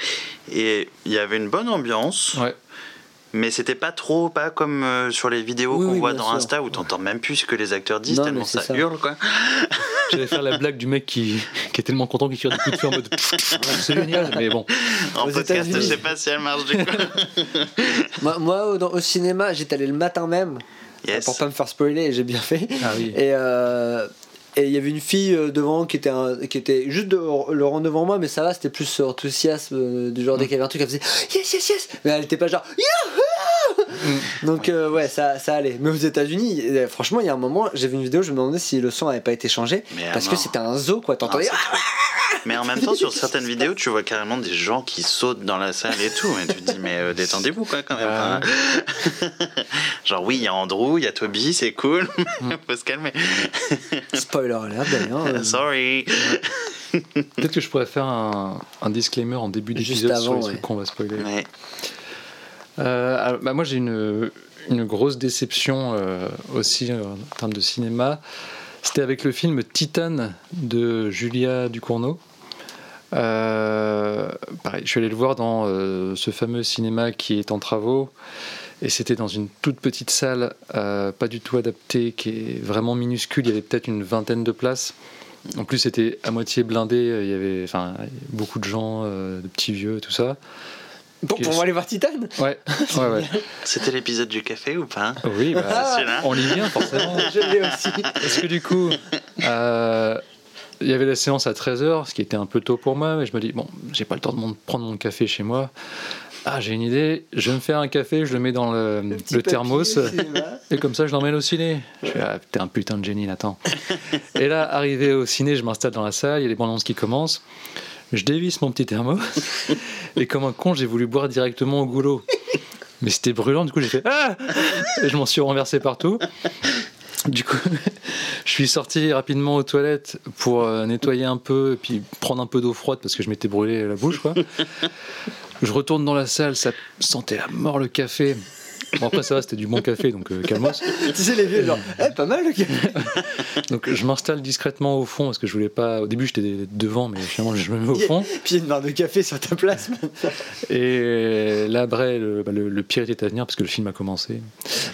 et il y avait une bonne ambiance, Ouais. mais c'était pas trop, pas comme euh, sur les vidéos Oui, qu'on oui, voit dans sûr. Insta où t'entends même plus ce que les acteurs disent Non, tellement ça, ça. hurle quoi. J'allais faire la blague du mec qui, qui est tellement content qu'il tire des coups de feu en mode c'est génial, mais bon. En Aux podcast, je sais pas si elle marche du coup. Moi, moi, au, dans- au cinéma, j'étais allé le matin même Yes. pour pas me faire spoiler et j'ai bien fait. Ah oui. Et euh, et il y avait une fille euh, devant qui était, un- qui était juste de, le rang devant moi, mais ça va, c'était plus enthousiasme euh, du genre dès qu'il y avait un truc, elle faisait yes, yes, yes, mais elle était pas genre Youhou Donc, euh, ouais, ça, ça allait. Mais aux États-Unis, euh, franchement, il y a un moment, j'ai vu une vidéo, je me demandais si le son avait pas été changé Mais parce ah que c'était un zoo, quoi. T'entendais trop. Mais en même temps, sur certaines vidéos, tu vois carrément des gens qui sautent dans la salle et tout. Et tu te dis, mais euh, détendez-vous quoi quand même. Ah. Genre, oui, il y a Andrew, il y a Toby, c'est cool. Faut se calmer. spoiler alert d'ailleurs. euh, Sorry. Peut-être que je pourrais faire un, un disclaimer en début d'épisode sur les ouais. trucs qu'on va spoiler. Ouais. Euh, alors, bah, moi, j'ai une, une grosse déception euh, aussi euh, en termes de cinéma. C'était avec le film Titan de Julia Ducournau. Euh, pareil, je suis allé le voir dans euh, ce fameux cinéma qui est en travaux. Et c'était dans une toute petite salle, euh, pas du tout adaptée, qui est vraiment minuscule. Il y avait peut-être une vingtaine de places. En plus, c'était à moitié blindé. Il y avait enfin, beaucoup de gens, euh, de petits vieux, tout ça. Pour, pour aller voir Titan Ouais, ouais, ouais. C'était l'épisode du café ou pas? Oui, bah, Ah. On y vient forcément. Je l'ai aussi. Parce que du coup, euh, il y avait la séance à 13h, ce qui était un peu tôt pour moi, mais je me dis, bon, j'ai pas le temps de prendre mon café chez moi. Ah, j'ai une idée, je vais me faire un café, je le mets dans le, Le le petit thermos, et comme ça je l'emmène au ciné. Je fais, ah, t'es un putain de génie, Nathan. et là, arrivé au ciné, je m'installe dans la salle, il y a les bandes qui commencent. Je dévisse mon petit thermos, et comme un con, j'ai voulu boire directement au goulot. Mais c'était brûlant, du coup j'ai fait Ah Et je m'en suis renversé partout. Du coup, je suis sorti rapidement aux toilettes pour euh, nettoyer un peu et puis prendre un peu d'eau froide parce que je m'étais brûlé la bouche. Quoi. Je retourne dans la salle, ça sentait à mort le café. Bon, après, ça va, c'était du bon café, donc euh, calmos. tu sais, les vieux, genre, eh, pas mal le café. Donc, je m'installe discrètement au fond parce que je voulais pas. Au début, j'étais devant, mais finalement, je me mets au fond. Puis il y a une barre de café sur ta place. Et là, après, le, bah, le- le pire était à venir parce que le film a commencé.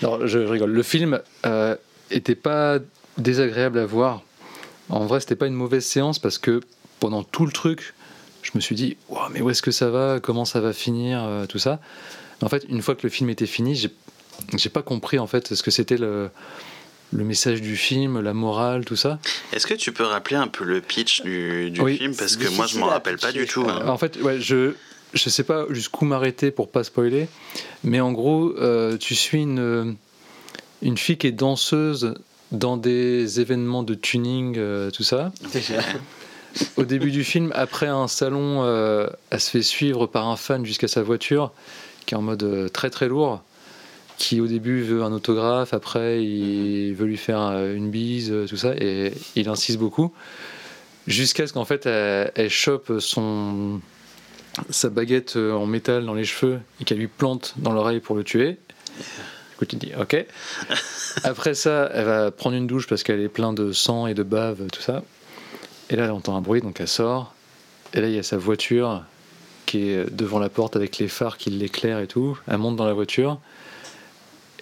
Alors, je, je rigole. Le film euh, était pas désagréable à voir. En vrai, c'était pas une mauvaise séance parce que pendant tout le truc, je me suis dit, Ouah, mais où est-ce que ça va? Comment ça va finir euh, Tout ça? Mais en fait, une fois que le film était fini, j'ai j'ai pas compris en fait ce que c'était le, le message du film, la morale, tout ça. Est-ce que tu peux rappeler un peu le pitch du, du Oui. film? Parce que moi, je m'en rappelle pas du tout. hein. En fait, ouais, je je sais pas jusqu'où m'arrêter pour pas spoiler, mais en gros, euh, tu suis une une fille qui est danseuse dans des événements de tuning, euh, tout ça. Au début du film, après un salon, euh, elle se fait suivre par un fan jusqu'à sa voiture, qui est en mode euh, très très lourd, qui au début veut un autographe, après il veut lui faire euh, une bise, euh, tout ça, et il insiste beaucoup, jusqu'à ce qu'en fait elle, elle chope son sa baguette euh, en métal dans les cheveux et qu'elle lui plante dans l'oreille pour le tuer. Du coup, tu te dis ok. Après ça, elle va prendre une douche parce qu'elle est pleine de sang et de bave, tout ça. Et là, elle entend un bruit, donc elle sort. Et là, il y a sa voiture qui est devant la porte avec les phares qui l'éclairent et tout. Elle monte dans la voiture.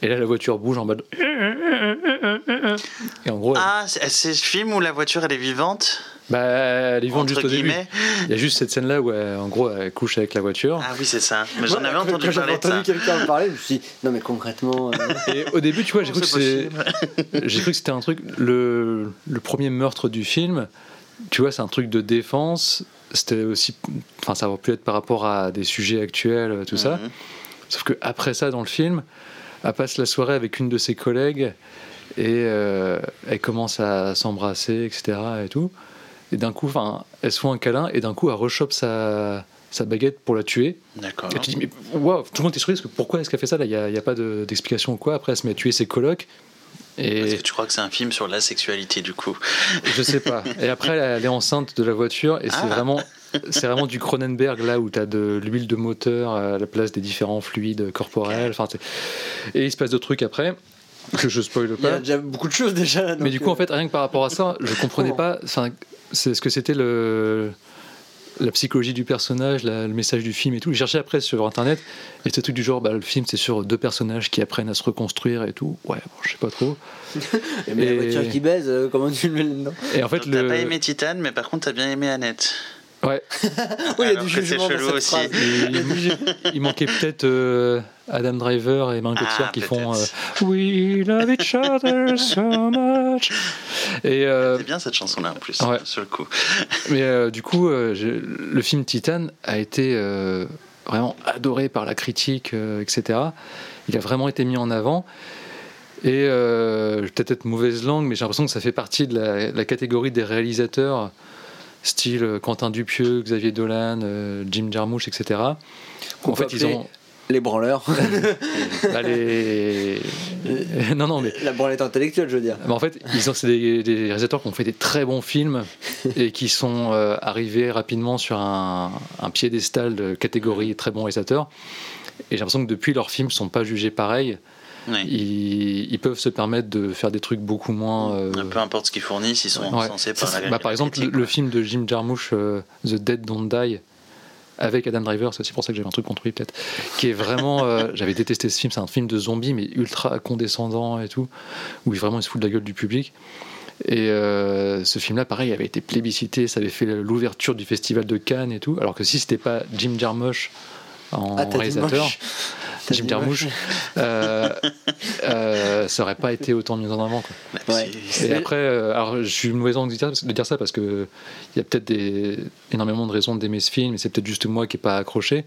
Et là, la voiture bouge en mode. Et en gros, elle- Ah, c'est ce film où la voiture elle est vivante? Bah, elle y vend Entre juste au début. guillemets Il y a juste cette scène-là où, elle- en gros, elle couche avec la voiture. Ah oui, c'est ça. Mais j'en avais entendu quand parler entendu quelqu'un en parler, je me suis dit, non mais concrètement, euh, Et au début, tu vois, j'ai cru, que j'ai cru c'était un truc. Le, le premier meurtre du film, tu vois, c'est un truc de défense. C'était aussi. Enfin, ça aurait pu être par rapport à des sujets actuels, tout ça. Mhm. Sauf que après ça, dans le film, elle passe la soirée avec une de ses collègues et euh, elle commence à s'embrasser, etc. Et tout. Et d'un coup, enfin, elle se fait un câlin et d'un coup, elle rechoppe sa, sa baguette pour la tuer. D'accord. Et tu dis, mais waouh, tout le monde est surpris parce que pourquoi est-ce qu'elle fait ça là? Il n'y a, pas de- d'explication ou quoi? Après, elle se met à tuer ses colocs. Et que tu crois que c'est un film sur la sexualité du coup? Je sais pas. Et après, elle, est enceinte de la voiture et c'est Ah. vraiment. C'est vraiment du Cronenberg là où tu as de l'huile de moteur à la place des différents fluides corporels. Enfin, et il se passe d'autres trucs après que je spoil il y a pas. déjà beaucoup de choses déjà. Mais du coup, en fait, rien que par rapport à ça, je comprenais pas. Enfin, c'est ce que c'était le la psychologie du personnage, la- le message du film et tout. J'ai cherché après sur internet et ce truc du genre, bah, le film c'est sur deux personnages qui apprennent à se reconstruire et tout. Ouais, bon, je sais pas trop. mais la et- voiture qui baise, euh, comment tu le mets là-dedans Et en fait, T'as le pas aimé Titan, mais par contre t'as bien aimé Annette. Ouais, Oui, il y a Alors du que c'est jugement dans chelou cette aussi. phrase. il, il manquait peut-être euh, Adam Driver et Ah, Cotillard qui font euh, We love each other so much. Et euh, C'est bien cette chanson-là en plus, Ouais. sur le coup. Mais euh, du coup, euh, le film Titan a été euh, vraiment adoré par la critique, euh, etc. Il a vraiment été mis en avant. Et euh, peut-être être mauvaise langue, mais j'ai l'impression que ça fait partie de la, la catégorie des réalisateurs, style euh, Quentin Dupieux, Xavier Dolan, euh, Jim Jarmusch, etc. En fait, ils ont Les branleurs. bah, les... non, non, mais la branlette intellectuelle, je veux dire. mais en fait, ils ont c'est des, des réalisateurs qui ont fait des très bons films et qui sont euh, arrivés rapidement sur un, un piédestal de catégorie très bons réalisateurs. Et j'ai l'impression que depuis, leurs films sont pas jugés pareil. Oui. Ils, ils peuvent se permettre de faire des trucs beaucoup moins. euh, Peu importe ce qu'ils fournissent, ils sont ouais. censés Ça, par la bah, par exemple, le film de Jim Jarmusch, euh, The Dead Don't Die, avec Adam Driver, c'est aussi pour ça que j'avais un truc contre lui peut-être, qui est vraiment, euh, j'avais détesté ce film, c'est un film de zombies mais ultra condescendant et tout, où il vraiment il se fout de la gueule du public. Et euh, ce film-là, pareil, avait été plébiscité, ça avait fait l'ouverture du festival de Cannes et tout, alors que si c'était pas Jim Jarmusch en Ah, réalisateur, Jim Jarmusch, euh, euh, ça aurait pas été autant mis en avant. Quoi. Ouais. Et après, euh, alors je suis une mauvaise langue de dire, ça parce que il y a peut-être des, énormément de raisons d'aimer ce film, et c'est peut-être juste moi qui n'ai pas accroché.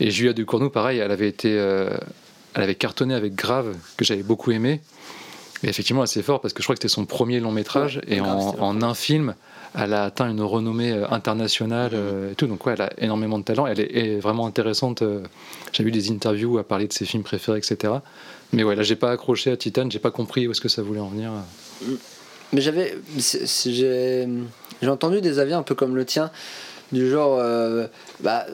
Et Julia Ducournau, pareil, elle avait été, euh, elle avait cartonné avec Grave, que j'avais beaucoup aimé. Et effectivement, assez fort parce que je crois que c'était son premier long métrage, et Grave, en, c'était en un film, elle a atteint une renommée euh, internationale euh, et tout. Donc ouais, elle a énormément de talent. Elle est, vraiment intéressante. euh, J'ai vu des interviews à parler de ses films préférés, etc. Mais ouais, là, j'ai pas accroché à Titan, j'ai pas compris où est-ce que ça voulait en venir. Mais j'avais. j'ai entendu des avis un peu comme le tien du genre, euh, bah,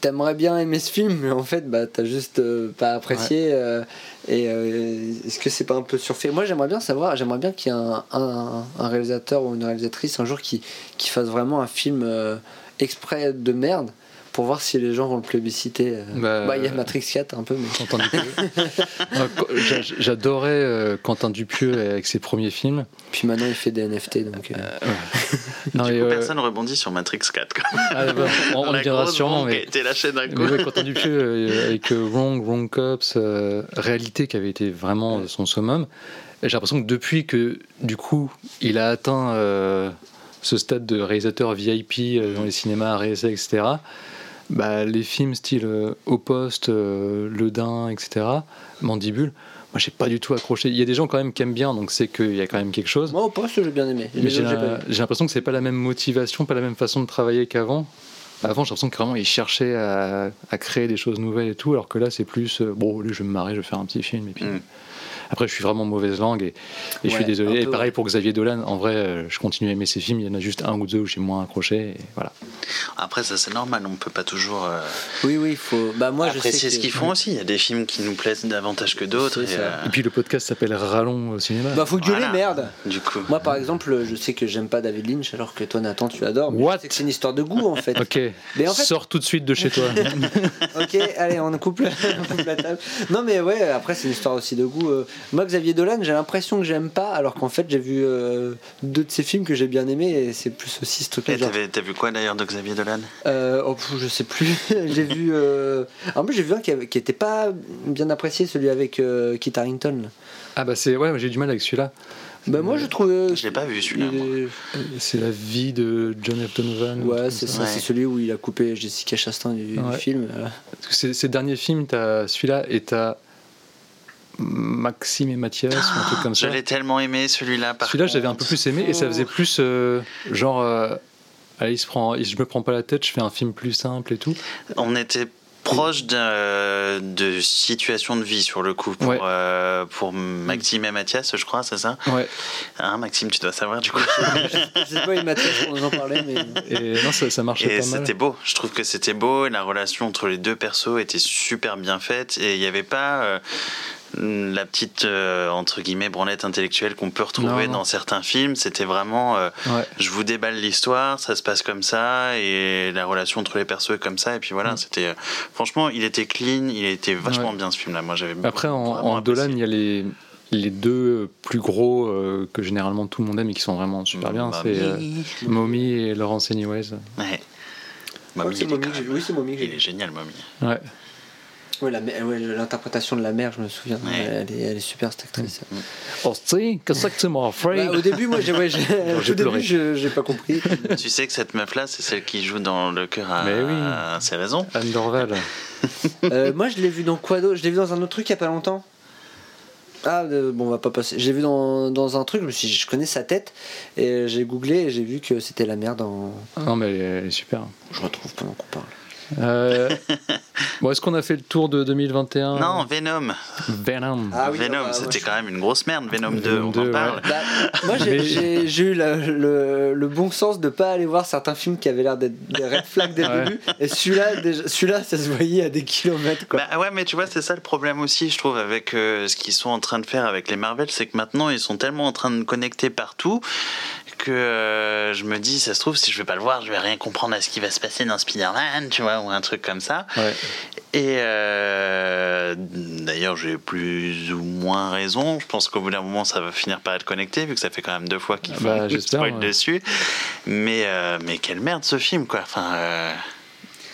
t'aimerais bien aimer ce film, mais en fait, bah, t'as juste euh, pas apprécié. euh, et euh, est-ce que c'est pas un peu surfait? Moi, j'aimerais bien savoir, j'aimerais bien qu'il y ait un, un- un réalisateur ou une réalisatrice un jour qui, qui fasse vraiment un film exprès de merde pour voir si les gens vont le plébisciter. euh. Bah, Bah, il y a Matrix 4 un peu, mais. Quentin Dupieux. J'a- J'adorais euh, Quentin Dupieux avec ses premiers films. Puis maintenant, il fait des NFT, donc. euh, Non, du coup, euh, personne rebondit sur Matrix 4. quoi. ah, bah, on, on La y viendra grosse sûrement, mais d'un coup. Mais ouais, Quentin Dupieux avec Wrong, Wrong Cops, euh, Réalité qui avait été vraiment son summum. J'ai l'impression que depuis que du coup il a atteint euh, ce stade de réalisateur VIP euh, dans les cinémas, RSA, etc. Bah, les films style euh, Au Poste, euh, Le Dain, etc. Mandibule. Moi, j'ai pas du tout accroché. Il y a des gens quand même qui aiment bien, donc c'est qu'il y a quand même quelque chose. Moi, au poste, j'ai bien aimé. Les Mais j'ai l'impression que c'est pas la même motivation, pas la même façon de travailler qu'avant. Avant, j'ai l'impression que vraiment ils cherchaient à, à créer des choses nouvelles et tout, alors que là, c'est plus euh, bon, allez, je vais me marrer, je vais faire un petit film. Et puis Mm. Après, je suis vraiment mauvaise langue et, et je suis désolé. Et pareil pour Xavier Dolan. En vrai, euh, je continue à aimer ses films. Il y en a juste un ou deux où j'ai moins accroché. Et voilà. Après, ça c'est normal, on peut pas toujours euh, Oui, oui, il faut. Bah, moi, je sais. apprécier que- ce qu'ils font aussi. Il y a des films qui nous plaisent davantage que d'autres. Et, euh, Et puis le podcast s'appelle Rallon au cinéma. Bah, faut gueuler, voilà. merde Du coup. Moi, par exemple, je sais que j'aime pas David Lynch, alors que toi, Nathan, tu l'adores. Mais What je sais que c'est une histoire de goût, en fait. ok, Mais en fait- sors tout de suite de chez toi. ok, allez, on coupe, la, on coupe la table. Non, mais ouais, après, c'est une histoire aussi de goût. Moi, Xavier Dolan, j'ai l'impression que j'aime pas, alors qu'en fait, j'ai vu euh, deux de ses films que j'ai bien aimés, et c'est plus aussi ce truc-là. Et T'as vu quoi d'ailleurs de Xavier Dolan? Euh, oh, pff, je sais plus. j'ai vu. Euh... En plus, j'ai vu un qui, avait- qui était pas bien apprécié, celui avec euh, Kit Harington. ah bah c'est ouais, j'ai du mal avec celui-là. Bah, moi, je trouvais. Je l'ai pas vu celui-là. est- C'est la vie de John F. Donovan. Ouais, c'est ça, Ouais. c'est celui où il a coupé Jessica Chastain du, du Ouais. film. Parce que Ces, ces derniers films, t'as celui-là et t'as Maxime et Mathias ou un truc comme Je ça. l'ai tellement aimé celui-là. Celui-là, j'avais un peu plus aimé et ça faisait plus euh, genre. euh, allez, il se prend, il- je me prends pas la tête, je fais un film plus simple et tout. On était proche d'un- de situation de vie sur le coup pour, Ouais. euh, pour Maxime et Mathias, je crois, c'est ça? Ouais. Hein, Maxime, tu dois savoir du coup. Je sais pas, il Mathias, on en parlait, mais. Et non, ça, ça marchait Et pas mal. c'était beau, je trouve que c'était beau, et la relation entre les deux persos était super bien faite, et il n'y avait pas euh, la petite, euh, entre guillemets, branlette intellectuelle qu'on peut retrouver Non. dans certains films, c'était vraiment, euh, Ouais. je vous déballe l'histoire, ça se passe comme ça, et la relation entre les persos est comme ça, et puis voilà, Mm. c'était, euh, franchement, il était clean, il était vachement Ouais. bien ce film-là, moi j'avais Après, en, en. Dolan, il y a les, les deux plus gros euh, que généralement tout le monde aime et qui sont vraiment super bien. Mommy. C'est euh, Mommy et Laurence Anyways. Ouais. C'est Mommy oui, c'est Mommy il est génial, Mommy. Ouais. Ouais, l'interprétation de la mère, je me souviens. Ouais. Elle, est, elle est super, cette actrice. Oh, si, qu'est-ce que tu m'as fait Bah, au début, moi, j'ai, ouais, j'ai- pas compris. tu sais que cette meuf-là, c'est celle qui joue dans Le cœur à, Mais oui. à ses raisons. Anne Dorval. Euh, moi, je l'ai vu dans quoi d'autre? Je l'ai vu dans un autre truc il y a pas longtemps. Ah, euh, bon, on va pas passer. J'ai vu dans, dans un truc, je me suis dit, je connais sa tête, et j'ai googlé et j'ai vu que c'était la mère dans. Non, mais elle est, elle est super. Je retrouve pendant qu'on parle. Euh, bon, est-ce qu'on a fait le tour de 2021 Non, Venom. Venom. Ah oui, Venom, bah, moi, c'était je- quand même une grosse merde. Venom 2, Venom on 2, en ouais. parle. Bah, moi, j'ai, Mais- j'ai- j'ai eu la- le, le bon sens de pas aller voir certains films qui avaient l'air d'être des red flags dès le Ouais. début. Et celui-là, déjà- celui-là, ça se voyait à des kilomètres. Quoi. Bah ouais, mais tu vois, c'est ça le problème aussi, je trouve, avec euh, ce qu'ils sont en train de faire avec les Marvel, c'est que maintenant ils sont tellement en train de connecter partout que euh, je me dis, ça se trouve, si je vais pas le voir, je vais rien comprendre à ce qui va se passer dans Spider-Man, tu vois, ou un truc comme ça. Ouais. Et euh, d'ailleurs, j'ai plus ou moins raison. Je pense qu'au bout d'un moment, ça va finir par être connecté, vu que ça fait quand même deux fois font Bah, une j'espère, spoil ouais. dessus. Mais, euh, mais quelle merde ce film, quoi. Enfin,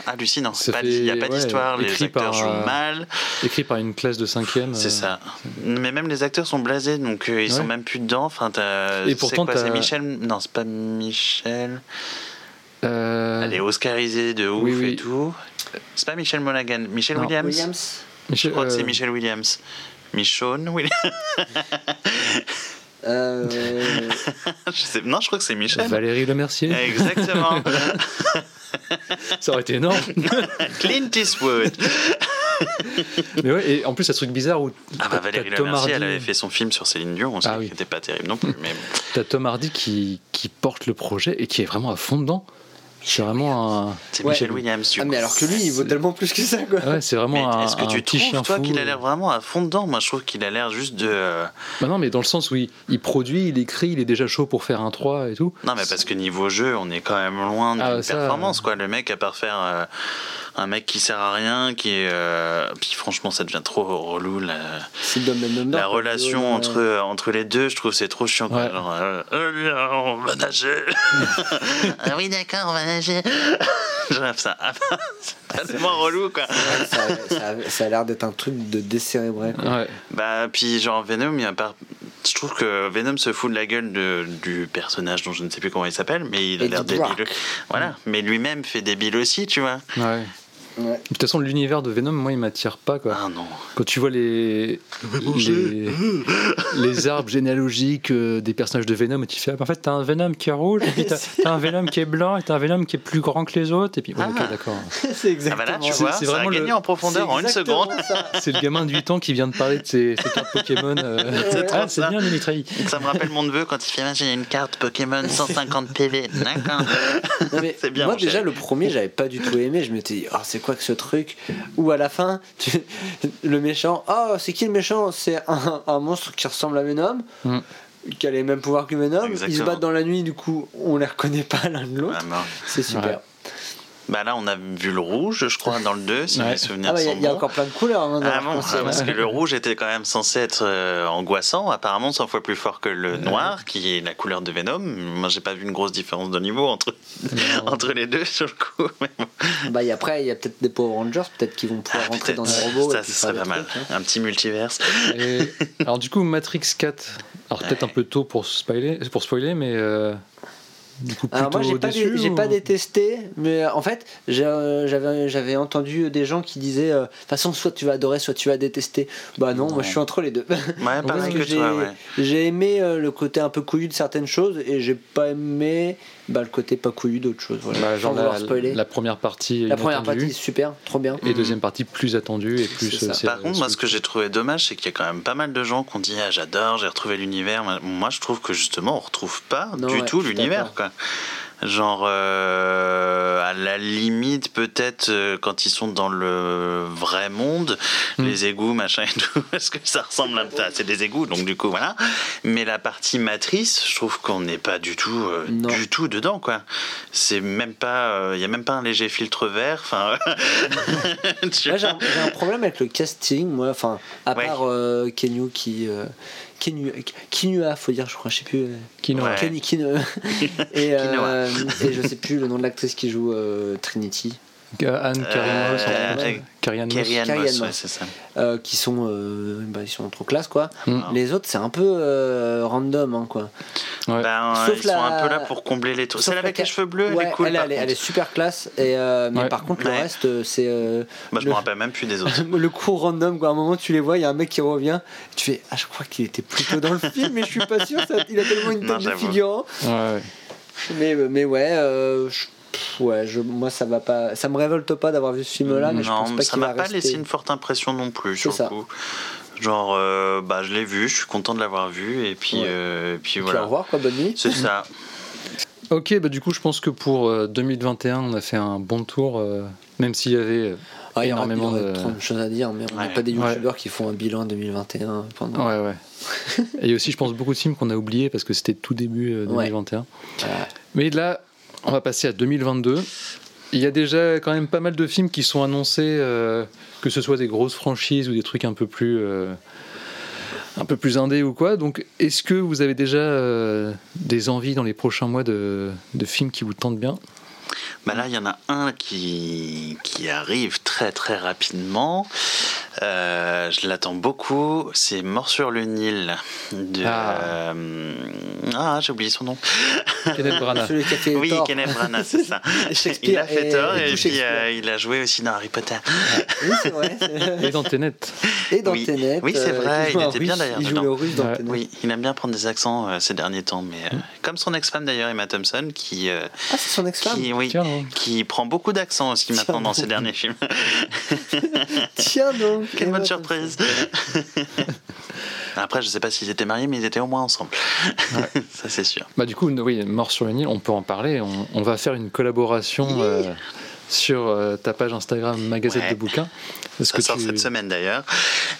hallucinant. Il n'y a pas ouais, d'histoire, les acteurs par, jouent euh, mal. Écrit par une classe de cinquième. C'est euh, ça. Mais même les acteurs sont blasés, donc euh, ils Ouais. sont même plus dedans. Enfin, Et c'est pourtant, quoi, c'est Michel Non, c'est pas Michel. euh, Elle est oscarisée de ouf oui, oui. et tout. C'est pas Michel Monaghan. Michel Non. Williams. Williams Je crois que c'est Michel Williams. Michonne Williams. Euh, je sais... Non, je crois que c'est Michel. Valérie Lemercier. Exactement. Ça aurait été énorme. Clint Eastwood. Mais ouais, et en plus, il y a ce truc bizarre où Ah bah Valérie Lemercier, elle Hardy- avait fait son film sur Céline Dion aussi, Ah oui. qui n'était pas terrible non plus. Mais T'as Tom Hardy qui, qui porte le projet et qui est vraiment à fond dedans. C'est vraiment un. C'est Ouais. Michel Williams. du Ah, coup. mais alors que lui, il vaut tellement plus que ça, quoi. Ouais, c'est vraiment Mais un, Est-ce que un tu petit trouves, toi, qu'il a l'air vraiment à fond dedans? Moi, je trouve qu'il a l'air juste de. euh, Bah non, mais dans le sens où il, il produit, il écrit, il est déjà chaud pour faire un 3 et tout. Non, mais parce que niveau jeu, on est quand même loin d'une Ah, ça, performance, quoi. Le mec, à part faire euh, un mec qui sert à rien, qui est. euh, Puis franchement, ça devient trop relou. La, relation Ouais. entre, entre les deux, je trouve c'est trop chiant. quoi. Ouais. Genre, euh, Euh, on va nager. ah oui, d'accord, on va nager. je rêve ça. c'est tellement relou, quoi. Ça, ça- ça a l'air d'être un truc de décérébré. quoi. Ouais. Bah, puis genre Venom, il y a pas. Je trouve que Venom se fout de la gueule de- du personnage dont je ne sais plus comment il s'appelle, mais il a l'air débile. Voilà, mais lui-même fait débile aussi, tu vois. ouais. Ouais. De toute façon, l'univers de Venom, moi, il m'attire pas. Quoi. Ah non. Quand tu vois les, les, les arbres généalogiques euh, des personnages de Venom, et tu fais, ah, en fait, t'as un Venom qui est rouge, et puis t'as t'as un Venom qui est blanc, et t'as un Venom qui est plus grand que les autres, et puis, ouais, Ah. ok, d'accord. c'est Ah exactement bah là, tu C'est- vois, c'est ça a vraiment gagné le- en profondeur en une seconde. C'est le gamin de 8 ans qui vient de parler de ses, ses cartes Pokémon. euh, C'est ah, c'est ça. bien, Dimitri. Ça me rappelle mon neveu quand il fait Ah, j'ai une carte Pokémon 150 PV. D'accord. C'est bien, Moi déjà le premier j'avais pas du tout aimé, je m'étais dit oh, c'est quoi que ce truc Ou à la fin tu- le méchant oh c'est qui le méchant? C'est un, un monstre qui ressemble à Venom, Mm. qui a les mêmes pouvoirs que Venom, ils se battent dans la nuit du coup on les reconnaît pas l'un de l'autre, Ah, c'est super. Ouais. Bah là, on a vu le rouge, je crois, dans le 2, si Ouais. mes souvenirs Ah bah il y, a- sont il y a bons. encore plein de couleurs. hein, dans Ah bon, ah, parce que le rouge était quand même censé être euh, angoissant, apparemment 100 fois plus fort que le noir, qui est la couleur de Venom. Moi, j'ai pas vu une grosse différence de niveau entre, entre les deux sur le coup. mais bon. Bah, et après il y a peut-être des Power Rangers, peut-être qu'ils vont pouvoir Ah, rentrer dans des robots. ça, faire serait pas mal. trucs, hein. Un petit multiverse. Et- alors, du coup, Matrix 4, alors peut-être un peu tôt pour spoiler, pour spoiler mais euh, du coup, plutôt Alors moi j'ai pas, déçu dé- j'ai ou- pas détesté, mais en fait j'ai, euh, j'avais entendu des gens qui disaient euh, de toute façon soit tu vas adorer soit tu vas détester. Bah non, moi je suis entre les deux. Ouais, pareil que que j'ai, toi, ouais. j'ai aimé euh, le côté un peu couillu de certaines choses et j'ai pas aimé bah, le côté pas couillu d'autres choses. Voilà. Bah, genre la, spoiler. la première partie, La première partie super, trop bien. et deuxième partie plus attendue et plus. Euh, Par contre, moi, ce que j'ai trouvé dommage, c'est qu'il y a quand même pas mal de gens qui ont dit Ah, j'adore, j'ai retrouvé l'univers. Moi, je trouve que justement, on retrouve pas Non, du ouais, tout l'univers. Genre, euh, à la limite, peut-être euh, quand ils sont dans le vrai monde, Hmm. les égouts, machin et tout, parce que ça ressemble un peu à. C'est des égouts, donc du coup, voilà. Mais la partie matrice, je trouve qu'on n'est pas du tout, euh, du tout dedans, quoi. C'est même pas. Il y a même pas un léger filtre vert. Enfin. j'ai, un, problème avec le casting, moi, enfin, à Ouais. part Kenyu qui. Euh, Kinua, faut dire, je crois, je sais plus. euh, Kino. Ouais. Kenny Kino. et, euh, et je sais plus le nom de l'actrice qui joue euh, Trinity, Anne Moss, Euh, euh, Ann Moss. Ouais, ça. euh, qui sont, euh, bah, ils sont trop classe quoi. Mm. Les autres c'est un peu euh, random hein, quoi. Ouais. Ben, Sauf ils sont un peu là pour combler les trous. Celle avec la- les cheveux bleus, Ouais, elle est cool. elle, elle est- elle contre. est super classe et euh, mais par contre Ouais. le reste euh, c'est euh, Moi, je le- me rappelle même plus des autres. le coup random quoi. À un moment tu les vois, il y a un mec qui revient, tu fais ah je crois qu'il était plutôt dans le film mais je suis pas sûr. Ça, il a tellement une Non, tête de figurant. Mais mais ouais. euh, je- pff, Ouais, je, moi ça va pas, ça me révolte pas d'avoir vu ce film-là, mais je non, pense pas ça m'a pas rester. laissé une forte impression non plus, sur le coup. Genre, euh, bah, je l'ai vu, je suis content de l'avoir vu, et puis, Ouais. euh, et puis Puis au voilà. revoir quoi, bonne nuit. C'est ça. Ok, bah du coup, je pense que pour euh, 2021, on a fait un bon tour, euh, même s'il y avait. euh, Ah, il y aura énormément il y de- choses à dire, mais on n'est Ouais. pas des Ouais. youtubeurs qui font un bilan 2021 pendant. Ouais, ouais. Et il y a aussi, je pense, beaucoup de films qu'on a oubliés parce que c'était tout début euh, Ouais. 2021. Voilà. Mais là, on va passer à 2022. Il y a déjà quand même pas mal de films qui sont annoncés, euh, que ce soit des grosses franchises ou des trucs un peu plus, euh, un peu plus indés ou quoi. Donc, est-ce que vous avez déjà euh, des envies dans les prochains mois de, de films qui vous tentent bien? Bah là, il y en a un qui, qui arrive très très rapidement. Euh, je l'attends beaucoup. C'est Mort sur le Nil. De, Ah. euh, ah, j'ai oublié son nom. Kenneth Branagh. Celui qui a fait Oui, Thor. Kenneth Branagh, c'est ça. Shakespeare il a fait tort et puis euh, il a joué aussi dans Harry Potter. Oui, c'est vrai. Et dans Tenet. Et dans Oui. Tenet. Oui, c'est vrai, il était bien d'ailleurs Il joue dedans. le russe dans Ouais. Tenet. Oui, il aime bien prendre des accents euh, ces derniers temps, mais euh, comme son ex-femme d'ailleurs, Emma Thompson, qui, euh, Ah, c'est son ex-femme oui, Tiens. Qui prend beaucoup d'accents aussi Tiens maintenant dans ses derniers films. Tiens donc Quelle bonne surprise Après, je sais pas s'ils étaient mariés, mais ils étaient au moins ensemble. ça, c'est sûr. Bah, du coup, oui, Mort sur le Nil, on peut en parler. On, on va faire une collaboration euh, sur euh, ta page Instagram Magazette Ouais. de bouquins. Est-ce Ça que sort tu- cette semaine d'ailleurs.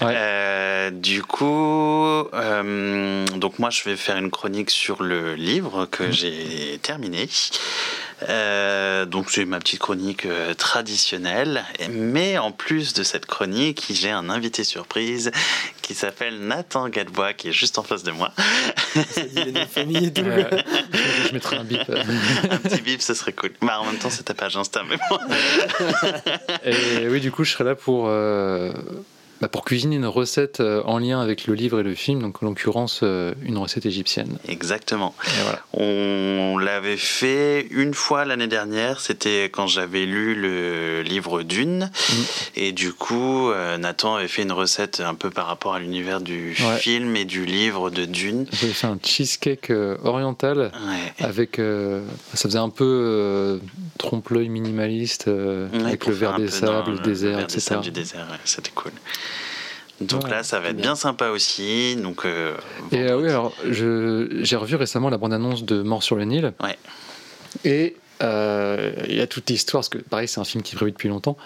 Ouais. Euh, du coup, euh, donc moi je vais faire une chronique sur le livre Mhm. que j'ai terminé. Euh, donc c'est ma petite chronique euh, traditionnelle, mais en plus de cette chronique, j'ai un invité surprise qui s'appelle Nathan Gadebois qui est juste en face de moi. Ça dit les noms de famille et tout. Ouais, je, je mettrai un bip. un petit bip, ce serait cool. Bah, en même temps, c'est ta page Insta, mais bon. Et oui, du coup, je serai là pour, euh, bah, pour cuisiner une recette euh, en lien avec le livre et le film, donc en l'occurrence euh, une recette égyptienne. Exactement. Voilà. On l'avait fait une fois l'année dernière, c'était quand j'avais lu le livre Dune. Mm. Et du coup, euh, Nathan avait fait une recette un peu par rapport à l'univers du Ouais. film et du livre de Dune. J'avais fait un cheesecake oriental Ouais. avec. euh, ça faisait un peu euh, trompe-l'œil minimaliste euh, Ouais, avec le verre des sables, le le désert, verre des etc. sables du désert, c'était cool. Donc Ouais, là, ça va être bien. bien sympa aussi. Donc, euh, Et euh, oui, alors j'ai revu récemment la bande-annonce de Mort sur le Nil. Ouais. Et euh, il y a toute l'histoire, parce que pareil, c'est un film qui est prévu depuis longtemps.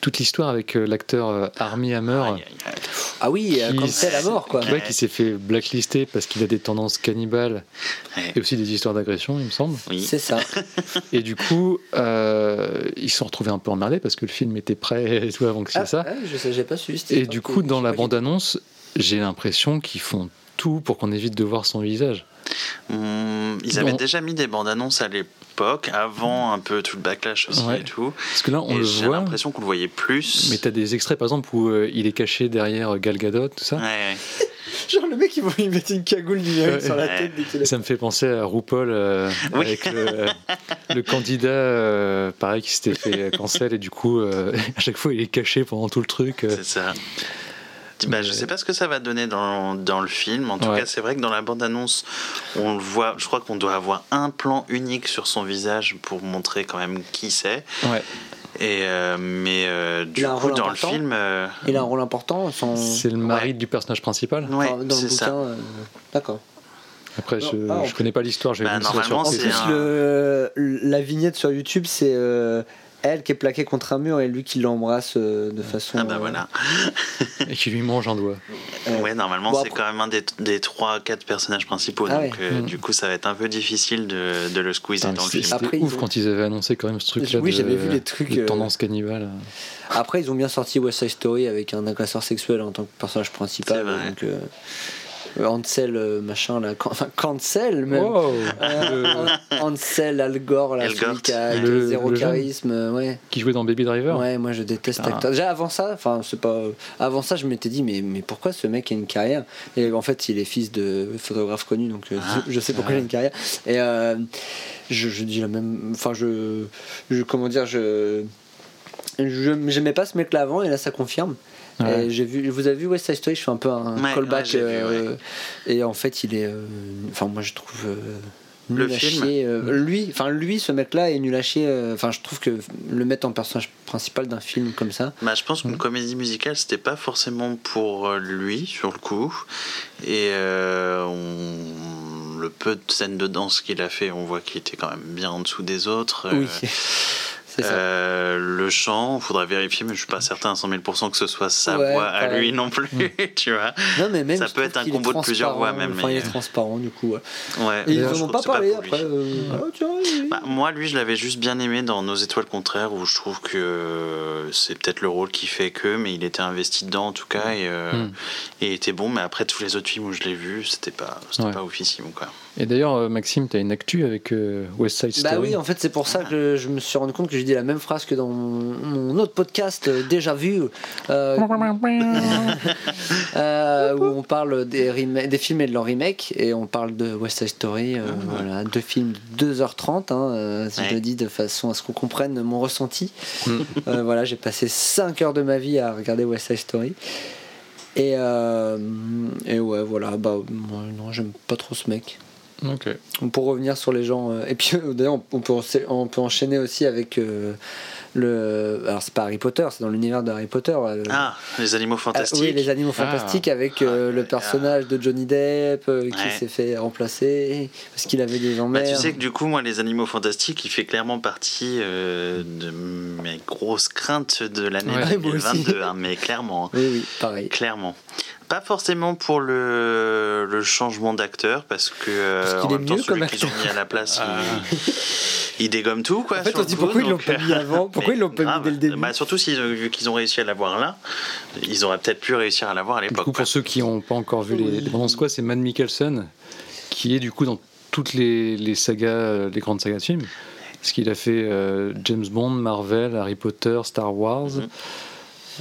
Toute l'histoire avec euh, l'acteur euh, Armie Hammer. Aïe, aïe, aïe. Ah oui, Qui- comme c'est la mort quoi. Ouais, qui s'est fait blacklister parce qu'il a des tendances cannibales Ouais. et aussi des histoires d'agression, il me semble. Oui. C'est ça. Et du coup, euh, ils se sont retrouvés un peu emmerdés parce que le film était prêt et tout avant que c'est Ah, ça. ah, je sais, j'ai pas cette Et du coup, dans la bande-annonce, j'ai l'impression qu'ils font tout pour qu'on évite de voir son visage. Hum, ils avaient Bon. déjà mis des bandes annonces à l'époque, avant un peu tout le backlash aussi Ouais. et tout. Parce que là, on et le j'ai voit. l'impression qu'on le voyait plus. Mais t'as des extraits, par exemple, où euh, il est caché derrière euh, Gal Gadot, tout ça. Ouais, ouais. Genre le mec il va lui mettre une cagoule numérique sur la tête dès ça me fait penser à RuPaul euh, Oui. avec le, euh, le candidat, euh, pareil, qui s'était fait cancel et du coup, euh, à chaque fois, il est caché pendant tout le truc. euh. C'est ça. Bah, je sais pas ce que ça va donner dans, dans le film. En tout Ouais. cas, c'est vrai que dans la bande-annonce, on le voit. Je crois qu'on doit avoir un plan unique sur son visage pour montrer quand même qui c'est. Ouais. Et euh, mais euh, du coup, dans important. le film, euh, Il a un rôle important. Son... C'est le mari Ouais. du personnage principal. ouais, enfin, dans le c'est bouquin. ça. euh, D'accord. Après, je, Ah, je connais pas l'histoire. Bah, normalement, c'est plus, un- le, la vignette sur YouTube, c'est euh, elle qui est plaquée contre un mur et lui qui l'embrasse euh, de façon. Ah bah euh, voilà. et qui lui mange un doigt. Ouais. Ouais, normalement, Bon, c'est après- quand même un des, des 3-4 personnages principaux. Ah donc, ouais. euh, Mm. du coup, ça va être un peu difficile de, de le squeezer dans le film. c'était Après, ouf ils ont- quand ils avaient annoncé quand même ce truc-là. Oui, de- j'avais vu les trucs, de euh, tendance cannibale. Après, ils ont bien sorti West Side Story avec un agresseur sexuel en tant que personnage principal. C'est vrai. Donc, euh, Ansel, euh, machin, là. can- Enfin, Cancel, même. Wow Euh, An- Ansel, Al Gore, là, celui qui a Le- zéro charisme, euh, ouais. Qui jouait dans Baby Driver Ouais, moi je déteste l'acteur. Déjà avant ça, enfin c'est pas. Avant ça, je m'étais dit mais mais pourquoi ce mec a une carrière? Et en fait, il est fils de photographe connu, donc euh, Ah. je, je sais pourquoi il a une carrière. Et euh, je, je dis la même. Enfin, je, je comment dire, je je j'aimais pas ce mec-là avant et là ça confirme. Ouais. Et j'ai vu, vous avez vu West Side Story, je fais un peu un Ouais, callback. ouais, j'ai vu, euh, Et en fait, il est. euh, Enfin, moi je trouve. euh, Le nul à film chier, euh, lui, enfin lui, ce mec-là est nul à chier. euh, Enfin, je trouve que le mettre en personnage principal d'un film comme ça, Bah, je pense qu'une Mm. comédie musicale, c'était pas forcément pour lui, sur le coup. Et euh, on- le peu de scènes de danse qu'il a fait, on voit qu'il était quand même bien en dessous des autres. Oui. euh, le chant, faudra vérifier, mais je suis pas certain à 100 000% que ce soit sa Ouais, voix à pareil. lui non plus, tu vois. Non, mais même ça peut être un combo de plusieurs voix, même, Enfin, mais- il est transparent du coup. ouais. Et ils je en ont pas parlé pour lui. après. euh, ah, tiens, oui. Bah, moi, lui, je l'avais juste bien aimé dans Nos étoiles contraires, où je trouve que euh, c'est peut-être le rôle qui fait que, mais il était investi dedans en tout cas, et, euh, Mm. et il était bon. Mais après, tous les autres films où je l'ai vu, c'était pas, c'était Ouais. pas oufissime. Quoi. Et d'ailleurs, euh, Maxime, t'as une actu avec euh, West Side Story. Bah oui, en fait, c'est pour ça que je me suis rendu compte que j'ai dit la même phrase que dans mon, autre podcast euh, déjà vu, euh, euh, où on parle des, films et de leur remake, et on parle de West Side Story, euh, voilà, deux films de 2h30, hein, euh, si je le dis de façon à ce qu'on comprenne mon ressenti. Mm. Euh, voilà, j'ai passé 5 heures de ma vie à regarder West Side Story. Et, euh, et ouais, voilà, bah, moi, non, j'aime pas trop ce mec. Ok. Pour revenir sur les gens, euh, et puis euh, d'ailleurs on, on peut, on peut enchaîner aussi avec euh, le alors c'est pas Harry Potter, c'est dans l'univers de Harry Potter. euh, Ah, les animaux ah, fantastiques. oui, les animaux Ah. fantastiques avec euh, Ah, le personnage de Johnny Depp euh, qui Ouais. s'est fait remplacer parce qu'il avait des Bah, emmers. tu sais que du coup, moi, les animaux fantastiques, il fait clairement partie euh, de mes grosses craintes de l'année Ouais, moi aussi. 2022, hein, mais clairement. hein. Oui, oui, pareil. Clairement. Pas forcément pour le, le changement d'acteur, parce que euh, Parce en qu'il est même temps, mieux celui comme qu'ils ont mis à la place, il, il dégomme tout. Quoi, En fait, on le se dit coup, pourquoi ils l'ont pas mis euh, avant Pourquoi mais ils l'ont pas mis dès le début bah, Surtout s'ils ont vu qu'ils ont réussi à l'avoir là, ils auraient peut-être pu réussir à l'avoir à Du l'époque. coup, quoi. pour ceux qui n'ont pas encore vu les, les bandes quoi, c'est Matt Mikkelsen qui est du coup dans toutes les, les sagas, euh, les grandes sagas de films. Parce qu'il a fait euh, James Bond, Marvel, Harry Potter, Star Wars. Mhm.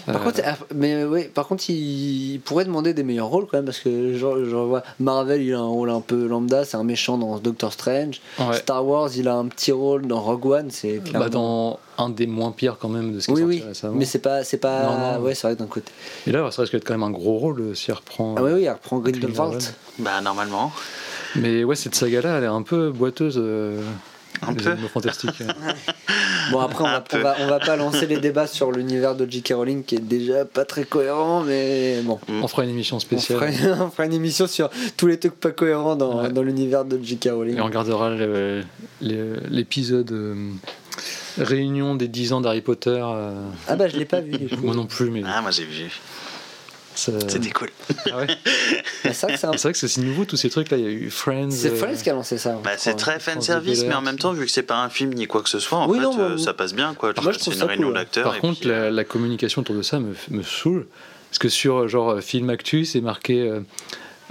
Par Euh, contre, ah, mais oui, par contre, il, il pourrait demander des meilleurs rôles quand même parce que je, je vois Marvel, il a un rôle un peu lambda, c'est un méchant dans Doctor Strange. ouais. Star Wars, il a un petit rôle dans Rogue One, c'est clairement. Bah, dans un des moins pires quand même de ce qui est oui, sorti oui, récemment. mais c'est pas, c'est pas, Non, non. ouais, c'est vrai d'un côté. Et là, ça risque d'être quand même un gros rôle euh, s'il reprend. Ah oui, oui, elle reprend Green Grindelwald. Lantern. Bah, normalement. Mais ouais, cette saga-là, elle est un peu boiteuse. euh, Un les peu. animaux fantastiques. Bon, après, on va, on, va, on va pas lancer les débats sur l'univers de J.K. Rowling qui est déjà pas très cohérent, mais bon. On fera une émission On spéciale. fera, on fera une émission sur tous les trucs pas cohérents dans, Ouais. dans l'univers de J.K. Rowling. Et on regardera l'épisode euh, réunion des 10 ans d'Harry Potter. euh, Ah bah, je l'ai pas vu moi non plus, mais Ah, moi j'ai vu. C'était cool. Ah ouais. C'est vrai que c'est un- nouveau tous ces trucs là. Il y a eu Friends. C'est euh, Friends qui a lancé ça. Bah, je c'est crois. très fan service, mais en même temps, vu que c'est pas un film ni quoi que ce soit, en Oui, fait, non, euh, ça passe bien. quoi. moi, je C'est trouve une ça réunion cool. d'acteurs. Par et contre, puis, la, euh, la communication autour de ça me, me saoule. Parce que sur genre film Actu, c'est marqué euh,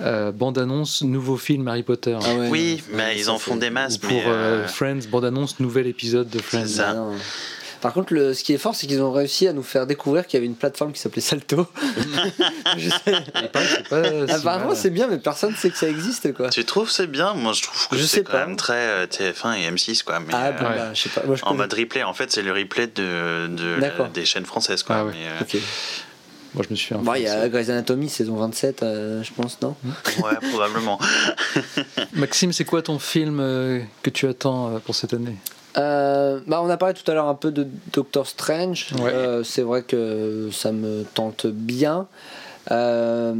euh, bande-annonce, nouveau film Harry Potter. Ah ouais, Oui, mais ils en font des masses. pour mais, euh, euh, Friends, bande-annonce, nouvel épisode de Friends. ça. Par contre, le, ce qui est fort, c'est qu'ils ont réussi à nous faire découvrir qu'il y avait une plateforme qui s'appelait Salto. Je sais- pas si Apparemment, mal. c'est bien, mais personne ne sait que ça existe, quoi. Tu trouves c'est bien? Moi, je trouve que Je c'est sais quand pas. même très euh, TF1 et M6, quoi. Mais, Ah bon, euh, ouais. bah, je sais pas. Moi, je en connais- mode replay, en fait, c'est le replay de, des chaînes françaises, quoi. Ah ouais. Mais, euh, Ok. Moi, je me suis. Bon, il y a. Grey's Anatomy, saison 27, euh, je pense, non? Ouais, probablement. Maxime, c'est quoi ton film euh, que tu attends euh, pour cette année? Euh, bah, on a parlé tout à l'heure un peu de Doctor Strange. Ouais. Euh, c'est vrai que ça me tente bien. Euh,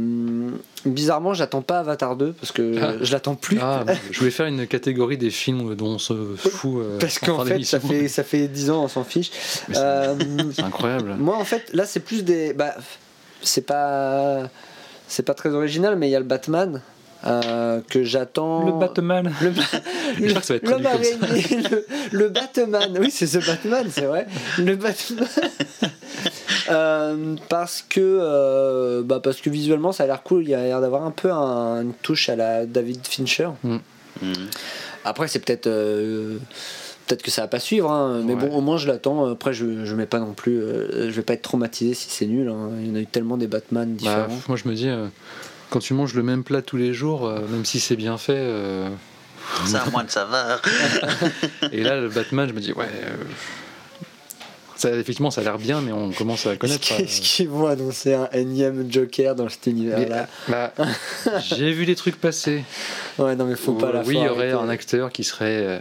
bizarrement, j'attends pas Avatar 2 parce que Ah. je l'attends plus. Ah, je voulais faire une catégorie des films dont on se fout. euh, Parce en qu'en fait, ça fait, ça fait 10 ans, on s'en fiche. C'est incroyable. moi, en fait, là, c'est plus des. Bah, c'est pas. C'est pas très original, mais il y a le Batman euh, que j'attends. Batman. Le, Je crois que ça va être l'homme traduit comme ça. araignée, le, le Batman. Oui, c'est ce Batman, c'est vrai. Le Batman. Euh, parce que euh, bah parce que visuellement ça a l'air cool il y a l'air d'avoir un peu un- une touche à la David Fincher Mhm. après c'est peut-être euh, peut-être que ça va pas suivre hein, mais Ouais. bon au moins je l'attends après je je mets pas non plus euh, je vais pas être traumatisé si c'est nul hein. il y en a eu tellement des Batman Bah, différents moi, je me dis, euh, quand tu manges le même plat tous les jours, euh, même si c'est bien fait, euh, C'est à moi de savoir. et là, le Batman, je me dis, ouais. euh, ça, effectivement, ça a l'air bien, mais on commence à connaître. euh, Est-ce qu'ils vont annoncer un énième Joker dans cet univers Mais, là bah, J'ai vu des trucs passer. ouais non mais faut où, pas la oui, il y aurait un acteur qui serait, euh,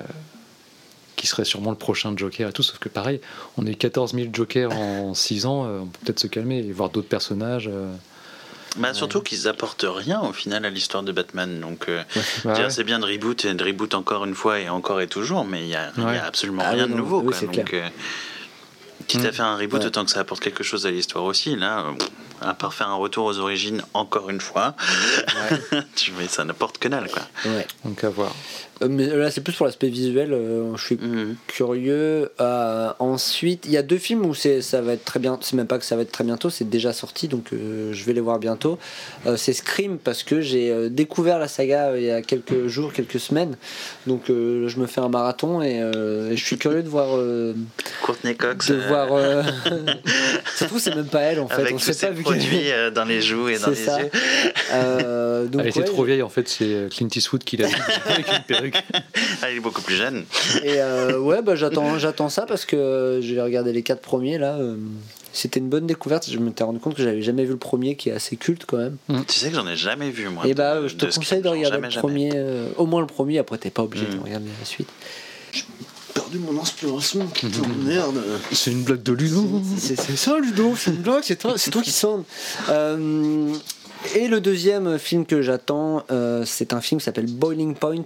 qui serait sûrement le prochain Joker et tout, sauf que pareil, on est 14 000 Jokers en 6 ans, euh, on peut peut-être se calmer et voir d'autres personnages. euh, Bah, surtout qu'ils apportent rien au final à l'histoire de Batman. Donc, euh, ouais. c'est bien de reboot et de reboot encore une fois et encore et toujours, mais il y a, absolument Ah rien oui, de nouveau. oui, quoi. c'est Donc, euh, quitte Mm. à faire un reboot, Ouais. autant que ça apporte quelque chose à l'histoire aussi. Là, euh, à part faire un retour aux origines encore une fois, tu mais ça n'apporte que dalle. Quoi. ouais Donc à voir. Euh, mais là c'est plus pour l'aspect visuel euh, je suis Mhm. curieux. Euh, ensuite, il y a deux films où c'est ça va être très bien. C'est même pas que ça va être très bientôt, c'est déjà sorti, donc euh, je vais les voir bientôt. Euh, c'est Scream parce que j'ai euh, découvert la saga euh, il y a quelques jours, quelques semaines. Donc euh, je me fais un marathon et, euh, et je suis curieux de voir. euh, Courtney Cox, de euh, voir. euh, ça se trouve c'est même pas elle en fait. avec on tous sait ces pas vu qu'elle- produits dans les joues et dans C'est les ça. yeux. Euh, donc Elle était ouais, trop vieille en fait, c'est Clint Eastwood qui l'a avec une perruque. Ah, il est beaucoup plus jeune. Et euh, ouais, bah, j'attends, j'attends ça parce que j'ai regardé les quatre premiers là. euh, c'était une bonne découverte. Je me suis rendu compte que j'avais jamais vu le premier qui est assez culte quand même. Tu sais que j'en ai jamais vu, moi. et de- bah, je te de conseille de regarder jamais, le premier, euh, au moins le premier. Après, t'es pas obligé de Mm. regarder la suite. Perdu perdu mon inspiration, putain, merde. C'est une blague de Ludo. C'est ça, Ludo, c'est une blague, c'est toi, c'est toi qui sonne. Euh, et le deuxième film que j'attends, euh, c'est un film qui s'appelle Boiling Point,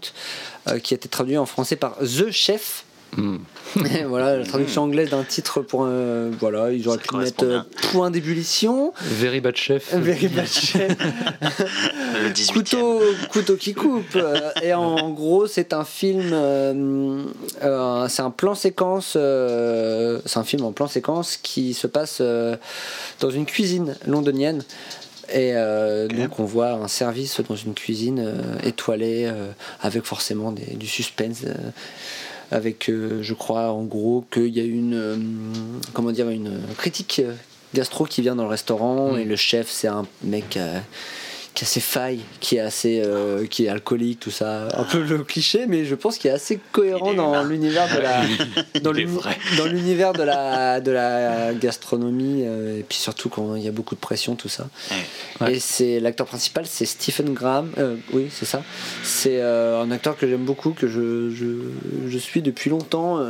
euh, qui a été traduit en français par The Chef. Hmm. Voilà, la traduction anglaise d'un titre pour un. Voilà, ils auraient pu mettre euh, Point d'ébullition. Very bad chef. Very bad chef. Le 18 couteau, couteau qui coupe. Et en gros, c'est un film. euh, euh, c'est un plan séquence. euh, c'est un film en plan séquence qui se passe euh, dans une cuisine londonienne. Et euh, donc on voit un service dans une cuisine euh, étoilée euh, avec forcément des- du suspense. avec, je crois, en gros, qu'il y a une, comment dire, une critique gastro qui vient dans le restaurant et le chef, c'est un mec qui a ses failles, qui est assez, euh, qui est alcoolique, tout ça, un peu le cliché, mais je pense qu'il est assez cohérent est dans l'univers de la, dans l'univers de la, de la gastronomie euh, et puis surtout quand il y a beaucoup de pression, tout ça. Ouais. Et c'est l'acteur principal, c'est Stephen Graham. euh, oui, c'est ça. C'est euh, un acteur que j'aime beaucoup, que je, je, je suis depuis longtemps.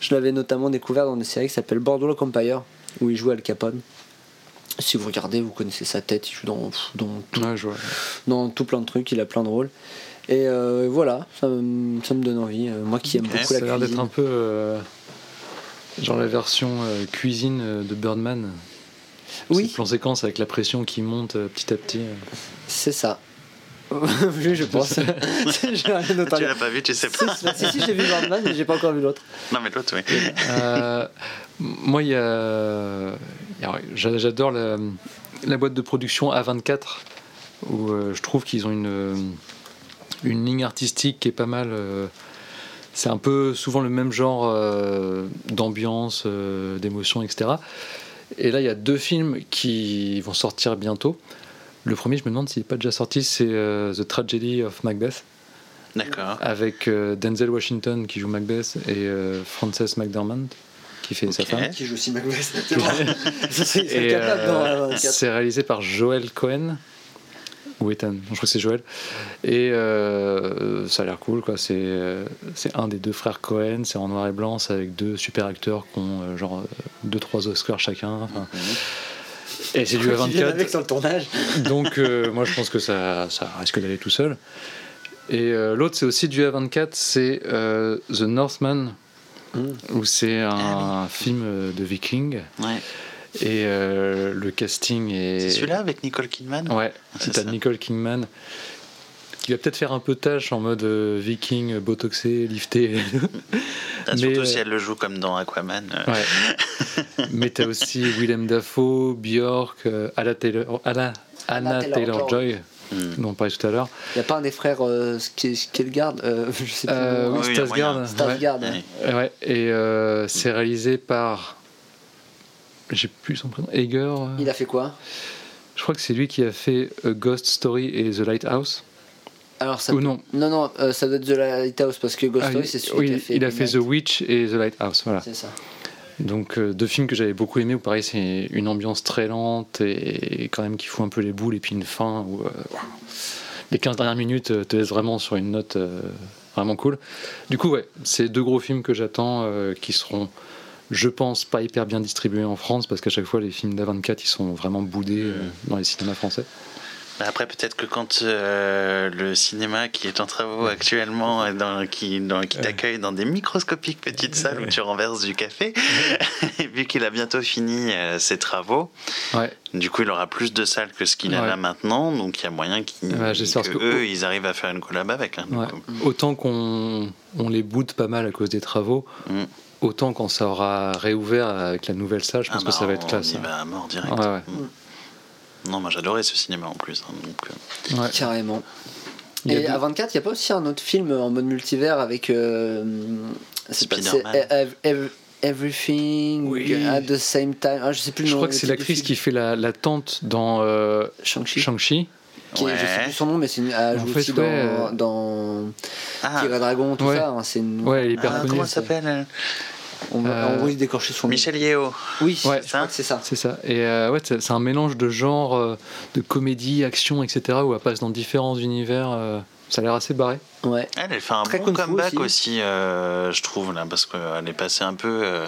je l'avais notamment découvert dans une série qui s'appelle Boardwalk Empire, où il joue Al Capone. Si vous regardez, vous connaissez sa tête. Il joue dans, dans, tout, Ouais, je vois. dans tout plein de trucs. Il a plein de rôles. Et euh, voilà, ça, me- ça me donne envie. Euh, Moi qui aime Ok. beaucoup Ça la a l'air d'être cuisine. un peu genre genre la version euh, cuisine euh, de Birdman. Oui. C'est plan séquence avec la pression qui monte euh, petit à petit. euh. C'est ça. oui, je pense. Tu l'as pas vu, tu sais pas. si, si, j'ai vu Birdman, mais j'ai pas encore vu l'autre. Non, mais l'autre, oui. Euh, moi, il y a. j'a- J'adore la, la boîte de production A24, où euh, je trouve qu'ils ont une, euh, une ligne artistique qui est pas mal. euh, c'est un peu souvent le même genre euh, d'ambiance, euh, d'émotion, etc. Et là, il y a deux films qui vont sortir bientôt. Le premier, je me demande s'il n'est pas déjà sorti, c'est euh, The Tragedy of Macbeth D'accord. avec euh, Denzel Washington qui joue Macbeth et euh, Frances McDormand qui fait sa Ok. femme. Qui joue aussi Macbeth. C'est Et capable dans euh, la 24. c'est réalisé par Joel Cohen ou Ethan, je crois que c'est Joel. Et euh, ça a l'air cool, quoi. C'est euh, c'est un des deux frères Cohen, c'est en noir et blanc, c'est avec deux super acteurs qui ont euh, genre 2-3 Oscars chacun. enfin. Et c'est du Qui viennent avec A24. sur le tournage. Donc euh, moi je pense que ça, ça risque d'aller tout seul. Et euh, l'autre c'est aussi du A24, c'est euh, The Northman, où c'est un film euh, de viking. Ouais. Et le casting est... C'est celui-là avec Nicole Kidman? Ouais, C'est t'as ça. Nicole Kingman qui va peut-être faire un peu tâche en mode euh, viking, botoxé, lifté. Mais, Surtout si euh, elle le joue comme dans Aquaman. euh, ouais. Mais t'as aussi Willem Dafoe, Björk, euh, Anna Taylor, Anna, Anna Anna Taylor Joy, hmm. dont on parlait tout à l'heure. Il n'y a pas un des frères euh, Skelgard euh, Je sais plus. Euh, le nom. oui, ouais. ouais. Ouais, et euh, c'est réalisé par. J'ai plus son prénom. Eger. euh, Il a fait quoi? Je crois que c'est lui qui a fait A Ghost Story et The Lighthouse. Alors ça. Ou non Non, non, euh, ça doit être The Lighthouse parce que Ghost Ah, Story, c'est celui oui, qui a fait. il a fait. The Witch et The Lighthouse. Voilà. C'est ça. Donc euh, deux films que j'avais beaucoup aimé où pareil c'est une ambiance très lente et quand même qui fout un peu les boules et puis une fin où euh, les 15 dernières minutes te laissent vraiment sur une note vraiment cool. Du coup ouais, c'est deux gros films que j'attends qui seront je pense pas hyper bien distribués en France parce qu'à chaque fois les films d'A24 ils sont vraiment boudés dans les cinémas français. Mais Après, peut-être que quand euh, le cinéma qui est en travaux actuellement, et dans, qui, t'accueille dans des microscopiques petites salles où tu renverses du café, et vu qu'il a bientôt fini euh, ses travaux, Ouais. du coup, il aura plus de salles que ce qu'il a Ouais. là maintenant, donc il y a moyen qu'ils, Ouais, que que- eux, ils arrivent à faire une collab avec. hein, coup. Autant qu'on on les boude pas mal à cause des travaux, Mm. autant quand ça aura réouvert avec la nouvelle salle, je pense Ah que bah, ça va être on classe. y hein. va à mort direct. Mm. Non, moi j'adorais ce cinéma en plus. hein, donc, euh, Ouais. Carrément. Et deux- à 24, il n'y a pas aussi un autre film en mode multivers avec. euh, c'est pas- c'est Spider-Man. Ev- Ev- Everything Oui. at the same time. Ah, je sais plus le Je nom. crois que c'est l'actrice qui fait la, la tante dans euh, Shang-Chi. Shang-Chi. Qui est- Je sais Ouais. plus son nom, mais c'est une. Elle En fait, aussi ouais, euh, dans, dans Ah, Kira Dragon, tout Ouais. ça. hein, c'est une. Ouais, elle est hyper ah, connue. comment elle s'appelle elle? On, Euh, on risque d'écorcher son. Michel Yeo. Oui, Ouais. je crois que c'est ça. C'est ça. Et euh, ouais, c'est un mélange de genres, euh, de comédie, action, etc. où elle passe dans différents univers. euh, ça a l'air assez barré. Ouais. Elle, elle fait un Très bon comeback aussi. aussi, euh, je trouve, là, parce qu'elle est passée un peu euh,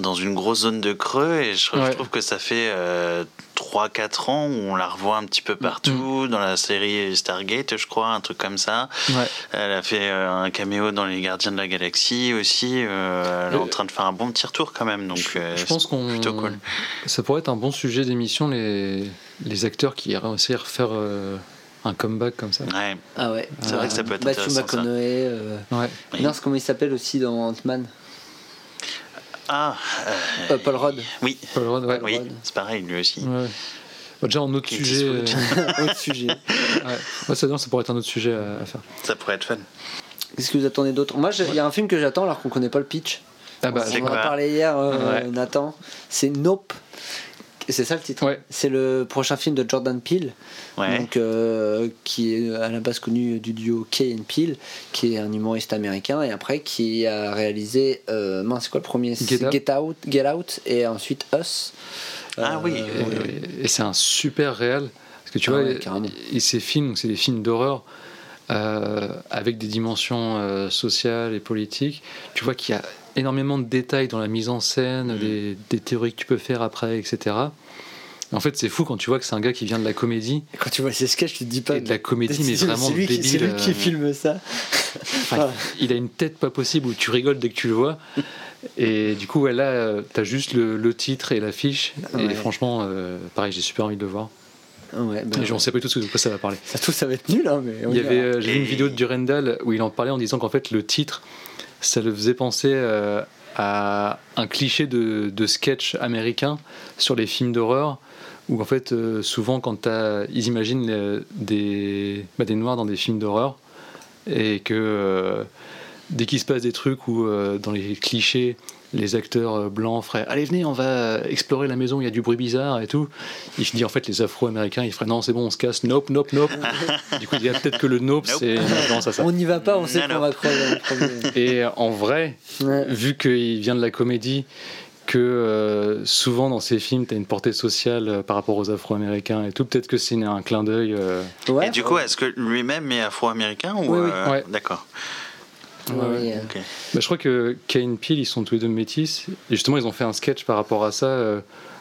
dans une grosse zone de creux, et je, trouve que ça fait euh, 3-4 ans où on la revoit un petit peu partout, dans la série Stargate, je crois, un truc comme ça. Ouais. Elle a fait euh, un caméo dans Les Gardiens de la Galaxie aussi. euh, elle est Euh, en train de faire un bon petit retour quand même, donc euh, Je pense qu'on. plutôt cool. Ça pourrait être un bon sujet d'émission, les, les acteurs qui réussissent à refaire euh, un comeback comme ça. Ouais, Ah ouais. c'est vrai que ça peut être Matthew intéressant. ça. McConaughey. euh, Ouais. Oui. Non, c'est comment il s'appelle aussi dans Ant-Man? Ah, euh, Euh, Paul Rudd. oui, Paul Rudd, ouais. oui, c'est pareil, lui aussi. Ouais. Bah, déjà, en autre Clint sujet. euh. Autre sujet. ouais. Ouais, ça, non, ça pourrait être un autre sujet à, à faire. Ça pourrait être fun. Qu'est-ce que vous attendez d'autre? Moi, il y a un film que j'attends alors qu'on connaît pas le pitch. Ah bah, On en a parlé hier, euh, Ouais. Nathan. C'est Nope. C'est ça le titre Ouais. C'est le prochain film de Jordan Peele, Ouais. donc, euh, qui est à la base connu du duo Kay and Peele, qui est un humoriste américain, et après qui a réalisé. Euh, mince, c'est quoi le premier? Get C'est Out. Get Out, Get Out, et ensuite Us. Ah oui, Euh, Et, et c'est un super réel. Parce que tu Ah vois, ouais, et- et ces films, c'est des films d'horreur euh, avec des dimensions euh, sociales et politiques. Tu vois qu'il y a énormément de détails dans la mise en scène, Mm. des, des théories que tu peux faire après, etc. En fait, c'est fou quand tu vois que c'est un gars qui vient de la comédie. Quand tu vois ces sketchs, tu te dis pas. Et de la comédie, mais vraiment lui, débile, C'est lui qui euh, filme ça. Enfin, il a une tête pas possible où tu rigoles dès que tu le vois. Et du coup, ouais, là, euh, t'as juste le, le titre et l'affiche. Ouais. Et franchement, euh, pareil, j'ai super envie de le voir. Ouais, ben, Et on sait pas du tout de quoi ça va parler. ça, tout ça va être nul, hein, mais. Il y avait, j'ai vu une vidéo de Durendal où il en parlait en disant qu'en fait le titre, ça le faisait penser euh, à un cliché de, sketch américain sur les films d'horreur où en fait euh, souvent quand ils imaginent des, bah, des noirs dans des films d'horreur et que euh, dès qu'il se passe des trucs où dans les clichés les acteurs euh, blancs feraient allez venez on va explorer la maison il y a du bruit bizarre et tout il dit en fait les afro-américains ils feraient non c'est bon on se casse nope nope nope du coup il y a peut-être que le nope Nope. c'est une référence à ça On n'y va pas, on sait qu'on va premier. et en vrai Ouais. vu qu'il vient de la comédie que euh, souvent dans ces films tu as une portée sociale euh, par rapport aux afro-américains et tout peut-être que c'est un clin d'œil euh, Ouais, Et du coup, est-ce que lui-même est afro-américain ou Oui, oui. euh, Ouais. D'accord. Ouais, ouais, euh, Ok. Bah, je crois que Kane Peel, ils sont tous les deux métis. Et justement, ils ont fait un sketch par rapport à ça euh,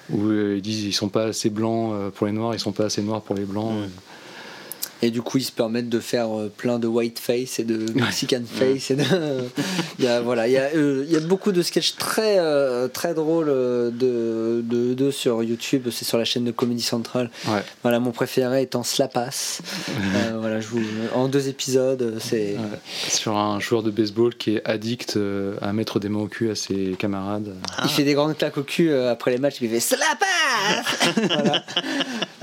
où euh, ils disent ils sont pas assez blancs pour les noirs, ils sont pas assez noirs pour les blancs. Et du coup, ils se permettent de faire euh, plein de white face et de Mexican face. Et de, il y a, voilà, il y a, euh, il y a beaucoup de sketchs très, euh, très drôles de, de, de sur YouTube. C'est sur la chaîne de Comedy Central. Ouais. Voilà, mon préféré étant Slapass. Euh, voilà, je vous, en deux épisodes, c'est. Ouais. Sur un joueur de baseball qui est addict à mettre des mains au cul à ses camarades. Il fait des grandes claques au cul après les matchs, il fait Slapass voilà.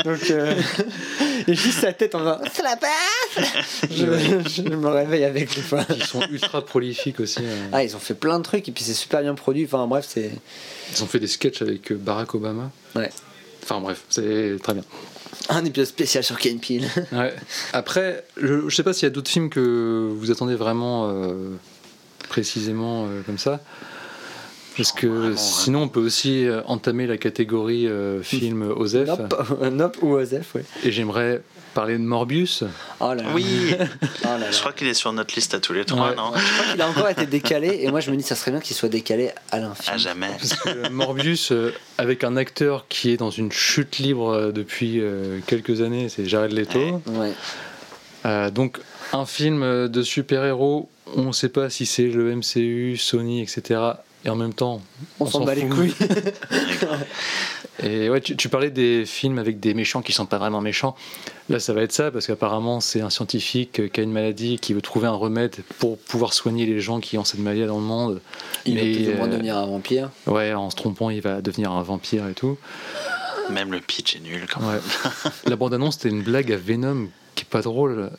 Donc, euh, et juste sa tête en faisant Slapass je, je me réveille avec les fois. Ils sont ultra prolifiques aussi. euh. Ah, ils ont fait plein de trucs et puis c'est super bien produit. Enfin, bref, c'est. Ils ont fait des sketchs avec euh, Barack Obama. Ouais. Enfin bref, c'est très bien. Un épisode spécial sur Ken Peel. Ouais. Après, je, je sais pas s'il y a d'autres films que vous attendez vraiment euh, précisément euh, comme ça. Parce que Vraiment, sinon, on peut aussi euh, entamer la catégorie euh, film OSEF. Nope, Nope ou Osef, ouais. Et j'aimerais parler de Morbius. Oh là là. Oui, Oh là là. je crois qu'il est sur notre liste à tous les trois, Ouais. non Je crois qu'il a encore été décalé et moi je me dis ça serait bien qu'il soit décalé à l'infini. À jamais. Parce que Morbius, euh, avec un acteur qui est dans une chute libre euh, depuis euh, quelques années, c'est Jared Leto. Ouais. Ouais. Euh, donc, un film euh, de super-héros, on ne sait pas si c'est le MCU, Sony, etc. Et en même temps, On, s'en bat les couilles. Et ouais, tu, tu parlais des films avec des méchants qui sont pas vraiment méchants. Là, ça va être ça parce qu'apparemment, c'est un scientifique qui a une maladie et qui veut trouver un remède pour pouvoir soigner les gens qui ont cette maladie dans le monde. Il va plus ou moins euh, devenir un vampire. Ouais, en se trompant, il va devenir un vampire et tout. Même le pitch est nul quand même. Ouais. La bande-annonce, c'était une blague à Venom qui est pas drôle.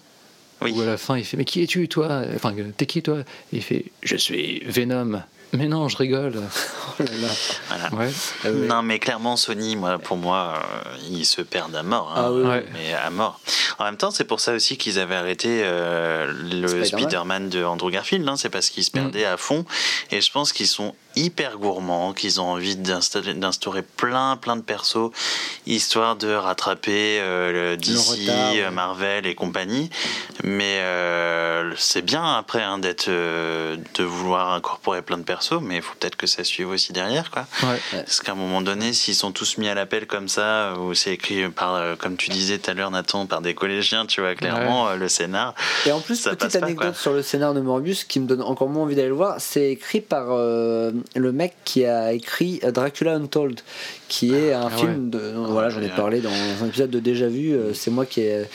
Oui. Où à la fin, il fait Mais qui es-tu, toi? Enfin, t'es qui, toi? Et il fait Je suis Venom. Mais non, je rigole. Oh là là. Voilà. Ouais. Ah ouais. Non, mais clairement, Sony, moi, pour moi, euh, ils se perdent à mort. hein. Ah oui, Ouais. Mais à mort. En même temps, c'est pour ça aussi qu'ils avaient arrêté euh, le Spider-Man. Spider-Man de Andrew Garfield. hein. C'est parce qu'ils se perdaient à fond. Et je pense qu'ils sont hyper gourmands, qu'ils ont envie d'instaurer plein, plein de persos, histoire de rattraper euh, le DC, retard, ouais. euh, Marvel et compagnie. Mais euh, c'est bien après hein, d'être, euh, de vouloir incorporer plein de persos, mais il faut peut-être que ça suive aussi derrière, quoi. Ouais. Parce qu'à un moment donné, s'ils sont tous mis à l'appel comme ça, ou c'est écrit par, comme tu disais tout à l'heure, Nathan, par des collégiens, tu vois, clairement, le scénar. Et en plus, Ça petite pas, anecdote quoi. sur le scénar de Morbius qui me donne encore moins envie d'aller le voir, c'est écrit par le mec qui a écrit Dracula Untold, qui est un Ah film de. voilà, j'en ai parlé dans un épisode de Déjà Vu, euh, c'est moi qui ai.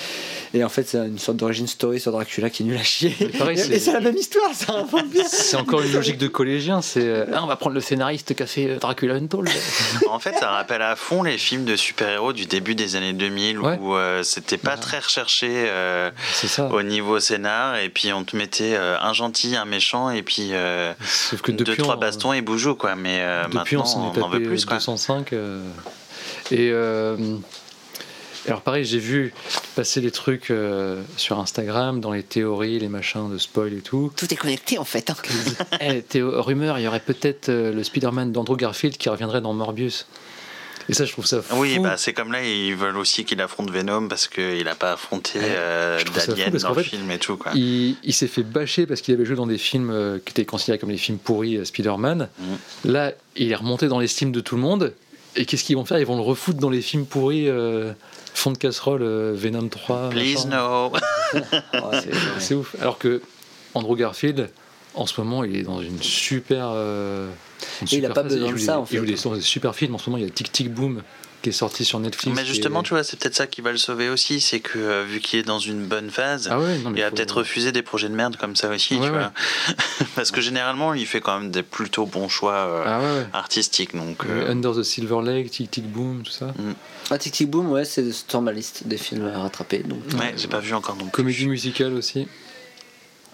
Et en fait, c'est une sorte d'origine story sur Dracula qui est nul à chier. pareil, et c'est- la même histoire, c'est encore une logique de collégien. C'est euh, Ah, on va prendre le scénariste qui a fait euh, Dracula Untold. En fait, ça rappelle à fond les films de super-héros du début des années 2000 Ouais. où euh, c'était pas Ouais. très recherché euh, au niveau scénar, et puis on te mettait euh, un gentil, un méchant, et puis euh, Sauf que deux, depuis, trois on- bastons et bougeot, quoi. Mais euh, Depuis, maintenant, on s'en est on en veut tapé plus, quoi. 205. euh, et euh, alors, pareil, j'ai vu passer des trucs euh, sur Instagram, dans les théories, les machins de spoil et tout. Tout est connecté en fait. hein. Eh, rumeur, il y aurait peut-être euh, le Spider-Man d'Andrew Garfield qui reviendrait dans Morbius. Et ça, je trouve ça fou. Oui, bah, c'est comme là, ils veulent aussi qu'il affronte Venom parce qu'il n'a pas affronté euh, parce dans le film et tout. Quoi. Il, il s'est fait bâcher parce qu'il avait joué dans des films euh, qui étaient considérés comme des films pourris, euh, Spider-Man. Mhm. Là, il est remonté dans l'estime de tout le monde. Et qu'est-ce qu'ils vont faire? Ils vont le refoutre dans les films pourris, euh, fond de casserole, euh, Venom 3. Please no. C'est- ouf. Alors que Andrew Garfield, en ce moment, il est dans une super. euh, Et il a super pas besoin de des- ça, en Il joue fait. des, dans des super films. En ce moment, il y a Tic Tic Boom qui est sorti sur Netflix. Mais justement, tu vois, c'est peut-être ça qui va le sauver aussi, c'est que euh, vu qu'il est dans une bonne phase, Ah ouais, non, mais il va faut- peut-être refuser des projets de merde comme ça aussi, Ouais, tu ouais. vois. Parce que généralement, il fait quand même des plutôt bons choix euh, Ah artistiques. Donc, Euh, Under the Silver Lake, Tic Tic Boom, tout ça. Ah, Tic Tic Boom, ouais, c'est sur ma liste des films à rattraper. Donc. ouais, j'ai pas vu encore non plus. Comédie musicale aussi.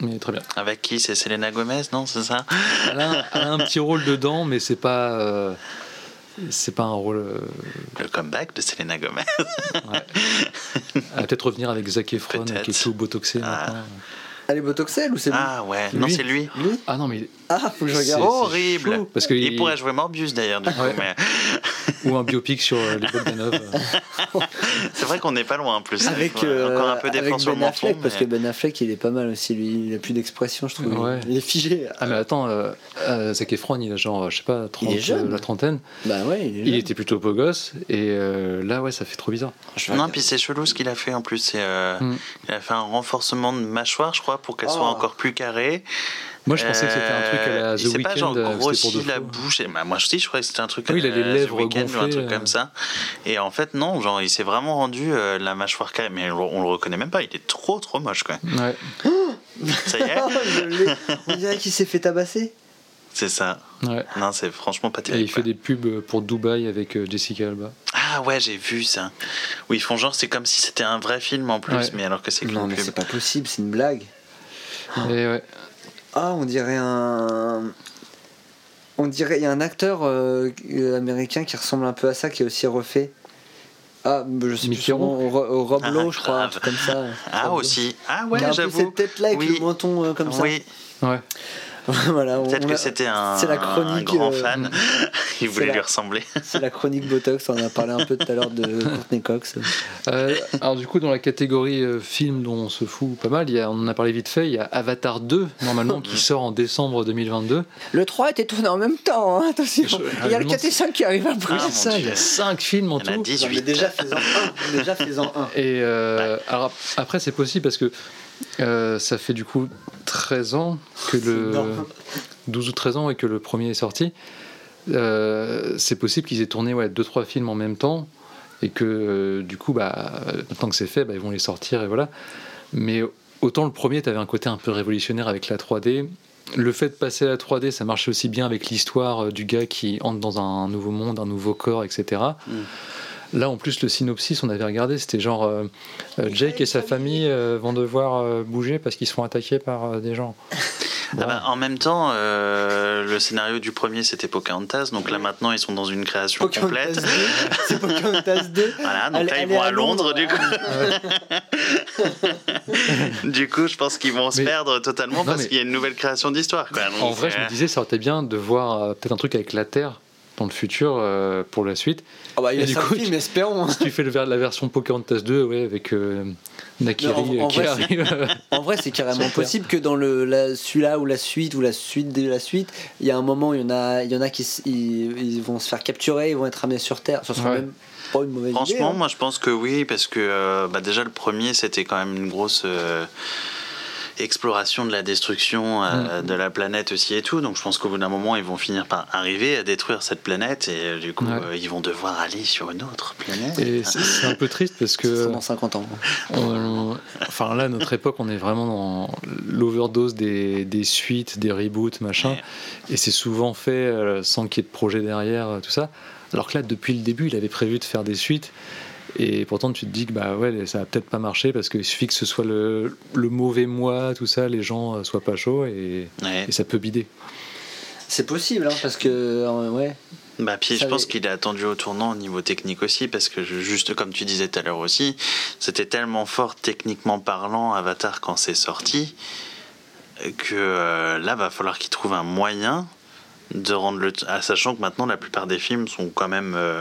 Mais très bien. Avec qui? C'est Selena Gomez, non? C'est ça? Elle a, un, elle a un petit rôle dedans, mais c'est pas. euh, c'est pas un rôle. euh, Le comeback de Selena Gomez. elle va peut-être revenir avec Zac Efron, qui est tout botoxé Ah. maintenant. Elle est botoxelle ou c'est lui Ah ouais, non, Lui. c'est lui. Lui Ah non, mais. Ah, faut que je C'est- regarde. Horrible. parce que il, il- pourrait jouer Morbius d'ailleurs, du coup. Ouais. Mais Ou un biopic sur euh, les Bogdanov. c'est vrai qu'on n'est pas loin en plus. Avec, Ouais, euh, Encore un peu avec d'effort sur Ben menton. Affleck, parce que mais- Ben Affleck il est pas mal aussi, lui, il a plus d'expression, je trouve. Ouais. Il est figé. Ah, mais attends, euh, euh, Zac Efron, il a genre, je sais pas, 30, est jeune. euh, la trentaine. Bah ouais, il est Il jeune. était plutôt beau gosse, et euh, là, ouais, ça fait trop bizarre. Je vais Non, regarder. puis c'est chelou ce qu'il a fait en plus. C'est, euh, Mm. Il a fait un renforcement de mâchoire, je crois, pour qu'elle soit Oh. encore plus carrée. Moi, je pensais que c'était un truc à la Euh, The il s'est pas genre Weeknd. euh, grossi la bouche. Et, bah, moi aussi, je croyais que c'était un truc Ah oui, il a à les lèvres Weeknd ou un gonflées, truc euh. comme ça. Et en fait, non, genre, il s'est vraiment rendu euh, la mâchoire carrée. Mais on le reconnaît même pas. Il est trop, trop moche, quoi. Ouais. Ça y est? On dirait qu'il s'est fait tabasser. c'est ça. ouais. Non, c'est franchement pas Et terrible. il fait quoi. des pubs pour Dubaï avec euh, Jessica Alba. Ah ouais, j'ai vu ça. Où ils font genre, c'est comme si c'était un vrai film en plus, Ouais. mais alors que c'est Non, qu'une mais c'est pas possible, c'est une blague. Et ouais. Ah, on dirait un. On dirait. Il y a un acteur euh, euh, américain qui ressemble un peu à ça, qui est aussi refait. Ah, je sais plus Mickey son nom, Ro- Rob Ah, Lowe, je crois, comme ça. Ah aussi. Ah ouais, j'avoue. cette tête-là avec Oui. le menton euh, comme ça. Oui, Ouais. voilà, peut-être que a- c'était un, la un chronique, grand euh, fan. il voulait la- lui ressembler. C'est la chronique Botox, on en a parlé un peu tout à l'heure de Courtney Cox. Euh, alors du coup, dans la catégorie euh, film dont on se fout pas mal, il y a, on en a parlé vite fait, il y a Avatar 2, normalement, qui sort en décembre 2022. Le 3 était tourné en même temps, hein, attention. Je- Il y a le me 4 et 5 qui arrivent après. Ah, ça, il y a 5 films en Il y en a tout. 18. Non, mais déjà faisant un. Déjà faisant un. Et euh, alors après, c'est possible parce que euh, ça fait du coup 13 ans que le. énorme. 12 ou 13 ans et que le premier est sorti. Euh, c'est possible qu'ils aient tourné ouais, 2-3 films en même temps et que euh, du coup, bah, maintenant que c'est fait, bah, ils vont les sortir et voilà. Mais autant le premier, tu avais un côté un peu révolutionnaire avec la 3D. Le fait de passer à la 3D, ça marchait aussi bien avec l'histoire euh, du gars qui entre dans un nouveau monde, un nouveau corps, etc. Là, en plus, le synopsis, on avait regardé, c'était genre euh, euh, Jake et sa famille euh, vont devoir euh, bouger parce qu'ils se font attaquer par euh, des gens. Ah bah, en même temps, euh, le scénario du premier c'était Pocahontas, donc là maintenant ils sont dans une création Pocahontas complète. 2, C'est Pocahontas 2. Voilà, donc là ils vont à à Londres, Londres, du coup. du coup, je pense qu'ils vont se perdre totalement Non, parce mais- qu'il y a une nouvelle création d'histoire. En vrai, je me disais, ça aurait été bien de voir euh, peut-être un truc avec la Terre dans le futur euh, pour la suite. Ah bah, il y a du coup, tu- espérons. Si tu fais le, la version Pocahontas 2, ouais, avec euh, Nakiri Mais en- en euh, qui vrai, arrive. En vrai, c'est carrément possible que dans le la- celui-là ou la suite ou la suite de la suite, il y a un moment où il y en a, il y en a qui ils, ils vont se faire capturer, ils vont être ramenés sur Terre. Ça sera Ouais. même pas une mauvaise idée. Franchement, hein. moi je pense que oui, parce que euh, bah, déjà le premier c'était quand même une grosse euh, exploration de la destruction euh, Mm. de la planète aussi et tout. Donc je pense qu'au bout d'un moment ils vont finir par arriver à détruire cette planète et euh, du coup Ouais. euh, ils vont devoir aller sur une autre planète. Et c'est un peu triste parce que dans 50 ans. on- enfin là, à notre époque, on est vraiment dans l'overdose des, des suites, des reboots, machin. Ouais. Et c'est souvent fait sans qu'il y ait de projet derrière, tout ça. Alors que là, depuis le début, il avait prévu de faire des suites. Et pourtant, tu te dis que bah ouais, ça va peut-être pas marcher parce qu'il suffit que ce soit le, le mauvais mois, tout ça, les gens euh, soient pas chauds et, Ouais. et ça peut bider. C'est possible, hein, parce que euh, ouais. Bah, puis Ça je pense avait- qu'il est attendu au tournant au niveau technique aussi, parce que juste comme tu disais tout à l'heure aussi, c'était tellement fort techniquement parlant Avatar quand c'est sorti, que euh, là va falloir qu'il trouve un moyen de rendre le. Ah, sachant que maintenant la plupart des films sont quand même. euh,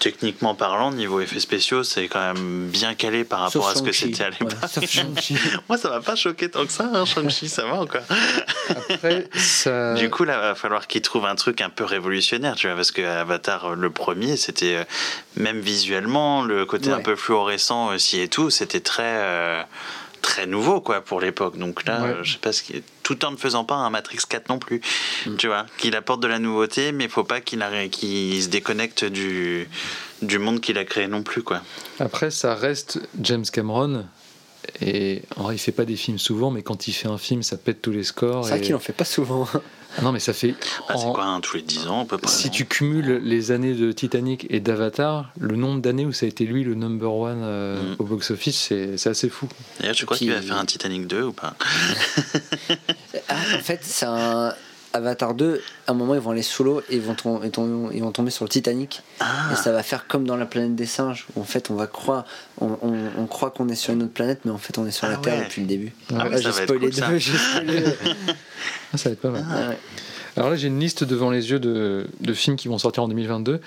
Techniquement parlant, niveau effets spéciaux, c'est quand même bien calé par rapport Sauf à ce que c'était à l'époque. Moi, ça m'a pas choqué tant que ça, hein, Shang-Chi, ça va encore. Après, ça. Du coup, là, va falloir qu'il trouve un truc un peu révolutionnaire, tu vois, parce que Avatar, le premier, c'était euh, même visuellement, le côté un peu fluorescent aussi et tout, c'était très euh, très nouveau, quoi, pour l'époque. Donc là, Ouais. je sais pas ce qui tout en ne faisant pas un Matrix 4 non plus, Mm. tu vois, qu'il apporte de la nouveauté, mais faut pas qu'il se déconnecte du du monde qu'il a créé non plus, quoi. Après, ça reste James Cameron. Et en vrai, il fait pas des films souvent, mais quand il fait un film, ça pète tous les scores. C'est vrai et- qu'il en fait pas souvent. Ah non, mais ça fait. Ah, c'est en- quoi, hein, tous les 10 ans, à peu près Si tu cumules les années de Titanic et d'Avatar, le nombre d'années où ça a été lui le number one euh, Mm. au box-office, c'est c'est assez fou. D'ailleurs, tu crois qu'il va faire un Titanic 2 ou pas Ah, en fait, c'est un Avatar 2. À un moment, ils vont aller solo et ils vont, tom- ils tom- ils vont tomber sur le Titanic. Ah. Et ça va faire comme dans la planète des singes. Où en fait, on va croire, on, on- on croit qu'on est sur une autre planète, mais en fait, on est sur Ah la Terre ouais. depuis le début. Ah, Là, ça j'ai spoilé cool, deux. j'ai spoilé- Ah, ça va être pas mal. Ah ouais. Alors là, j'ai une liste devant les yeux de, de films qui vont sortir en 2022 Ouais.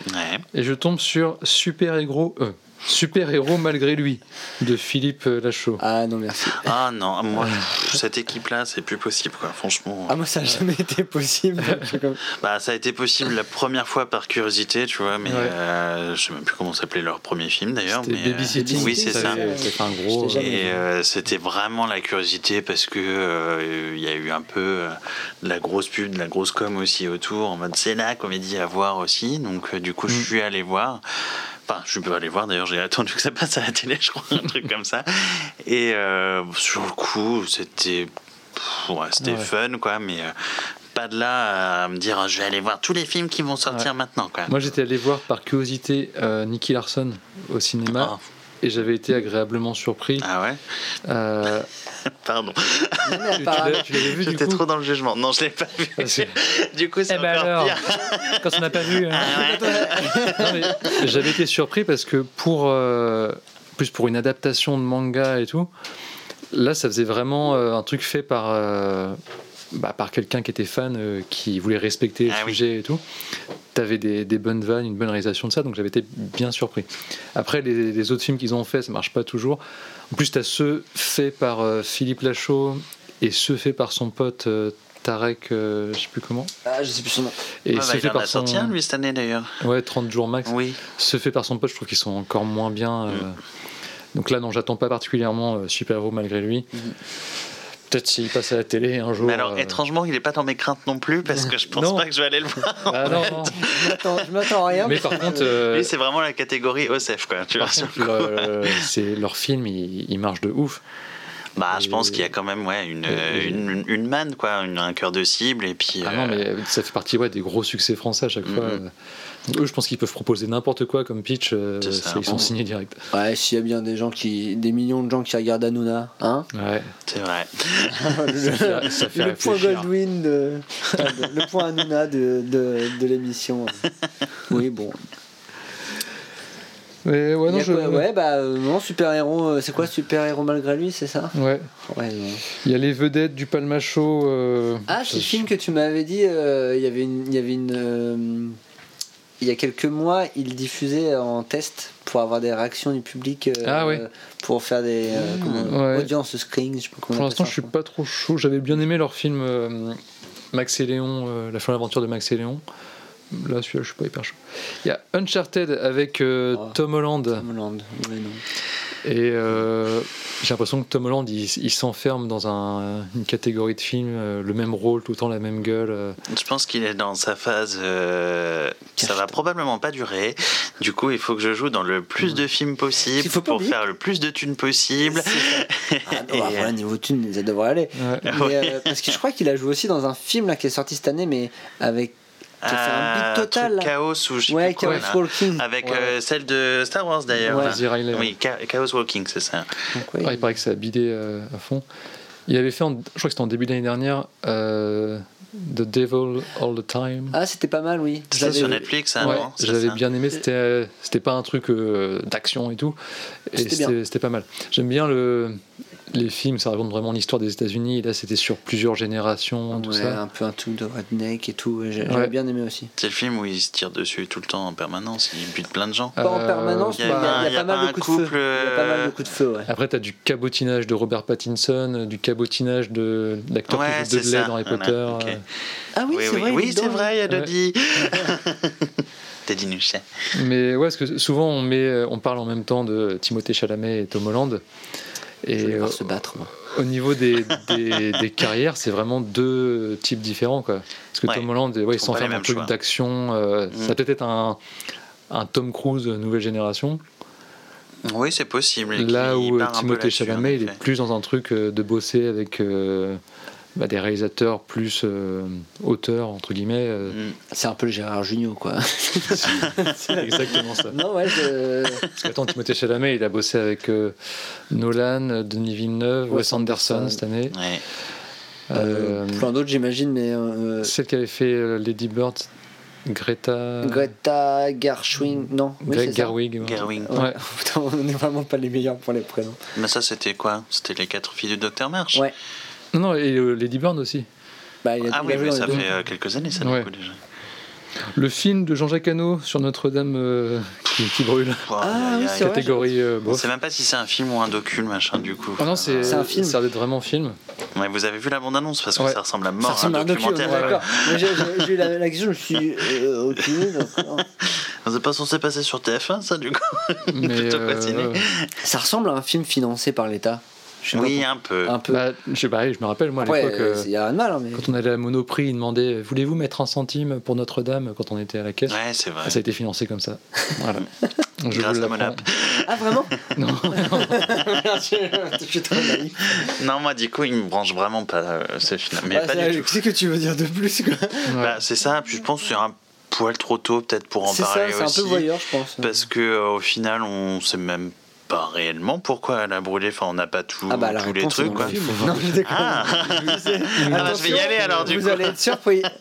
et je tombe sur Super Héros, euh, Super Héros malgré lui de Philippe Lachaud. Ah non, merci. Ah non, moi, cette équipe-là, c'est plus possible, quoi. Franchement, Ah, moi, ça n'a jamais été possible. Comme- bah, ça a été possible la première fois par curiosité, tu vois, mais Ouais. euh, je sais même plus comment s'appelait leur premier film d'ailleurs. C'était mais, euh, Babysitting. oui, c'est ça. Ça un gros. Et euh, c'était vraiment la curiosité parce que euh, il y a eu un peu euh, de la grosse pub, de la grosse com aussi autour, en mode c'est la comédie à voir aussi. Donc euh, du coup, je Mm. suis allé voir. Enfin, je peux aller voir. D'ailleurs, j'ai attendu que ça passe à la télé, je crois, un truc comme ça. Et euh, sur le coup, c'était, ouais, c'était Ouais. fun, quoi. Mais euh, pas de là à me dire, je vais aller voir tous les films qui vont sortir maintenant, quoi. Moi, j'étais allé voir par curiosité euh, Nicky Larson au cinéma Ah. Et j'avais été agréablement surpris. Ah ouais. Euh, Pardon. Tu l'avais vu J'étais coup trop dans le jugement. Non, je l'ai pas vu. Que- Du coup, c'est Eh ben encore alors, pire. quand on n'a pas vu. hein. Ah J'avais été surpris parce que pour euh, plus pour une adaptation de manga et tout, là ça faisait vraiment euh, un truc fait par euh, bah, par quelqu'un qui était fan, euh, qui voulait respecter le Ah oui. sujet et tout. T'avais des, des bonnes vannes, une bonne réalisation de ça, donc j'avais été bien surpris. Après les, les autres films qu'ils ont fait, ça marche pas toujours. En plus t'as ceux faits par euh, Philippe Lachaud et ceux faits par son pote. euh, Tarek, euh, je sais plus comment. Ah, je sais plus son nom. Et bah, ceux il faits en a par son... sorti un, lui, cette année, d'ailleurs. Ouais, 30 jours max. Oui. Ceux faits par son pote, je trouve qu'ils sont encore moins bien. euh. Mm. Donc là, non, j'attends pas particulièrement euh, Super Héros malgré lui. Mhm. Peut-être s'il passe à la télé un jour. Mais alors, euh, étrangement, il est pas dans mes craintes non plus, parce que je pense Non. pas que je vais aller le voir. ah, non, non. Je m'attends- à rien. Mais par contre, euh, Lui, c'est vraiment la catégorie OSEF, quoi. Tu vois. contre, euh, c'est- leur film, il, il marche de ouf. Bah, je pense qu'il y a quand même ouais, une, Et- une, une, une manne, quoi, une- un cœur de cible. Et puis, Ah non, mais ça fait partie ouais, des gros succès français à chaque fois. Mhm. Donc, eux, je pense qu'ils peuvent proposer n'importe quoi comme pitch. euh, C'est ça. c'est- ils sont signés direct. Ouais, s'il y a bien des gens qui. des millions de gens qui regardent Hanouna, hein Ouais. c'est vrai. Ça fait, ça fait Le point. Goldwyn, de, de- le point Hanouna de, de, de l'émission. Oui, bon. Mais ouais, non, je... quoi ouais, bah euh, non, super-héros, euh, c'est quoi super-héros malgré lui, c'est ça Ouais. Ouais, non. Il y a les vedettes du Palma Show. euh, Ah, ça, ce film que tu m'avais dit, euh, il y avait une. Il y avait une euh, il y a quelques mois, il diffusait en test pour avoir des réactions du public. euh, Ah ouais. Pour faire des. euh, comment- Ouais. Audience screen, je sais pas comment Pour l'instant, je suis pas trop chaud. J'avais bien aimé leur film euh, Max et Léon, euh, La fin de l'aventure de Max et Léon. Là, celui-là, je suis pas hyper chaud. Il y a Uncharted avec euh, Oh. Tom Holland. Tom Holland, ouais, non. Et euh, j'ai l'impression que Tom Holland, il, il s'enferme dans un- une catégorie de film, euh, le même rôle, tout le temps la même gueule. euh. Je pense qu'il est dans sa phase. euh, ça va probablement pas durer. Du coup, il faut que je joue dans le plus de films possible faut pour oublier. faire le plus de thunes possible. Ah, non, Et, bah, voilà, niveau thune, ça devrait aller. Ouais. Mais, Ouais. euh, parce que je crois qu'il a joué aussi dans un film là, qui est sorti cette année, mais avec. Qui a fait un beat Ah, total. truc là. Chaos ou je sais Ouais, plus quoi, Chaos là. Walking. Avec Ouais. euh, celle de Star Wars d'ailleurs. Ouais. Oui, Cha- Chaos Walking, c'est ça. Donc, ouais, Ouais, il paraît que ça a bidé euh, à fond. Il avait fait, en- je crois que c'était en début d'année dernière, euh, The Devil All the Time. Ah, c'était pas mal, oui. C'est J'avais- sur Netflix, hein, Ouais, non j'avais bien aimé. C'était, euh, c'était pas un truc euh, d'action et tout. Et C'était bien. c'était, c'était pas mal. J'aime bien le, les films, ça raconte vraiment l'histoire des États-Unis. Et là, c'était sur plusieurs générations, tout Ouais, ça. un peu un truc de redneck et tout. J'avais Ouais. bien aimé aussi. C'est le film où il se tire dessus tout le temps en permanence, il bute plein de gens. Pas en Euh, permanence, il y a, pas- y a mal de un coups de feu. Il y a pas mal de euh, coups de feu, ouais. Après, tu as du cabotinage de Robert Pattinson, du cabotinage de l'acteur Ouais, qui joue Dudley dans Harry Potter. Euh. Ah oui, oui, c'est oui, vrai. il oui, est c'est vrai. Dodie. Teddy Nuchet. Mais ouais, parce que souvent on, met, on parle en même temps de Timothée Chalamet et Tom Holland. Je vais Et les voir euh, se battre, moi. au niveau des, des, des carrières, c'est vraiment deux types différents. Quoi. Parce que Ouais, Tom Holland, ouais, il s'enferme les un truc d'action. euh, Mm. Ça va peut-être être un, un Tom Cruise nouvelle génération. Oui, c'est possible. Là où Timothée Chalamet, il est plus dans un truc euh, de bosser avec euh, bah, des réalisateurs plus euh, auteurs, entre guillemets. euh. Mm. C'est un peu le Gérard Jugnot, quoi. C'est exactement ça. non, ouais, je... Parce qu'attends, Timothée Chalamet, il a bossé avec euh, Nolan, Denis Villeneuve, Wes Wes Anderson Anderson. cette année. Ouais. Euh, plein d'autres, j'imagine, mais. euh, Celle qui avait fait Lady Bird, Greta. Greta Gershwin, non oui, Greg. Gerwig. ouais. Gerwig. Ouais. Ouais. Putain, on n'est vraiment pas les meilleurs pour les prénoms. Mais ça, c'était quoi? C'était les quatre filles du Docteur March Ouais. Non, non, et euh, Lady Bird aussi. Bah, il a, Ah oui, mais ça deux. fait euh, quelques années, ça, Ouais. du coup, déjà. Le film de Jean-Jacques Hano sur Notre-Dame euh, qui, qui brûle. Wow, Ah aïe, oui, aïe, c'est aïe. vrai. Catégorie euh, On bof. sait même pas si c'est un film ou un docu, le machin, du coup. Ah non, c'est C'est un film. Ça doit être vraiment film. Ouais, vous avez vu la bande-annonce parce que Ouais. ça ressemble à Ça mort à ressemble à un documentaire. d'accord. Mais j'ai- j'ai j'ai eu la, la question, je me suis euh, ok, d'accord. C'est pas censé passer sur TF1, ça, du coup Mais, Plutôt euh, fasciné. Ça ressemble à un film financé par l'État. Je sais pas Oui, un peu. un peu. bah, je sais pas, je me rappelle, moi, à l'époque, euh, il y a rien de mal, hein, mais. quand on allait à Monoprix, ils demandaient Voulez-vous mettre un centime pour Notre-Dame? quand on était à la caisse Ouais, c'est vrai. Ça a été financé comme ça. Voilà. Je Grâce à. Monap. Ah, vraiment Non. Je suis trop naïf. Non, moi, du coup, il me branche vraiment pas euh, ce film. Mais Ouais, pas c'est- du tout. Qu'est-ce que tu veux dire de plus, quoi Bah, c'est ça, puis je pense que c'est un poil trop tôt, peut-être, pour en C'est ça, parler c'est un aussi. peu voyeur, je pense. Parce que euh, au final, on sait même pas réellement pourquoi elle a brûlé. Enfin, on n'a pas tout, Ah bah tous les trucs. le Quoi. film. Non, je. Ah. Ah bah, je vais y aller alors du Vous coup. allez être surpris.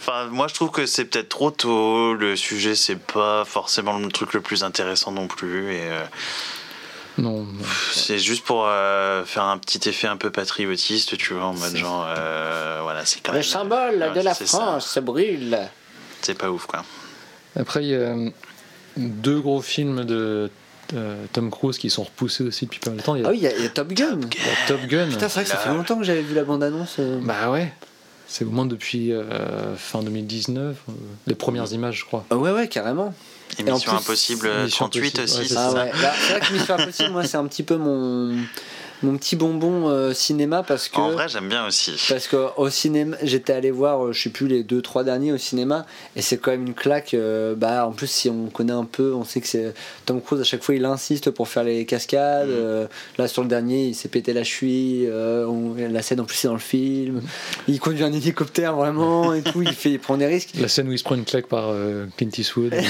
Enfin, moi je trouve que c'est peut-être trop tôt. Le sujet, c'est pas forcément le truc le plus intéressant non plus. Et euh, Non. c'est juste pour euh, faire un petit effet un peu patriotiste, tu vois, en mode genre, euh, voilà, c'est quand Le même. symbole Ouais, de la ça. France se brûle. C'est pas ouf, quoi. Après, il y a deux gros films de Tom Cruise qui sont repoussés aussi depuis pas mal de temps. Il y a, Ah oui, il y, a- il y a Top Gun. il y a Top Gun. Putain, c'est vrai que ça fait longtemps que j'avais vu la bande-annonce. euh. Bah ouais. C'est au moins depuis euh, fin 2019, euh, les premières images, je crois. Ah ouais, ouais, carrément. Émission plus, Impossible Mission 38 Impossible, aussi, ouais, c'est Ah ouais. Bah, c'est vrai que Mission Impossible, moi, c'est un petit peu mon mon petit bonbon euh, cinéma parce que. En vrai, j'aime bien aussi. Parce qu'au cinéma, j'étais allé voir, euh, je sais plus, les deux, trois derniers au cinéma, et c'est quand même une claque. euh, bah, en plus, si on connaît un peu, on sait que c'est Tom Cruise, à chaque fois, il insiste pour faire les cascades. Mm. euh, là, sur le dernier, il s'est pété la cheville. La scène, en plus, c'est dans le film. Il conduit un hélicoptère vraiment, et tout. Il, fait, il prend des risques. La scène où il se prend une claque par euh, Clint Eastwood.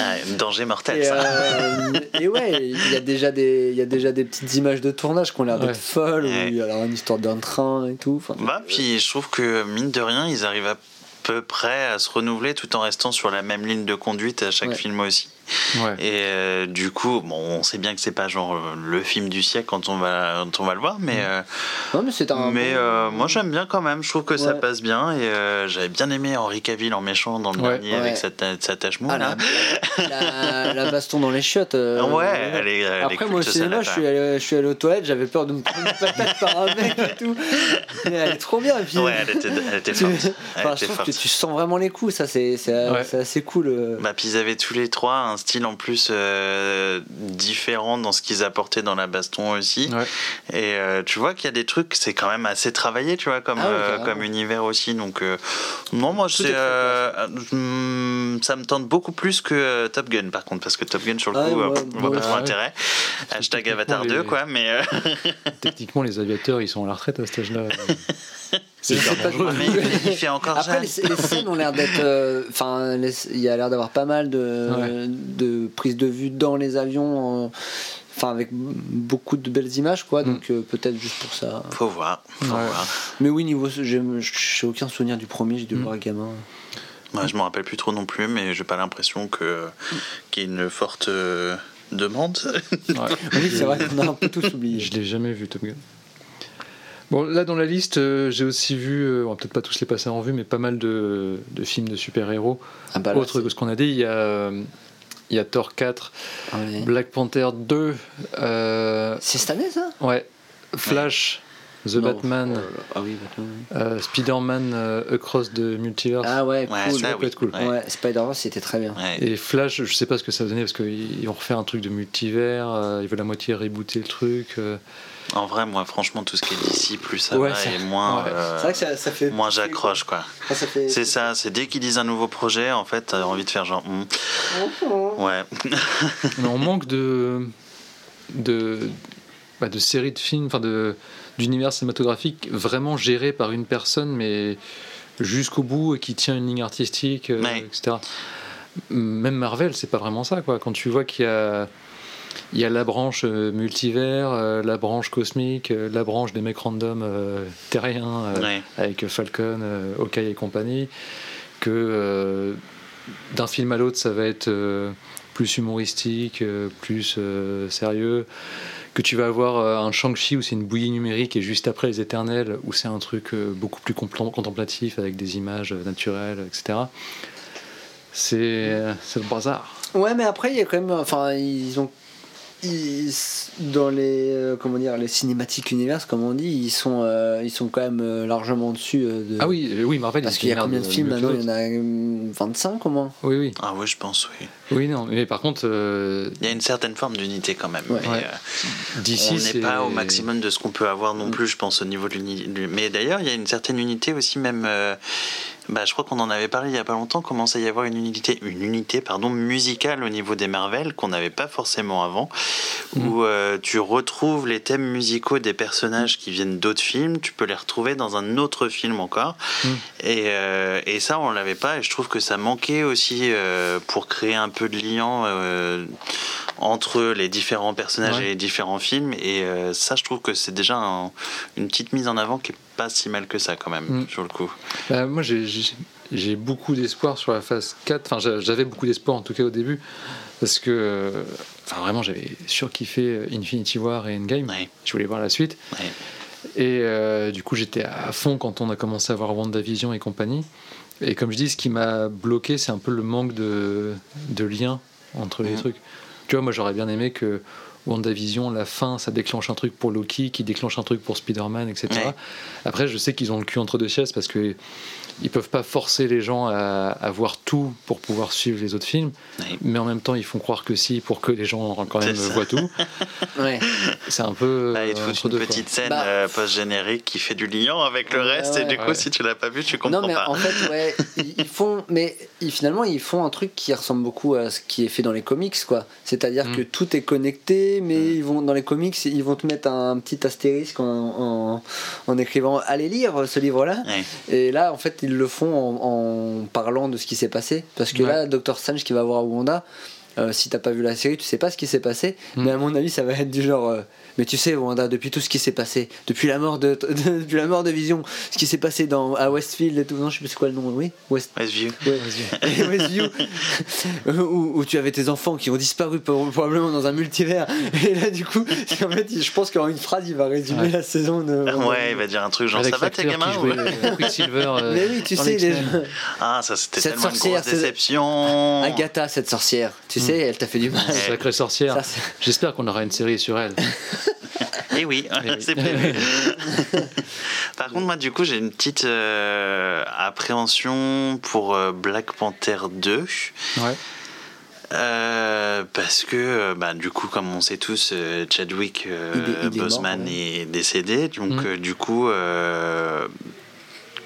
Ah, danger mortel, Et, ça. euh, et ouais, il y a déjà des, il y a déjà des petites images de tournage qui ont l'air d'être Ouais. folles. où il y a alors une histoire d'un train et tout. Enfin, Bah, puis je trouve que mine de rien, ils arrivent à peu près à se renouveler tout en restant sur la même ligne de conduite à chaque Ouais. film aussi. Ouais. Et euh, du coup, bon, on sait bien que c'est pas genre euh, le film du siècle quand on va, quand on va le voir, mais, euh, non, mais c'est un. mais bon- euh, moi j'aime bien quand même. Je trouve que ça passe bien et euh, j'avais bien aimé Henri Cavill en méchant dans le Ouais. dernier avec sa, sa tache moue. Ah, la, la, la baston dans les chiottes. euh, ouais, elle est, elle est Après, moi au cinéma, je suis, allé, je suis allé aux toilettes, j'avais peur de me prendre une patate par un mec et tout. Mais elle est trop bien. Et puis, Ouais, elle était, elle était tu- forte. Elle enfin, je trouve forte. que tu sens vraiment les coups, ça c'est assez cool. euh. Bah, puis ils avaient tous les trois un style en plus euh, différent dans ce qu'ils apportaient dans la baston aussi. Ouais. Et euh, tu vois qu'il y a des trucs, c'est quand même assez travaillé, tu vois, comme, Ah euh, comme univers aussi. Donc, non, moi, c'est, hum, ça me tente beaucoup plus que Top Gun, par contre, parce que Top Gun, sur le Ah coup, ouais, on voit pas trop Ah ouais. intérêt. Hashtag Avatar 2, les- quoi, mais. Techniquement, les aviateurs, ils sont à la retraite à cet âge-là. Je sais pas, mais il fait encore Après, les, les scènes ont l'air d'être. euh, Enfin, il y a l'air d'avoir pas mal de, Ouais. de prises de vue dans les avions. Enfin, avec beaucoup de belles images, quoi. Donc, euh, peut-être juste pour ça. Faut voir, faut Ouais. voir. Mais oui, niveau. J'ai aucun souvenir du premier, j'ai dû Mm. voir gamin. Ouais, je me rappelle plus trop non plus, mais j'ai pas l'impression que qu'il y ait une forte euh, demande. Ouais. Oui, c'est vrai qu'on a un peu tous oublié. Je l'ai jamais vu Top Gun. Bon, là dans la liste, euh, j'ai aussi vu, euh, on va peut-être pas tous les passer en vue, mais pas mal de, de films de super-héros. Ah bah Autre que ce qu'on a dit, il y a, euh, il y a Thor 4, c'est- ouais. Black Panther 2, euh, C'est cette année, ça? ouais, Flash, The Non. Batman, Oh. Ah oui, Batman. oui. euh, Spider-Man euh, Across the Multiverse. Ah ouais, Ouais, cool. ça, ça peut être cool. Ouais. Ouais, Spider-Man, c'était très bien. Ouais. Et Flash, je sais pas ce que ça va donner parce qu'ils vont refaire un truc de multivers, euh, ils veulent la moitié rebooter le truc. En vrai, moi, franchement, tout ce qui est d'ici, plus ça Ouais, va ça- et moins, ouais. euh, C'est vrai que ça, ça fait. moins j'accroche, quoi. Ah, fait- C'est ça, c'est dès qu'ils disent un nouveau projet, en fait, t'as envie de faire genre, hmm, ouais, Mais on manque de, de, bah, de séries de films, enfin de d'univers cinématographique vraiment géré par une personne, mais jusqu'au bout et qui tient une ligne artistique, euh, Ouais. etc. Même Marvel, c'est pas vraiment ça, quoi. Quand tu vois qu'il y a il y a la branche euh, multivers, euh, la branche cosmique, euh, la branche des mecs random euh, terriens euh, ouais. avec Falcon, euh, Hawkeye et compagnie, que euh, d'un film à l'autre, ça va être euh, plus humoristique, euh, plus euh, sérieux, que tu vas avoir euh, un Shang-Chi où c'est une bouillie numérique et juste après les Éternels où c'est un truc euh, beaucoup plus contemplatif avec des images euh, naturelles, etc. C'est c'est le bazar. Ouais, mais après, il y a quand même. Enfin, ils ont. Ils- dans les euh, comment dire les cinématiques univers comme on dit ils sont euh, ils sont quand même euh, largement dessus euh, de... Ah oui, oui, Marvel. parce qu'il y a combien de films maintenant il y en a euh, 25 au moins Oui, oui. Ah ouais, je pense, oui. Oui, non, mais par contre, euh, Il y a une certaine forme d'unité quand même. Ouais. mais, Ouais. euh, on n'est pas au maximum de ce qu'on peut avoir non plus, je pense, au niveau de l'unité. Mais d'ailleurs, il y a une certaine unité aussi, même. Bah, je crois qu'on en avait parlé il y a pas longtemps. Commence à y avoir une unité, une unité, pardon, musicale au niveau des Marvel qu'on n'avait pas forcément avant, où euh, tu retrouves les thèmes musicaux des personnages qui viennent d'autres films. Tu peux les retrouver dans un autre film encore. Mm. Et, euh, et ça, on l'avait pas. Et je trouve que ça manquait aussi euh, pour créer un peu de lien entre les différents personnages Ouais. et les différents films. Et euh, ça, je trouve que c'est déjà un- une petite mise en avant qui est pas si mal que ça quand même, Mm. sur le coup. Bah, moi, j'ai- beaucoup d'espoir sur la phase 4. Enfin, j'a- j'avais beaucoup d'espoir en tout cas au début. Parce que, euh, enfin, vraiment, j'avais surkiffé Infinity War et Endgame. Ouais. Je voulais voir la suite. Ouais. Et euh, du coup, j'étais à fond quand on a commencé à voir WandaVision et compagnie. Et comme je dis, ce qui m'a bloqué, c'est un peu le manque de, de lien entre les Mhm. trucs. Tu vois, moi, j'aurais bien aimé que WandaVision, la fin, ça déclenche un truc pour Loki, qui déclenche un truc pour Spider-Man, etc. Ouais. Après, je sais qu'ils ont le cul entre deux chaises parce que ils peuvent pas forcer les gens à, à voir tout pour pouvoir suivre les autres films, Oui. mais en même temps ils font croire que si pour que les gens quand même voient tout. Ouais. C'est un peu. Là, ils te euh, entre une deux, quoi. petite scène Bah. euh, post-générique qui fait du lien avec le Ouais, reste, et ouais. du coup, Ouais. si tu l'as pas vu, tu comprends Non, mais pas. en fait, ouais, ils, font, mais ils- finalement, ils font un truc qui ressemble beaucoup à ce qui est fait dans les comics, quoi. C'est-à-dire Mm. que tout est connecté, mais ils vont dans les comics, ils vont te mettre un petit astérisque en, en, en écrivant allez lire ce livre-là. Ouais. Et là, en fait, ils le font en, en parlant de ce qui s'est passé, parce que Ouais. là, Doctor Strange qui va voir Wanda. euh, si t'as pas vu la série, tu sais pas ce qui s'est passé. Mm. Mais à mon avis, ça va être du genre. Mais tu sais, Wanda, depuis tout ce qui s'est passé, depuis la mort de, depuis la mort de Vision, ce qui s'est passé dans à Westfield et tout. Non, je sais plus c'est quoi le nom. Oui, West. Westview. Ouais. Westview, où, où tu avais tes enfants qui ont disparu pour- probablement dans un multivers. Et là, du coup, en fait, je pense qu'en une phrase, il va résumer Ouais. la saison de. Ouais, il va dire un truc genre Avec ça va tes gamins ou- euh, Quicksilver. euh, Mais oui, tu sais, les. Ah, ça c'était Cette tellement une sorcière, grosse c'est- déception. Agatha, cette sorcière, tu sais, elle t'a fait du mal. Sacrée sorcière. J'espère qu'on aura une série sur elle. Et oui, Eh oui. c'est prévu. Par contre, moi, du coup, j'ai une petite euh, appréhension pour euh, Black Panther 2. Ouais. Euh, parce que, bah, du coup, comme on sait tous, Chadwick euh, Il est- il est mort, Boseman ouais. est décédé. Donc, Mm. euh, du coup, euh,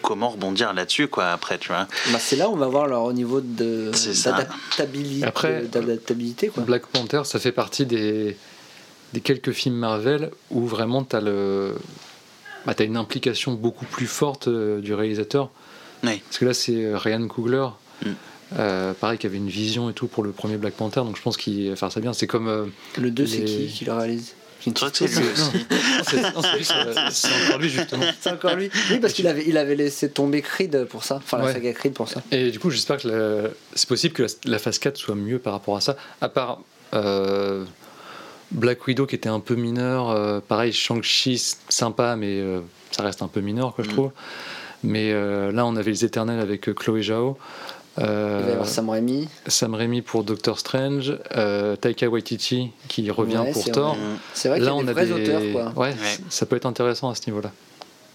comment rebondir là-dessus, quoi, après, tu vois? Bah, c'est là où on va voir leur niveau de d'adaptabilité. Après, d'adaptabilité, quoi. Black Panther, ça fait partie des, des quelques films Marvel où vraiment tu as, le, bah, t'as une implication beaucoup plus forte euh, du réalisateur. Oui. Parce que là, c'est euh, Ryan Coogler. Mm. euh, pareil, qui avait une vision et tout pour le premier Black Panther, donc je pense qu'il va faire ça bien. C'est comme. euh, Le 2, c'est qui qui le réalise? C'est encore lui justement. C'est encore lui Oui, parce qu'il avait, il avait laissé tomber Creed pour ça. Enfin, la Ouais. saga Creed pour ça. Et du coup, j'espère que la- c'est possible que la, la phase 4 soit mieux par rapport à ça. À part euh, Black Widow qui était un peu mineur. euh, pareil, Shang-Chi, sympa, mais euh, ça reste un peu mineur, quoi, je Mm. trouve. Mais euh, là, on avait les Éternels avec euh, Chloé Zhao. Il va y avoir Sam Raimi. Sam Raimi pour Doctor Strange, euh, Taika Waititi qui revient Ouais, pour Thor. C'est vrai qu'il y Là, a on des a vrais des... auteurs, quoi. Ouais, Ouais. ça peut être intéressant à ce niveau-là.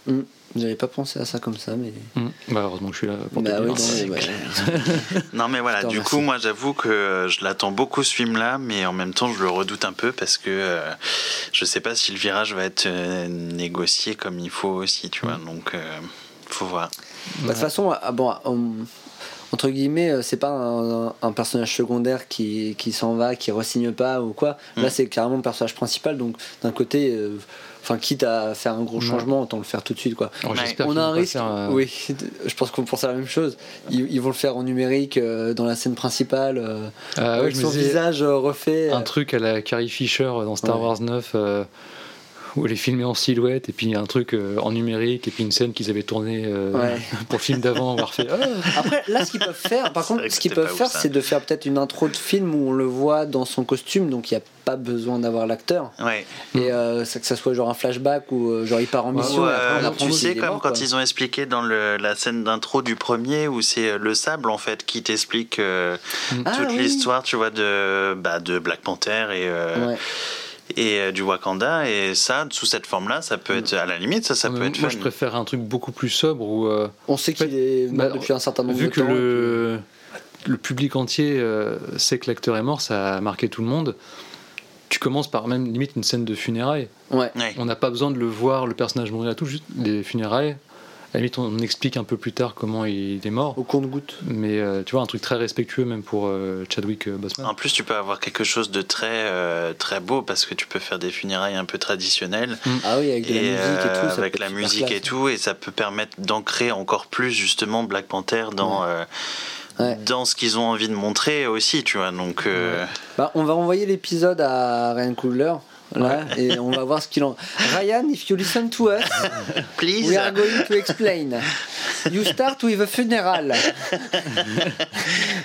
Mm. J'avais pas pensé à ça comme ça, mais. Mm. Bah, heureusement que je suis là pour Bah oui, non, mais ouais. Non mais voilà, du coup moi j'avoue que je l'attends beaucoup ce film là, mais en même temps je le redoute un peu parce que euh, je sais pas si le virage va être euh, négocié comme il faut aussi, tu vois, donc euh, faut voir. Bah, De toute façon, ah, bon, on- entre guillemets, euh, c'est pas un, un personnage secondaire qui, qui s'en va, qui re-signe pas ou quoi. Là, Mm. c'est carrément le personnage principal. Donc, d'un côté, euh, enfin, quitte à faire un gros changement, autant le faire tout de suite, quoi. Alors, On a un risque. faire, euh, Oui, je pense qu'on pense à la même chose. Ils, ils vont le faire en numérique euh, dans la scène principale, euh, Ah ouais, avec son visage euh, refait. un truc à la Carrie Fisher dans Star Ouais. Wars 9 euh, où elle est filmée en silhouette et puis un truc euh, en numérique et puis une scène qu'ils avaient tournée euh, Ouais. pour le film d'avant avoir fait ah, Après, là, ce qu'ils peuvent faire, par C'est contre, ce qu'ils peuvent faire, c'est de faire peut-être une intro de film où on le voit dans son costume, donc il n'y a pas besoin d'avoir l'acteur. Ouais. Et euh, que ça soit genre un flashback ou genre il part en mission Ou, et après on apprend tu sais, quand quoi. ils ont expliqué dans le- la scène d'intro du premier, où c'est le sable en fait qui t'explique euh, Ah, toute oui. l'histoire, tu vois, de, bah, de Black Panther et, euh, Ouais. Et euh, du Wakanda. Et ça, sous cette forme-là, ça peut être, à la limite, ça, ça peut être moi fun. je préfère un truc beaucoup plus sobre où euh, On sait qu'il est mort bah, depuis un certain nombre vu de que le, le public entier euh, sait que l'acteur est mort ça a marqué tout le monde tu commences par même limite une scène de funérailles Ouais. Ouais. on n'a pas besoin de le voir le personnage mourir à tout juste les funérailles à la limite on explique un peu plus tard comment il est mort Au compte-goutte. mais euh, tu vois un truc très respectueux même pour euh, Chadwick euh, Boseman En plus, tu peux avoir quelque chose de très, euh, très beau parce que tu peux faire des funérailles un peu traditionnelles. Ah oui, avec de la musique et tout. ça avec la musique et tout, et ça peut permettre d'ancrer encore plus justement Black Panther dans, euh, Ouais. dans ce qu'ils ont envie de montrer aussi, tu vois. Donc, euh, Bah, on va envoyer l'épisode à Ryan Coogler. Là, et on va voir ce qu'il en. Ryan, if you listen to us, please. we are going to explain. You start with a funeral.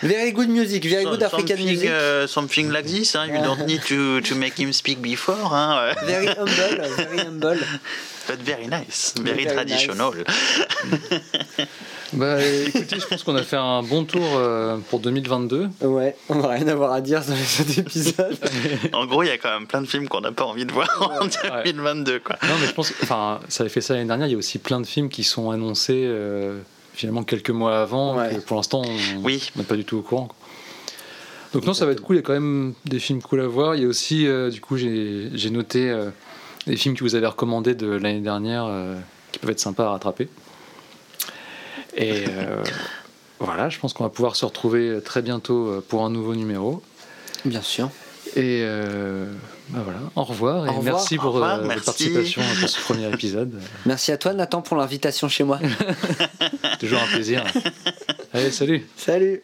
Very good music, very good African music. uh, something like this, hein. you don't need to, to make him speak before, hein, Very humble, very humble. but very nice, very, Very traditional. bah écoutez je pense qu'on a fait un bon tour euh, pour 2022 Ouais, on n'a rien à avoir à dire sur les autres épisodes. En gros, il y a quand même plein de films qu'on n'a pas envie de voir en 2022, quoi. Non, mais je pense que, enfin, ça avait fait ça l'année dernière. Il y a aussi plein de films qui sont annoncés, euh, finalement quelques mois avant. Ouais. que pour l'instant, on Oui. n'est pas du tout au courant. quoi. Donc non, ça va être cool. Il y a quand même des films cool à voir. Il y a aussi, euh, du coup, j'ai noté euh, des films que vous avez recommandés de l'année dernière euh, qui peuvent être sympas à rattraper. Et euh, voilà, je pense qu'on va pouvoir se retrouver très bientôt euh, pour un nouveau numéro. Bien sûr. Et euh, bah voilà, au revoir et Au revoir. merci pour revoir, euh, participation pour ce premier épisode. Merci à toi, Nathan, pour l'invitation chez moi. Toujours un plaisir. Allez, salut Salut